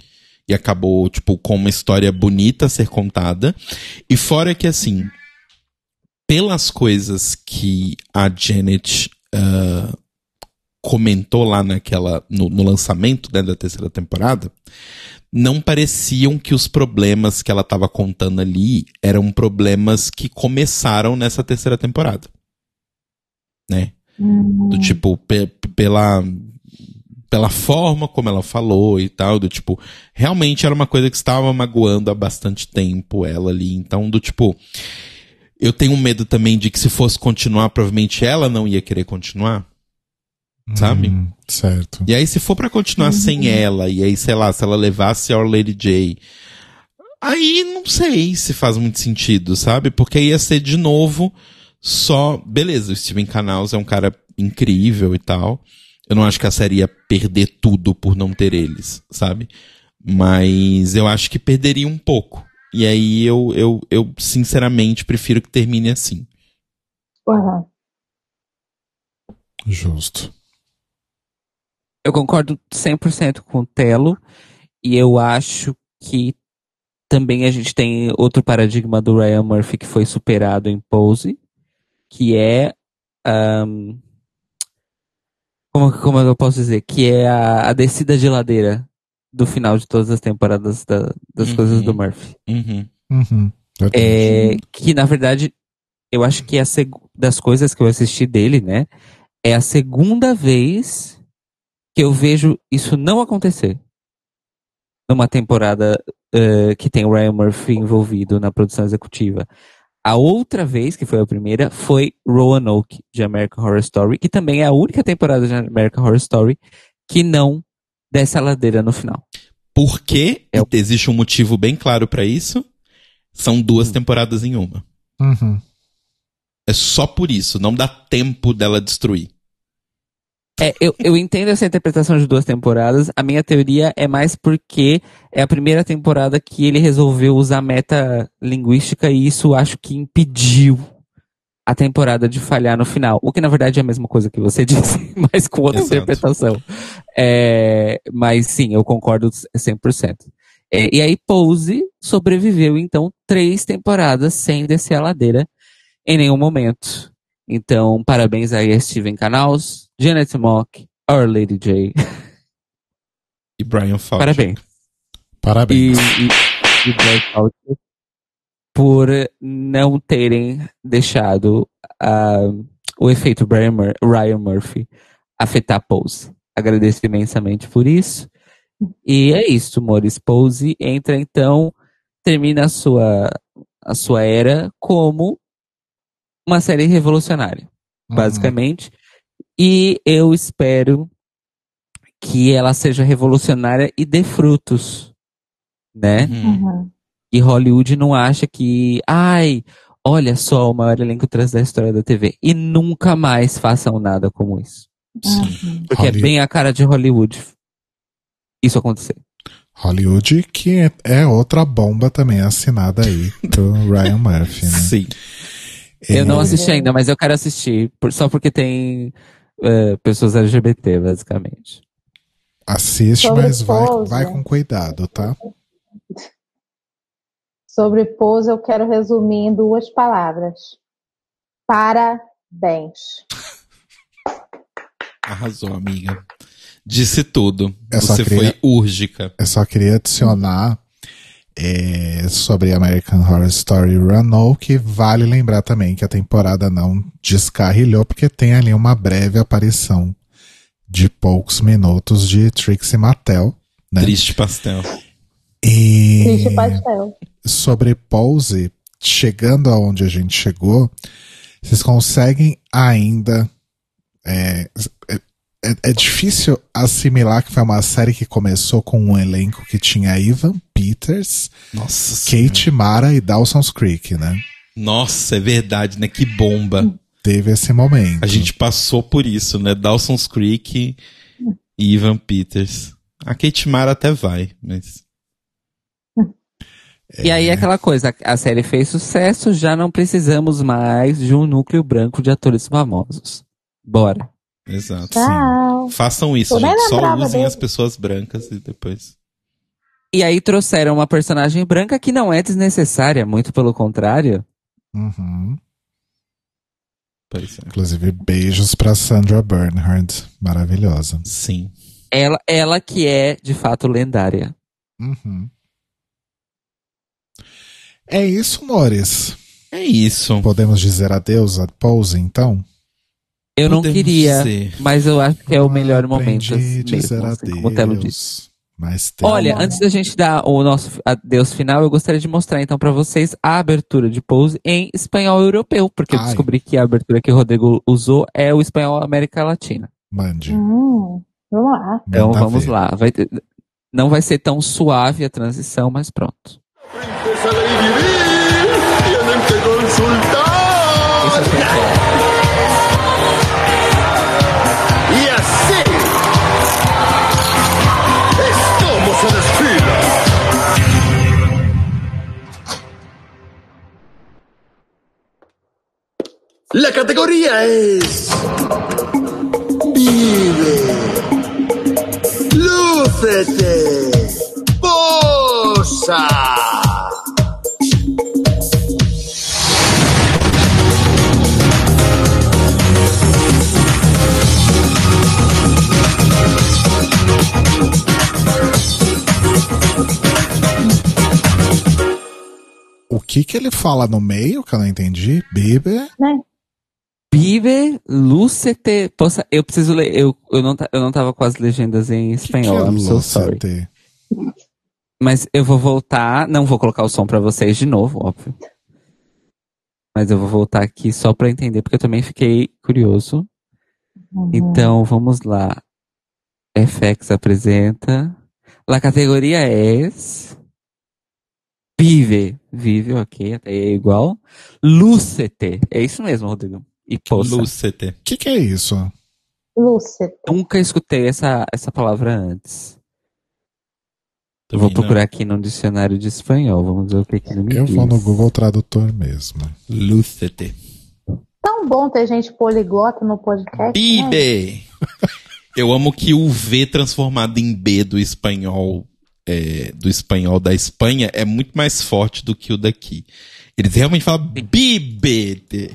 e acabou, tipo, com uma história bonita a ser contada. E fora que, assim, pelas coisas que a Janet ah, comentou lá naquela, no, no lançamento né, da terceira temporada, não pareciam que os problemas que ela estava contando ali eram problemas que começaram nessa terceira temporada. Né? Do tipo, pe- pela, pela forma como ela falou e tal, do tipo, realmente era uma coisa que estava magoando há bastante tempo ela ali. Então, do tipo, eu tenho medo também de que se fosse continuar, provavelmente ela não ia querer continuar. Sabe? Hum, certo. E aí, se for pra continuar sem ela, e aí, sei lá, se ela levasse a Our Lady J, aí não sei se faz muito sentido, sabe? Porque ia ser de novo só. Beleza, o Steven Canals é um cara incrível e tal. Eu não acho que a série ia perder tudo por não ter eles, sabe? Mas eu acho que perderia um pouco. E aí eu, eu, eu sinceramente prefiro que termine assim. Uhum. Justo. Eu concordo 100% com o Telo. E eu acho que também a gente tem outro paradigma do Ryan Murphy que foi superado em Pose, que é. ahn, como, como eu posso dizer? Que é a, a descida de ladeira do final de todas as temporadas da- das Uhum. coisas do Murphy. Uhum. Uhum. É, que na verdade, eu acho que é a das coisas que eu assisti dele, né? É a segunda vez eu vejo isso não acontecer. Numa temporada eh, que tem o Ryan Murphy envolvido na produção executiva. A outra vez, que foi a primeira, foi Roanoke, de American Horror Story, que também é a única temporada de American Horror Story que não desce a ladeira no final. Por quê? É o- Existe um motivo bem claro pra isso. São duas temporadas em uma. Uhum. É só por isso. Não dá tempo dela destruir. É, eu, eu entendo essa interpretação de duas temporadas. A minha teoria é mais porque é a primeira temporada que ele resolveu usar meta linguística e isso acho que impediu a temporada de falhar no final. O que na verdade é a mesma coisa que você disse, mas com outra Exato. interpretação. É, mas sim, eu concordo 100%. É, e aí Pose sobreviveu então três temporadas sem descer a ladeira em nenhum momento. Então, parabéns aí a Steven Canals, Janet Mock, Our Lady J. E Brian Fauci. Parabéns. E, Parabéns. e, e Black Fauci por não terem deixado ah, o efeito Brian Mur- Ryan Murphy afetar Pose. Agradeço imensamente por isso. E é isso, Mores. Pose entra então, termina a sua, a sua era como uma série revolucionária. Uhum. basicamente. E eu espero que ela seja revolucionária e dê frutos, né? Uhum. Uhum. E Hollywood não acha que, ai, olha só o maior elenco trans da história da TV. E nunca mais façam nada como isso. Uhum. Porque é Hollywood. bem a cara de Hollywood isso acontecer. Hollywood, que é, é outra bomba também assinada aí do Ryan Murphy, né? Sim. Eu não É, assisti ainda, mas eu quero assistir, por- só porque tem eh, pessoas LGBT, basicamente. Assiste, Sobre mas vai, Pose, vai né? com cuidado, tá? Sobre Pose, eu quero resumir em duas palavras. Parabéns. Arrasou, amiga. Disse tudo. Eu só Você queria- foi úrgica. Eu só queria adicionar é, sobre American Horror Story Roanoke, vale lembrar também que a temporada não descarrilhou, porque tem ali uma breve aparição de poucos minutos de Trixie Mattel, né? Triste pastel. E Triste pastel. sobre Pose, chegando aonde a gente chegou, vocês conseguem ainda. É, é, é- é difícil assimilar que foi uma série que começou com um elenco que tinha Ivan Peters, Nossa Kate Mara e Dawson's Creek, né? Nossa, é verdade, né? Que bomba. Teve esse momento. A gente passou por isso, né? Dawson's Creek e Ivan Peters. A Kate Mara até vai, mas. E aí É. aquela coisa, a série fez sucesso, já não precisamos mais de um núcleo branco de atores famosos. Bora. Exato. Tchau. Façam isso, nem gente. Só usem dele. as pessoas brancas e depois. E aí trouxeram uma personagem branca que não é desnecessária, muito pelo contrário. Uhum. Pois é. Inclusive, beijos pra Sandra Bernhard. Maravilhosa. Sim. Ela, ela que é, de fato, lendária. Uhum. É isso, Mores. É isso. Podemos dizer adeus a Pose, então? Eu não queria, dizer. mas eu acho que é o melhor Aprendi momento. a Mesmo, assim, como o Telo disse. adeus. Mas tem Olha, uma- antes da gente dar o nosso adeus final, eu gostaria de mostrar então pra vocês a abertura de Pose em espanhol europeu, porque eu Ai. descobri que a abertura que o Rodrigo usou é o espanhol América Latina. Mande. Hum, vamos lá. Então Manda vamos ver. lá. Vai ter- não vai ser tão suave a transição, mas pronto. Princesa Lady consultar. La categoría es Vive, Lúcete, Posa. O que que ele fala no meio que eu não entendi? Bibe? Né? Vive, lucete, possa. Eu preciso ler. Eu, eu, não, eu não tava com as legendas em Que que é espanhol. I'm so sorry. Mas eu vou voltar. Não vou colocar o som pra vocês de novo, óbvio. Mas eu vou voltar aqui só pra entender, porque eu também fiquei curioso. Uhum. Então, vamos lá. FX apresenta. La categoria é. Vive. Vive, ok, até aí é igual. Lucete. É isso mesmo, Rodrigo. E poça. Lucete. O que que é isso? Lúcido. Nunca escutei essa, essa palavra antes. Eu Também vou procurar aqui no dicionário de espanhol. Vamos ver o que, que ele me Eu diz. vou no Google Tradutor mesmo. não. Lucete. Tão bom ter gente poliglota no podcast. né? Bibe! Eu amo que o V transformado em B do espanhol é, do espanhol da Espanha é muito mais forte do que o daqui. Eles realmente falam bibe.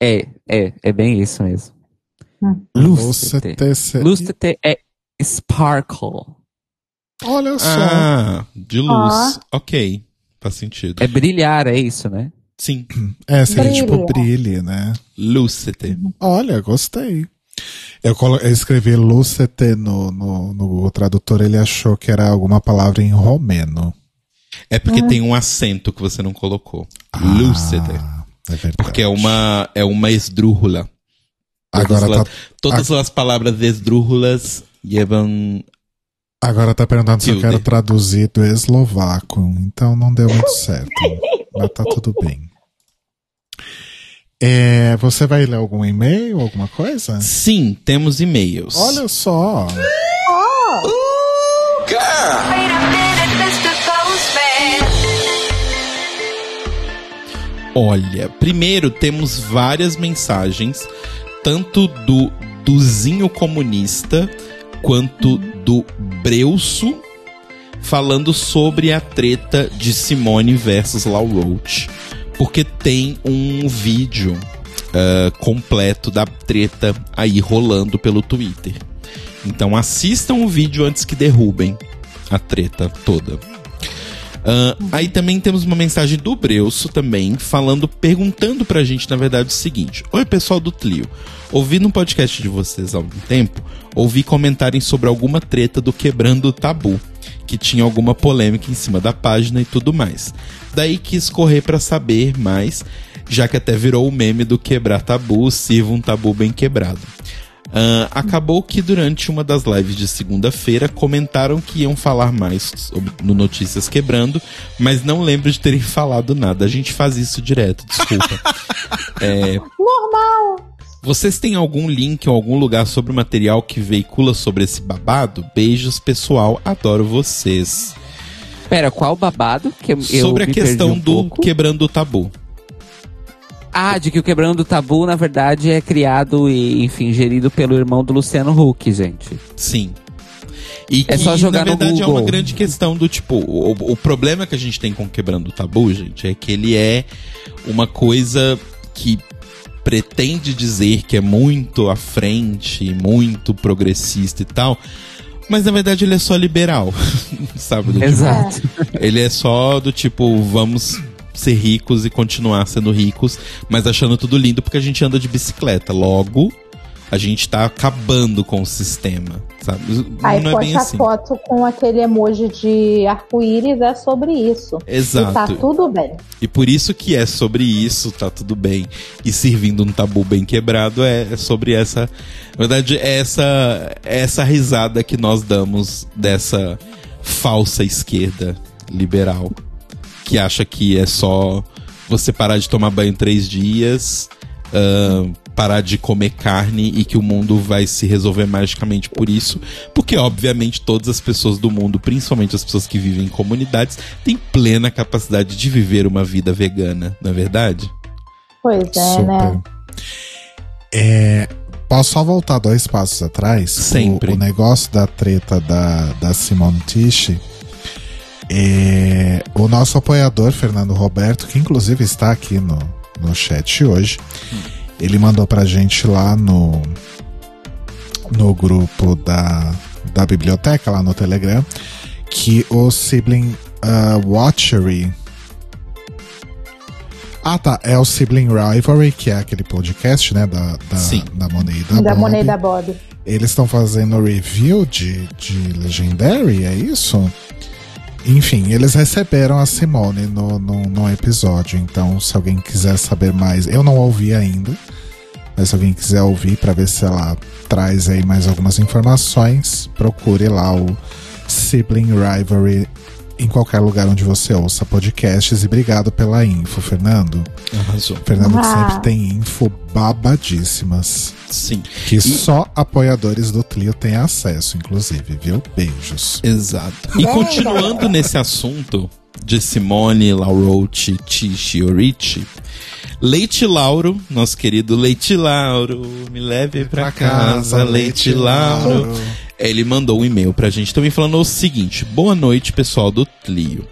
É, é, é bem isso mesmo. Hum. Lucete. Lucete se- Lucete é sparkle. Olha só. Ah, de luz. Ok, faz sentido. É brilhar, é isso, né? Sim, É, seria Brilha. tipo brilhe, né? lucete. Olha, gostei. Eu, colo- eu escrevi Lucete no, no, no Google Tradutor, ele achou que era alguma palavra em romeno. É porque tem um acento que você não colocou. Lucete. É verdade. Porque é uma, é uma esdrújula. Agora todas, tá, las, todas as palavras esdrújulas llevam. agora tá perguntando se eu quero traduzir do eslovaco, então não deu muito certo. mas tá tudo bem. É, você vai ler algum e-mail, alguma coisa? Sim, temos e-mails. Olha só. Wait a Olha, primeiro temos várias mensagens, tanto do Duzinho Comunista quanto do Breuço, falando sobre a treta de Simone versus Lau Roach. Porque tem um vídeo ah, completo da treta aí rolando pelo Twitter. Então assistam o vídeo antes que derrubem a treta toda. Ah, Aí também temos uma mensagem do Breuço também, falando, perguntando pra gente, na verdade, o seguinte: Oi, pessoal do Tlio. Ouvi no podcast de vocês há algum tempo, ouvi comentarem sobre alguma treta do Quebrando o Tabu, que tinha alguma polêmica em cima da página e tudo mais. Daí quis correr pra saber mais, já que até virou o meme do quebrar tabu, sirva um tabu bem quebrado. Ah, acabou que durante uma das lives de segunda-feira comentaram que iam falar mais no Notícias Quebrando, mas não lembro de terem falado nada. A gente faz isso direto, desculpa. É, Normal. vocês têm algum link ou algum lugar sobre o material que veicula sobre esse babado? Beijos, pessoal. Adoro vocês. Pera, qual babado? Que eu sobre a me perdi questão um do pouco. quebrando o tabu. Ah, de que o Quebrando o Tabu, na verdade, é criado e, enfim, gerido pelo irmão do Luciano Huck, gente. Sim. E que, É só jogar na no verdade, é Google. uma grande questão do tipo. O, o problema que a gente tem com Quebrando o Tabu, gente, é que ele é uma coisa que pretende dizer que é muito à frente, muito progressista e tal. Mas na verdade ele é só liberal. Sabe? Do tipo, Exato. ele é só do tipo, vamos ser ricos e continuar sendo ricos, mas achando tudo lindo porque a gente anda de bicicleta. Logo, a gente tá acabando com o sistema, sabe? Aí Não é bem assim. foto com aquele emoji de arco-íris, é sobre isso. E tá Exato. tudo bem. E por isso que é sobre isso, tá tudo bem. E servindo um tabu bem quebrado é, é sobre essa. Na verdade, é essa, é essa risada que nós damos dessa falsa esquerda liberal. Que acha que é só você parar de tomar banho três dias, ahn, parar de comer carne e que o mundo vai se resolver magicamente por isso. Porque, obviamente, todas as pessoas do mundo, principalmente as pessoas que vivem em comunidades, têm plena capacidade de viver uma vida vegana, não é verdade? Pois é, né? É, posso só voltar dois passos atrás? Sempre. O, o negócio da treta da, da Simone Tiche. É, o nosso apoiador, Fernando Roberto, que inclusive está aqui no, no chat hoje, ele mandou pra gente lá no, no grupo da, da biblioteca, lá no Telegram, que o Sibling uh, Watchery. Ah, tá. É o Sibling Rivalry, que é aquele podcast, né? Da, da, Sim. da Monet e da, Da Bob. Da Bob. Eles estão fazendo review de, de Legendary, é isso? Enfim, eles receberam a Simone no, no, no episódio. Então, se alguém quiser saber mais, eu não ouvi ainda. Mas se alguém quiser ouvir para ver se ela traz aí mais algumas informações, procure lá o Sibling Rivalry em qualquer lugar onde você ouça podcasts. E obrigado pela info, Fernando. Arrasou. Fernando que sempre tem info babadíssimas. Sim. Que só apoiadores do Clio têm acesso, inclusive, viu? Beijos. Exato. E continuando nesse assunto de Simone, Laurochi, Tishi e Orichi, Leite Lauro, nosso querido Leite Lauro, me leve pra casa, Leite Lauro. Ele mandou um e-mail pra gente também falando o seguinte: Boa noite, pessoal do Tlio.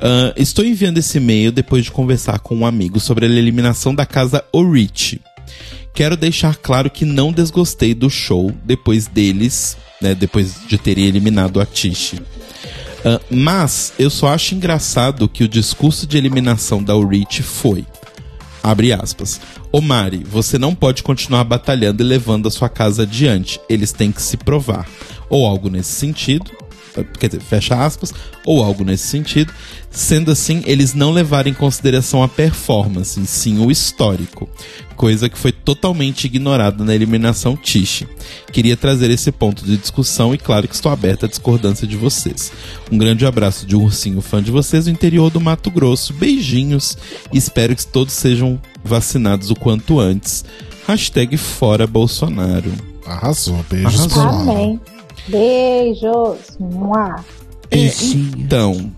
Ah, estou enviando esse e-mail depois de conversar com um amigo sobre a eliminação da casa Orichi. Quero deixar claro que não desgostei do show depois deles, né, depois de terem eliminado a Tishi. Ah, mas eu só acho engraçado que o discurso de eliminação da Urichi foi. Abre aspas. Ô Mari, você não pode continuar batalhando e levando a sua casa adiante. Eles têm que se provar. Ou algo nesse sentido. Quer dizer, fecha aspas. Ou algo nesse sentido. Sendo assim, eles não levaram em consideração a performance, e sim o histórico. Coisa que foi totalmente ignorada na eliminação Tishi. Queria trazer esse ponto de discussão e claro que estou aberta à discordância de vocês. Um grande abraço de um ursinho fã de vocês do interior do Mato Grosso. Beijinhos e espero que todos sejam vacinados o quanto antes. Hashtag fora Bolsonaro. Arrasou, beijos Arrasou. Amém. Beijos. Mua. Então,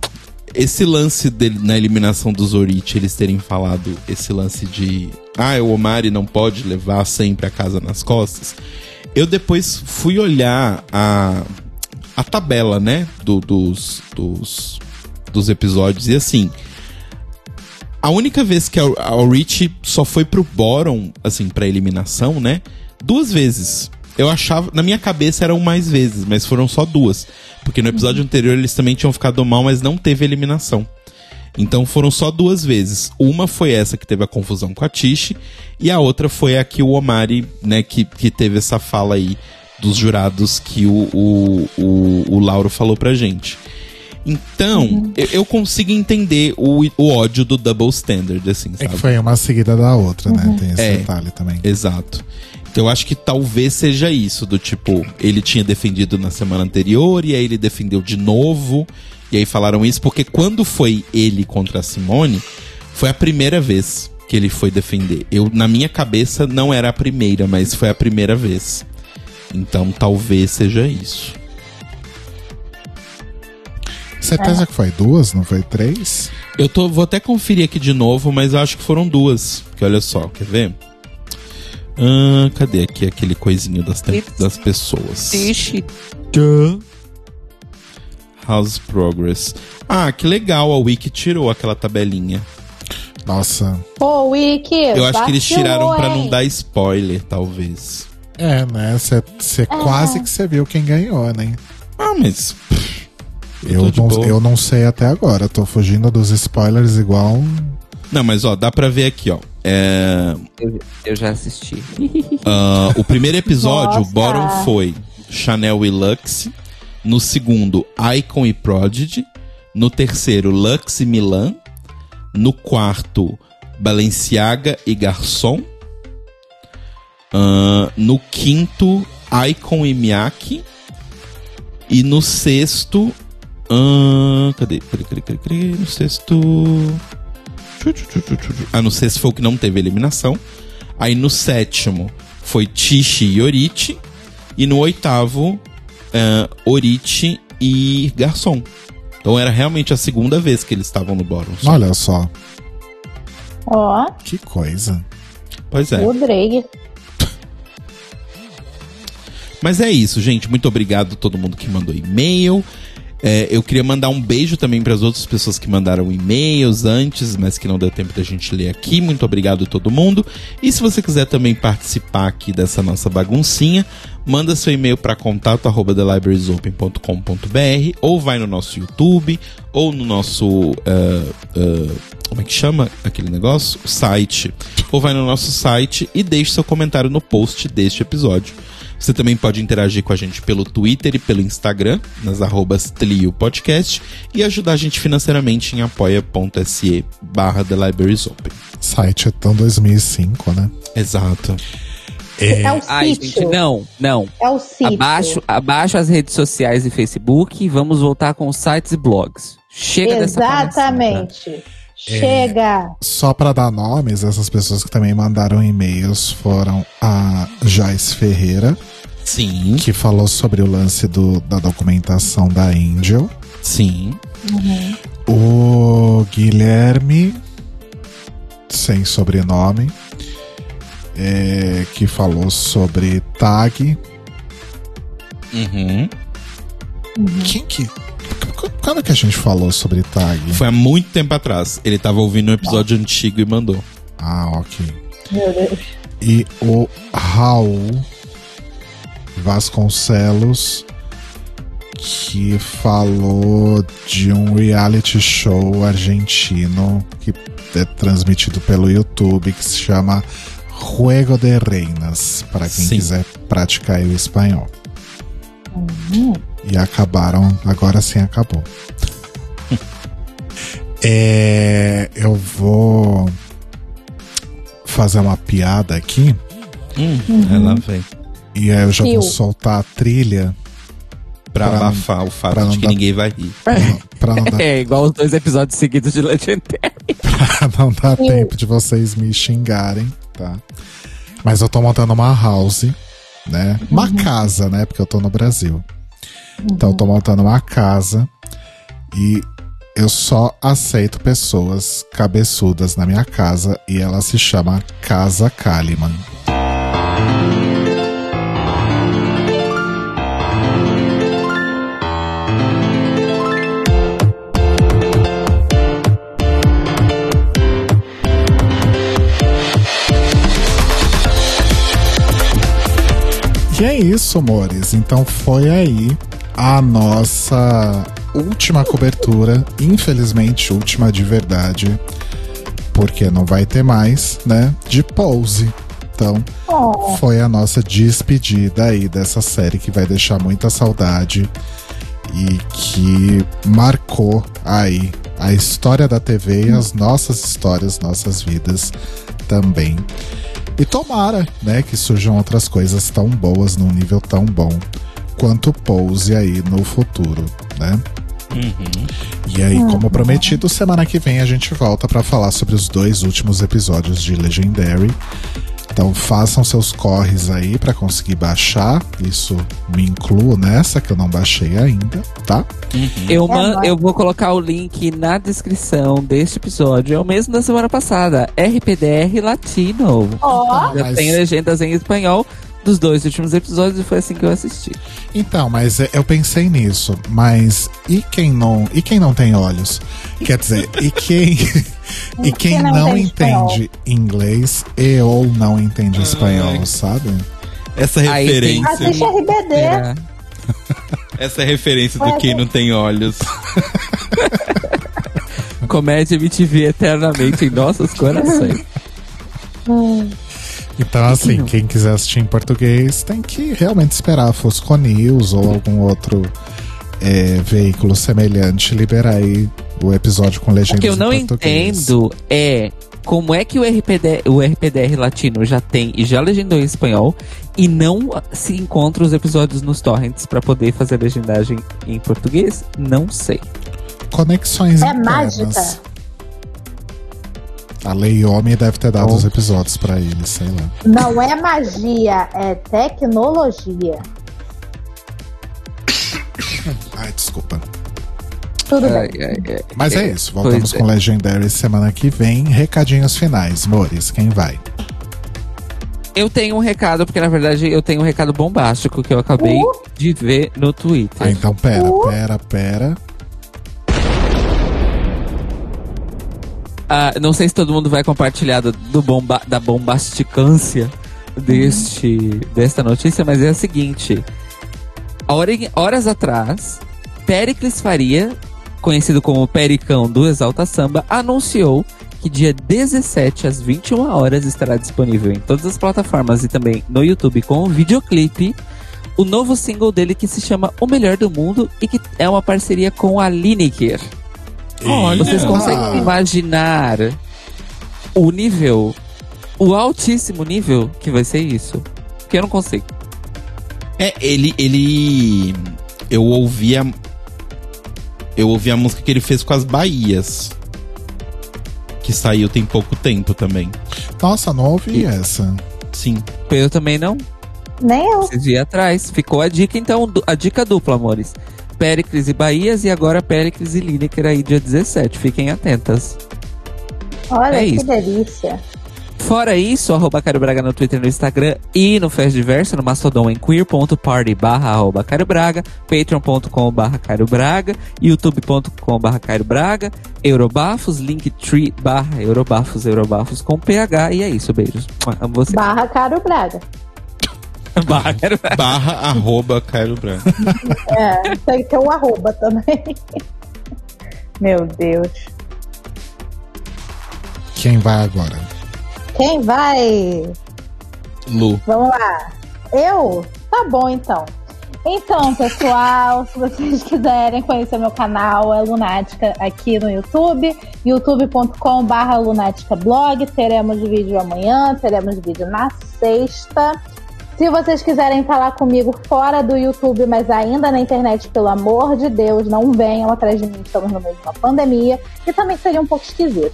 esse lance dele, na eliminação do Zorich, eles terem falado esse lance de ah, o Omari não pode levar sempre a casa nas costas. Eu depois fui olhar a, a tabela, né, do- dos, dos, dos episódios e assim. A única vez que a, a Rich só foi pro Boron, assim, pra eliminação, né? Duas vezes. Eu achava, na minha cabeça eram mais vezes, mas foram só duas. Porque no episódio anterior eles também tinham ficado mal, mas não teve eliminação. Então foram só duas vezes. Uma foi essa que teve a confusão com a Tish, e a outra foi a que o Omari, né, que, que teve essa fala aí dos jurados que o, o, o, o Lauro falou pra gente. Então, eu, eu consigo entender o, o ódio do double standard, assim, É sabe? que foi uma seguida da outra, né? Tem esse É. detalhe também. Exato. Eu acho que talvez seja isso, do tipo, ele tinha defendido na semana anterior e aí ele defendeu de novo. E aí falaram isso, porque quando foi ele contra a Simone, foi a primeira vez que ele foi defender. Eu, na minha cabeça, não era a primeira, mas foi a primeira vez. Então talvez seja isso. Certeza que foi duas, não foi três? Eu tô, vou até conferir aqui de novo, mas eu acho que foram duas. Porque olha só, quer ver? Ah, cadê aqui aquele coisinho das, das pessoas? Ixi, House Progress. Ah, que legal, a Wiki tirou aquela tabelinha. Nossa. Pô, Wiki. Eu acho que eles tiraram pra não dar spoiler, talvez. É, né? Você quase que você viu quem ganhou, né? Ah, mas. Eu, de não, eu não sei até agora. Tô fugindo dos spoilers igual. Não, mas ó, dá pra ver aqui, ó. É, eu, eu já assisti. ah, o primeiro episódio, o Nossa. Bottom foi Chanel e Lux. No segundo, Icon e Prodigy. No terceiro, Lux e Milan. No quarto, Balenciaga e Garçom. Ah, no quinto, Icon e Miyake. E no sexto. cadê? Cadê, cadê, cadê, cadê? No sexto. Tchu. Ah, no sexto foi o que não teve eliminação. Aí no sétimo foi Tishi e Oriti. E no oitavo, ah, Oriti e Garçom. Então era realmente a segunda vez que eles estavam no bórum. Olha só, Ó, que coisa. Pois é. o Drake. Mas é isso, gente. Muito obrigado a todo mundo que mandou e-mail. É, eu queria mandar um beijo também para as outras pessoas que mandaram e-mails antes, mas que não deu tempo da gente ler aqui. Muito obrigado a todo mundo. E se você quiser também participar aqui dessa nossa baguncinha, manda seu e-mail para contato arroba ou vai no nosso YouTube ou no nosso ah, ah, como é que chama aquele negócio? O site. Ou vai no nosso site e deixe seu comentário no post deste episódio. Você também pode interagir com a gente pelo Twitter e pelo Instagram, nas arrobas Tlio Podcast, e ajudar a gente financeiramente em apoia.se barra The Libraries Open. Site é tão 2005, né? Exato. É, o Ai, gente, não, não. É o sítio. Abaixo, abaixo as redes sociais e Facebook, vamos voltar com os sites e blogs. Chega dessa palhaçada. Exatamente. Chega. Só pra dar nomes, essas pessoas que também mandaram e-mails foram a Joyce Ferreira, Sim, que falou sobre o lance do, da documentação da Angel. sim. O Guilherme, sem sobrenome, é, que falou sobre tag. Uhum. Quem que. Quando que a gente falou sobre tag? Foi há muito tempo atrás. Ele tava ouvindo um episódio antigo e mandou. Ah, ok. Meu Deus. E o Raul Vasconcelos, que falou de um reality show argentino que é transmitido pelo YouTube, que se chama Juego de Reinas, para quem Sim. quiser praticar o espanhol. E acabaram, agora sim acabou. É, eu vou fazer uma piada aqui. Hum, Ela vem. E aí eu já Fio. vou soltar a trilha Pra, Pra- abafar o fato pra não de que dar- ninguém vai rir. pra não dar, É, igual os dois episódios seguidos de Legendary. pra não dar tempo de vocês me xingarem, tá? Mas eu tô montando uma house, né? Uma casa, né? Porque eu tô no Brasil. Então eu tô montando uma casa e eu só aceito pessoas cabeçudas na minha casa e ela se chama Casa Kalimann. Que é isso, amores. Então foi aí a nossa última cobertura, infelizmente última de verdade, porque não vai ter mais, né? De Pose. Então, Oh, foi a nossa despedida aí dessa série que vai deixar muita saudade e que marcou aí a história da TV e as nossas histórias, nossas vidas também. E tomara, né, que surjam outras coisas tão boas num nível tão bom quanto Pose aí no futuro, né? Uhum. E aí, como prometido, semana que vem a gente volta pra falar sobre os dois últimos episódios de Legendary. Então façam seus corres aí pra conseguir baixar. Isso me incluo nessa que eu não baixei ainda, tá? Eu, man- vai. eu vou colocar o link na descrição deste episódio. É o mesmo da semana passada. RPDR Latino. Ó. Já Mas- tem legendas em espanhol dos dois últimos episódios e foi assim que eu assisti. Então, mas é, eu pensei nisso. Mas e quem não, e quem não tem olhos? Quer dizer, e quem e quem não não espanhol? entende inglês e ou não entende espanhol, Ai. sabe? Essa referência. assiste RBD. É. Essa é a referência do quem tem- não tem olhos. Comédia MTV eternamente em nossos corações. Então, assim, quem quiser assistir em português tem que realmente esperar a Fosco News ou algum outro é, veículo semelhante liberar aí o episódio com O legendas que eu não entendo é como é que o RPD, o RPDR latino já tem e já legendou em espanhol e não se encontra os episódios nos torrents pra poder fazer legendagem em português? Não sei. Conexões É internas. mágica. A Lei Homem deve ter dado Oh. os episódios pra ele, sei lá. Não é magia, é tecnologia. Ai, desculpa. Tudo Ai, bem. ai, ai. Mas é isso, voltamos Pois é. com Legendary semana que vem. Recadinhos finais, Mores, quem vai? Eu tenho um recado, porque na verdade eu tenho um recado bombástico que eu acabei Uh. de ver no Twitter. Ah, então pera, Uh. pera, pera. Ah, não sei se todo mundo vai compartilhar do, do bomba, da bombasticância deste, desta notícia, mas é a seguinte. Hora- horas atrás, Pericles Faria, conhecido como Pericão do Exalta Samba, anunciou que dia 17 às 21 horas estará disponível em todas as plataformas e também no YouTube com um videoclipe o novo single dele que se chama O Melhor do Mundo e que é uma parceria com a Lineker. Olha. Vocês conseguem imaginar o nível, o altíssimo nível que vai ser isso? Porque eu não consigo. É, ele. ele eu ouvi a. Eu ouvi a música que ele fez com as Bahias. Que saiu tem pouco tempo também. Nossa, não ouvi E- essa. Sim. Eu também não. Nem eu. Esses dias atrás. Ficou a dica, então, a dica dupla, amores. Péricles e Bahias e agora Péricles e Lineker aí dia 17. Fiquem atentas. Olha É que isso. delícia. Fora isso, arroba Cairo Braga no Twitter e no Instagram e no Fest Diverso, no Mastodon em queer.party barra arroba Braga, patreon.com barra Cairo Braga, youtube.com barra Cairo Braga, Eurobafos, linktree barra Eurobafos, Eurobafos com PH e é isso, beijos. Amo você. Barra Caro Braga. barra Cairo Braga. Barra arroba Cairo Branco. É, tem que ter o arroba também. Meu Deus. Quem vai agora? Quem vai? Lu. Vamos lá. Eu? Tá bom, então. Então, pessoal, se vocês quiserem conhecer meu canal, é Lunática aqui no YouTube, youtube.com.br lunaticablog. Teremos vídeo amanhã, teremos vídeo na sexta. Se vocês quiserem falar comigo fora do YouTube, mas ainda na internet, pelo amor de Deus, não venham atrás de mim, estamos no meio de uma pandemia, e também seria um pouco esquisito.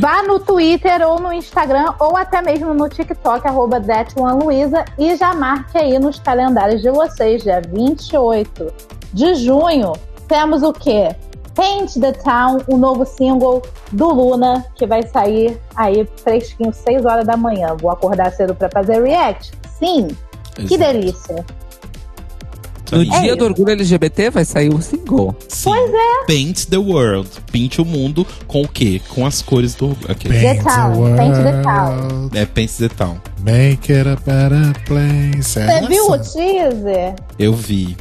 Vá no Twitter ou no Instagram ou até mesmo no TikTok, arroba ThatOneLuiza, e já marque aí nos calendários de vocês, dia 28 de junho, temos o quê? Paint the Town, o novo single do Luna, que vai sair aí fresquinho, 6 horas da manhã. Vou acordar cedo pra fazer react? Sim, que Exato. delícia. Isso No aí. dia É do orgulho LGBT vai sair o single. Sim. Pois é. Paint the world. Pinte o mundo com o quê? Com as cores do. Aquele. The Town, Paint the Town. É Paint the Town. Make it a better place. É Você viu o teaser? Eu vi.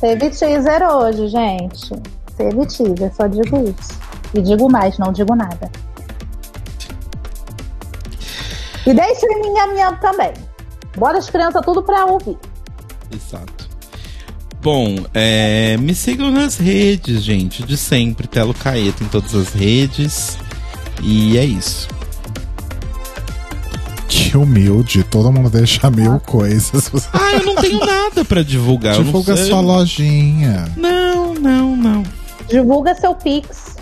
Teve teaser hoje, gente. Teve teaser, só digo isso. E digo mais, não digo nada. E deixa em minha minha também. Bora as crianças tudo pra ouvir. Exato. Bom, é, me sigam nas redes, gente, de sempre. Telo Caeta em todas as redes. E é isso. Que humilde, todo mundo deixa mil coisas. Ah, eu não tenho nada pra divulgar. eu não Divulga sei- sua lojinha. Não, não, não. Divulga seu Pix.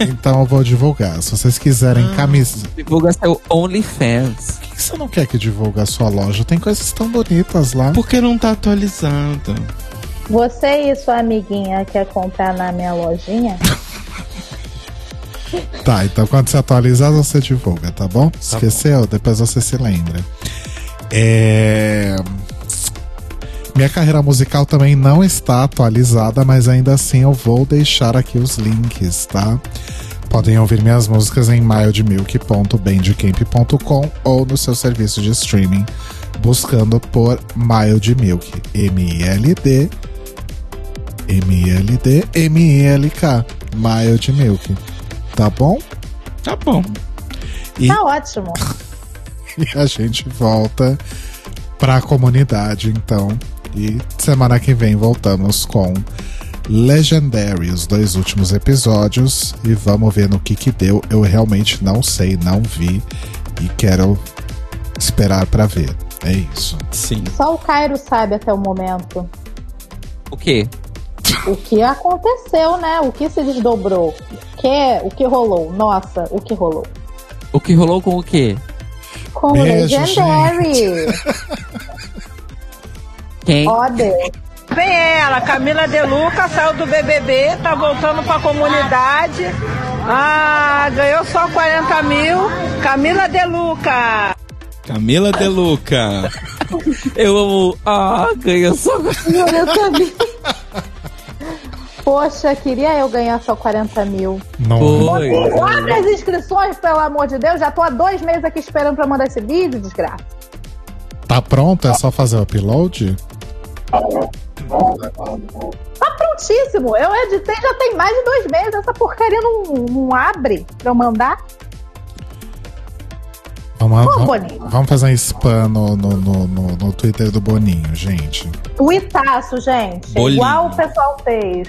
Então eu vou divulgar. Se vocês quiserem Ah. camisa. Divulga seu OnlyFans. Por que que você não quer que divulgue a sua loja? Tem coisas tão bonitas lá. Porque não tá atualizada. Você e sua amiguinha quer comprar na minha lojinha? Tá, então quando você atualizar, você divulga, tá bom? Esqueceu? Depois você se lembra. É... Minha carreira musical também não está atualizada, mas ainda assim eu vou deixar aqui os links, tá? Podem ouvir minhas músicas em mildmilk.bandcamp.com ou no seu serviço de streaming, buscando por Mild Milk. M-I-L-D M-I-L-D M-I-L-K Mild Milk. Tá bom? Tá bom. E, Tá ótimo. e a gente volta pra comunidade, então. E semana que vem voltamos com Legendary, os dois últimos episódios. E vamos ver no que que deu. Eu realmente não sei, não vi. E quero esperar pra ver. É isso. Sim. Só o Cairo sabe até o momento O quê? o que aconteceu, né? O que se desdobrou. O que, o que rolou? Nossa, o que rolou? O que rolou com o quê? Com o Beijo, Legendary. Quem? Ó, Deus. Vem ela, Camila De Luca, saiu do BBB, tá voltando pra comunidade. Ah, ganhou só 40 mil. Camila De Luca. Camila De Luca. Eu amo. Ah, ganha só. Eu sabia. Poxa, queria eu ganhar só 40 mil. Não. Foi. Abre as inscrições, pelo amor de Deus. Já tô há dois meses aqui esperando pra mandar esse vídeo, desgraça. Tá pronto? É só fazer o upload? Tá prontíssimo. Eu editei já tem mais de dois meses. Essa porcaria não, não abre pra eu mandar. Vamos, Ô, vamos, vamos fazer um spam no, no, no, no- no Twitter do Boninho, gente. Tuitaço, gente. Bolinho. Igual o pessoal fez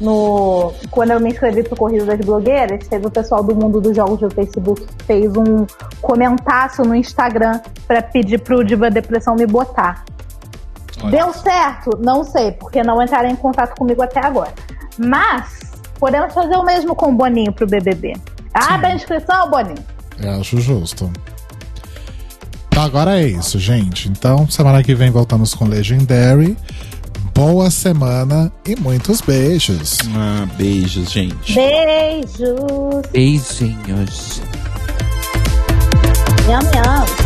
no. Quando eu me inscrevi pro Corrida das Blogueiras, teve o pessoal do mundo dos jogos do Facebook que fez um comentaço no Instagram pra pedir pro Diva Depressão me botar. Olha. Deu certo? Não sei, porque não entraram em contato comigo até agora. Mas podemos fazer o mesmo com o Boninho pro BBB. Abre a inscrição, Boninho. Eu acho justo. Então agora é isso, gente. Então, semana que vem voltamos com Legendary. Boa semana e muitos beijos. Ah, beijos, gente. Beijos. Beijinhos. Nham, nham.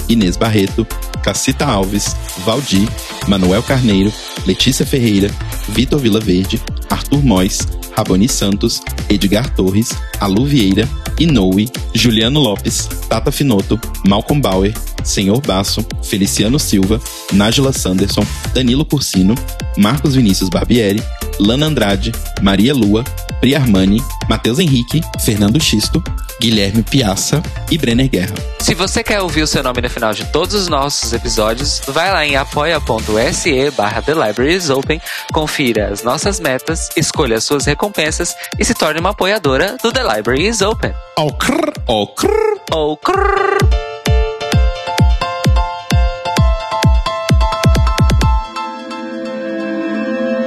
Inês Barreto, Cacita Alves, Valdir, Manuel Carneiro, Letícia Ferreira, Vitor Vilaverde, Arthur Mois, Raboni Santos, Edgar Torres, Alu Vieira, Inoue, Juliano Lopes, Tata Finoto, Malcolm Bauer, Senhor Basso, Feliciano Silva, Nájila Sanderson, Danilo Cursino, Marcos Vinícius Barbieri, Lana Andrade, Maria Lua, Pri Armani, Matheus Henrique, Fernando Xisto, Guilherme Piaça e Brenner Guerra. Se você quer ouvir o seu nome no final de todos os nossos episódios, vai lá em apoia.se barra The Libraries Open, confira as nossas metas, escolha as suas recompensas e se torne uma apoiadora do The Library is Open. Ao crrr, Ó, crrr. ou crrr.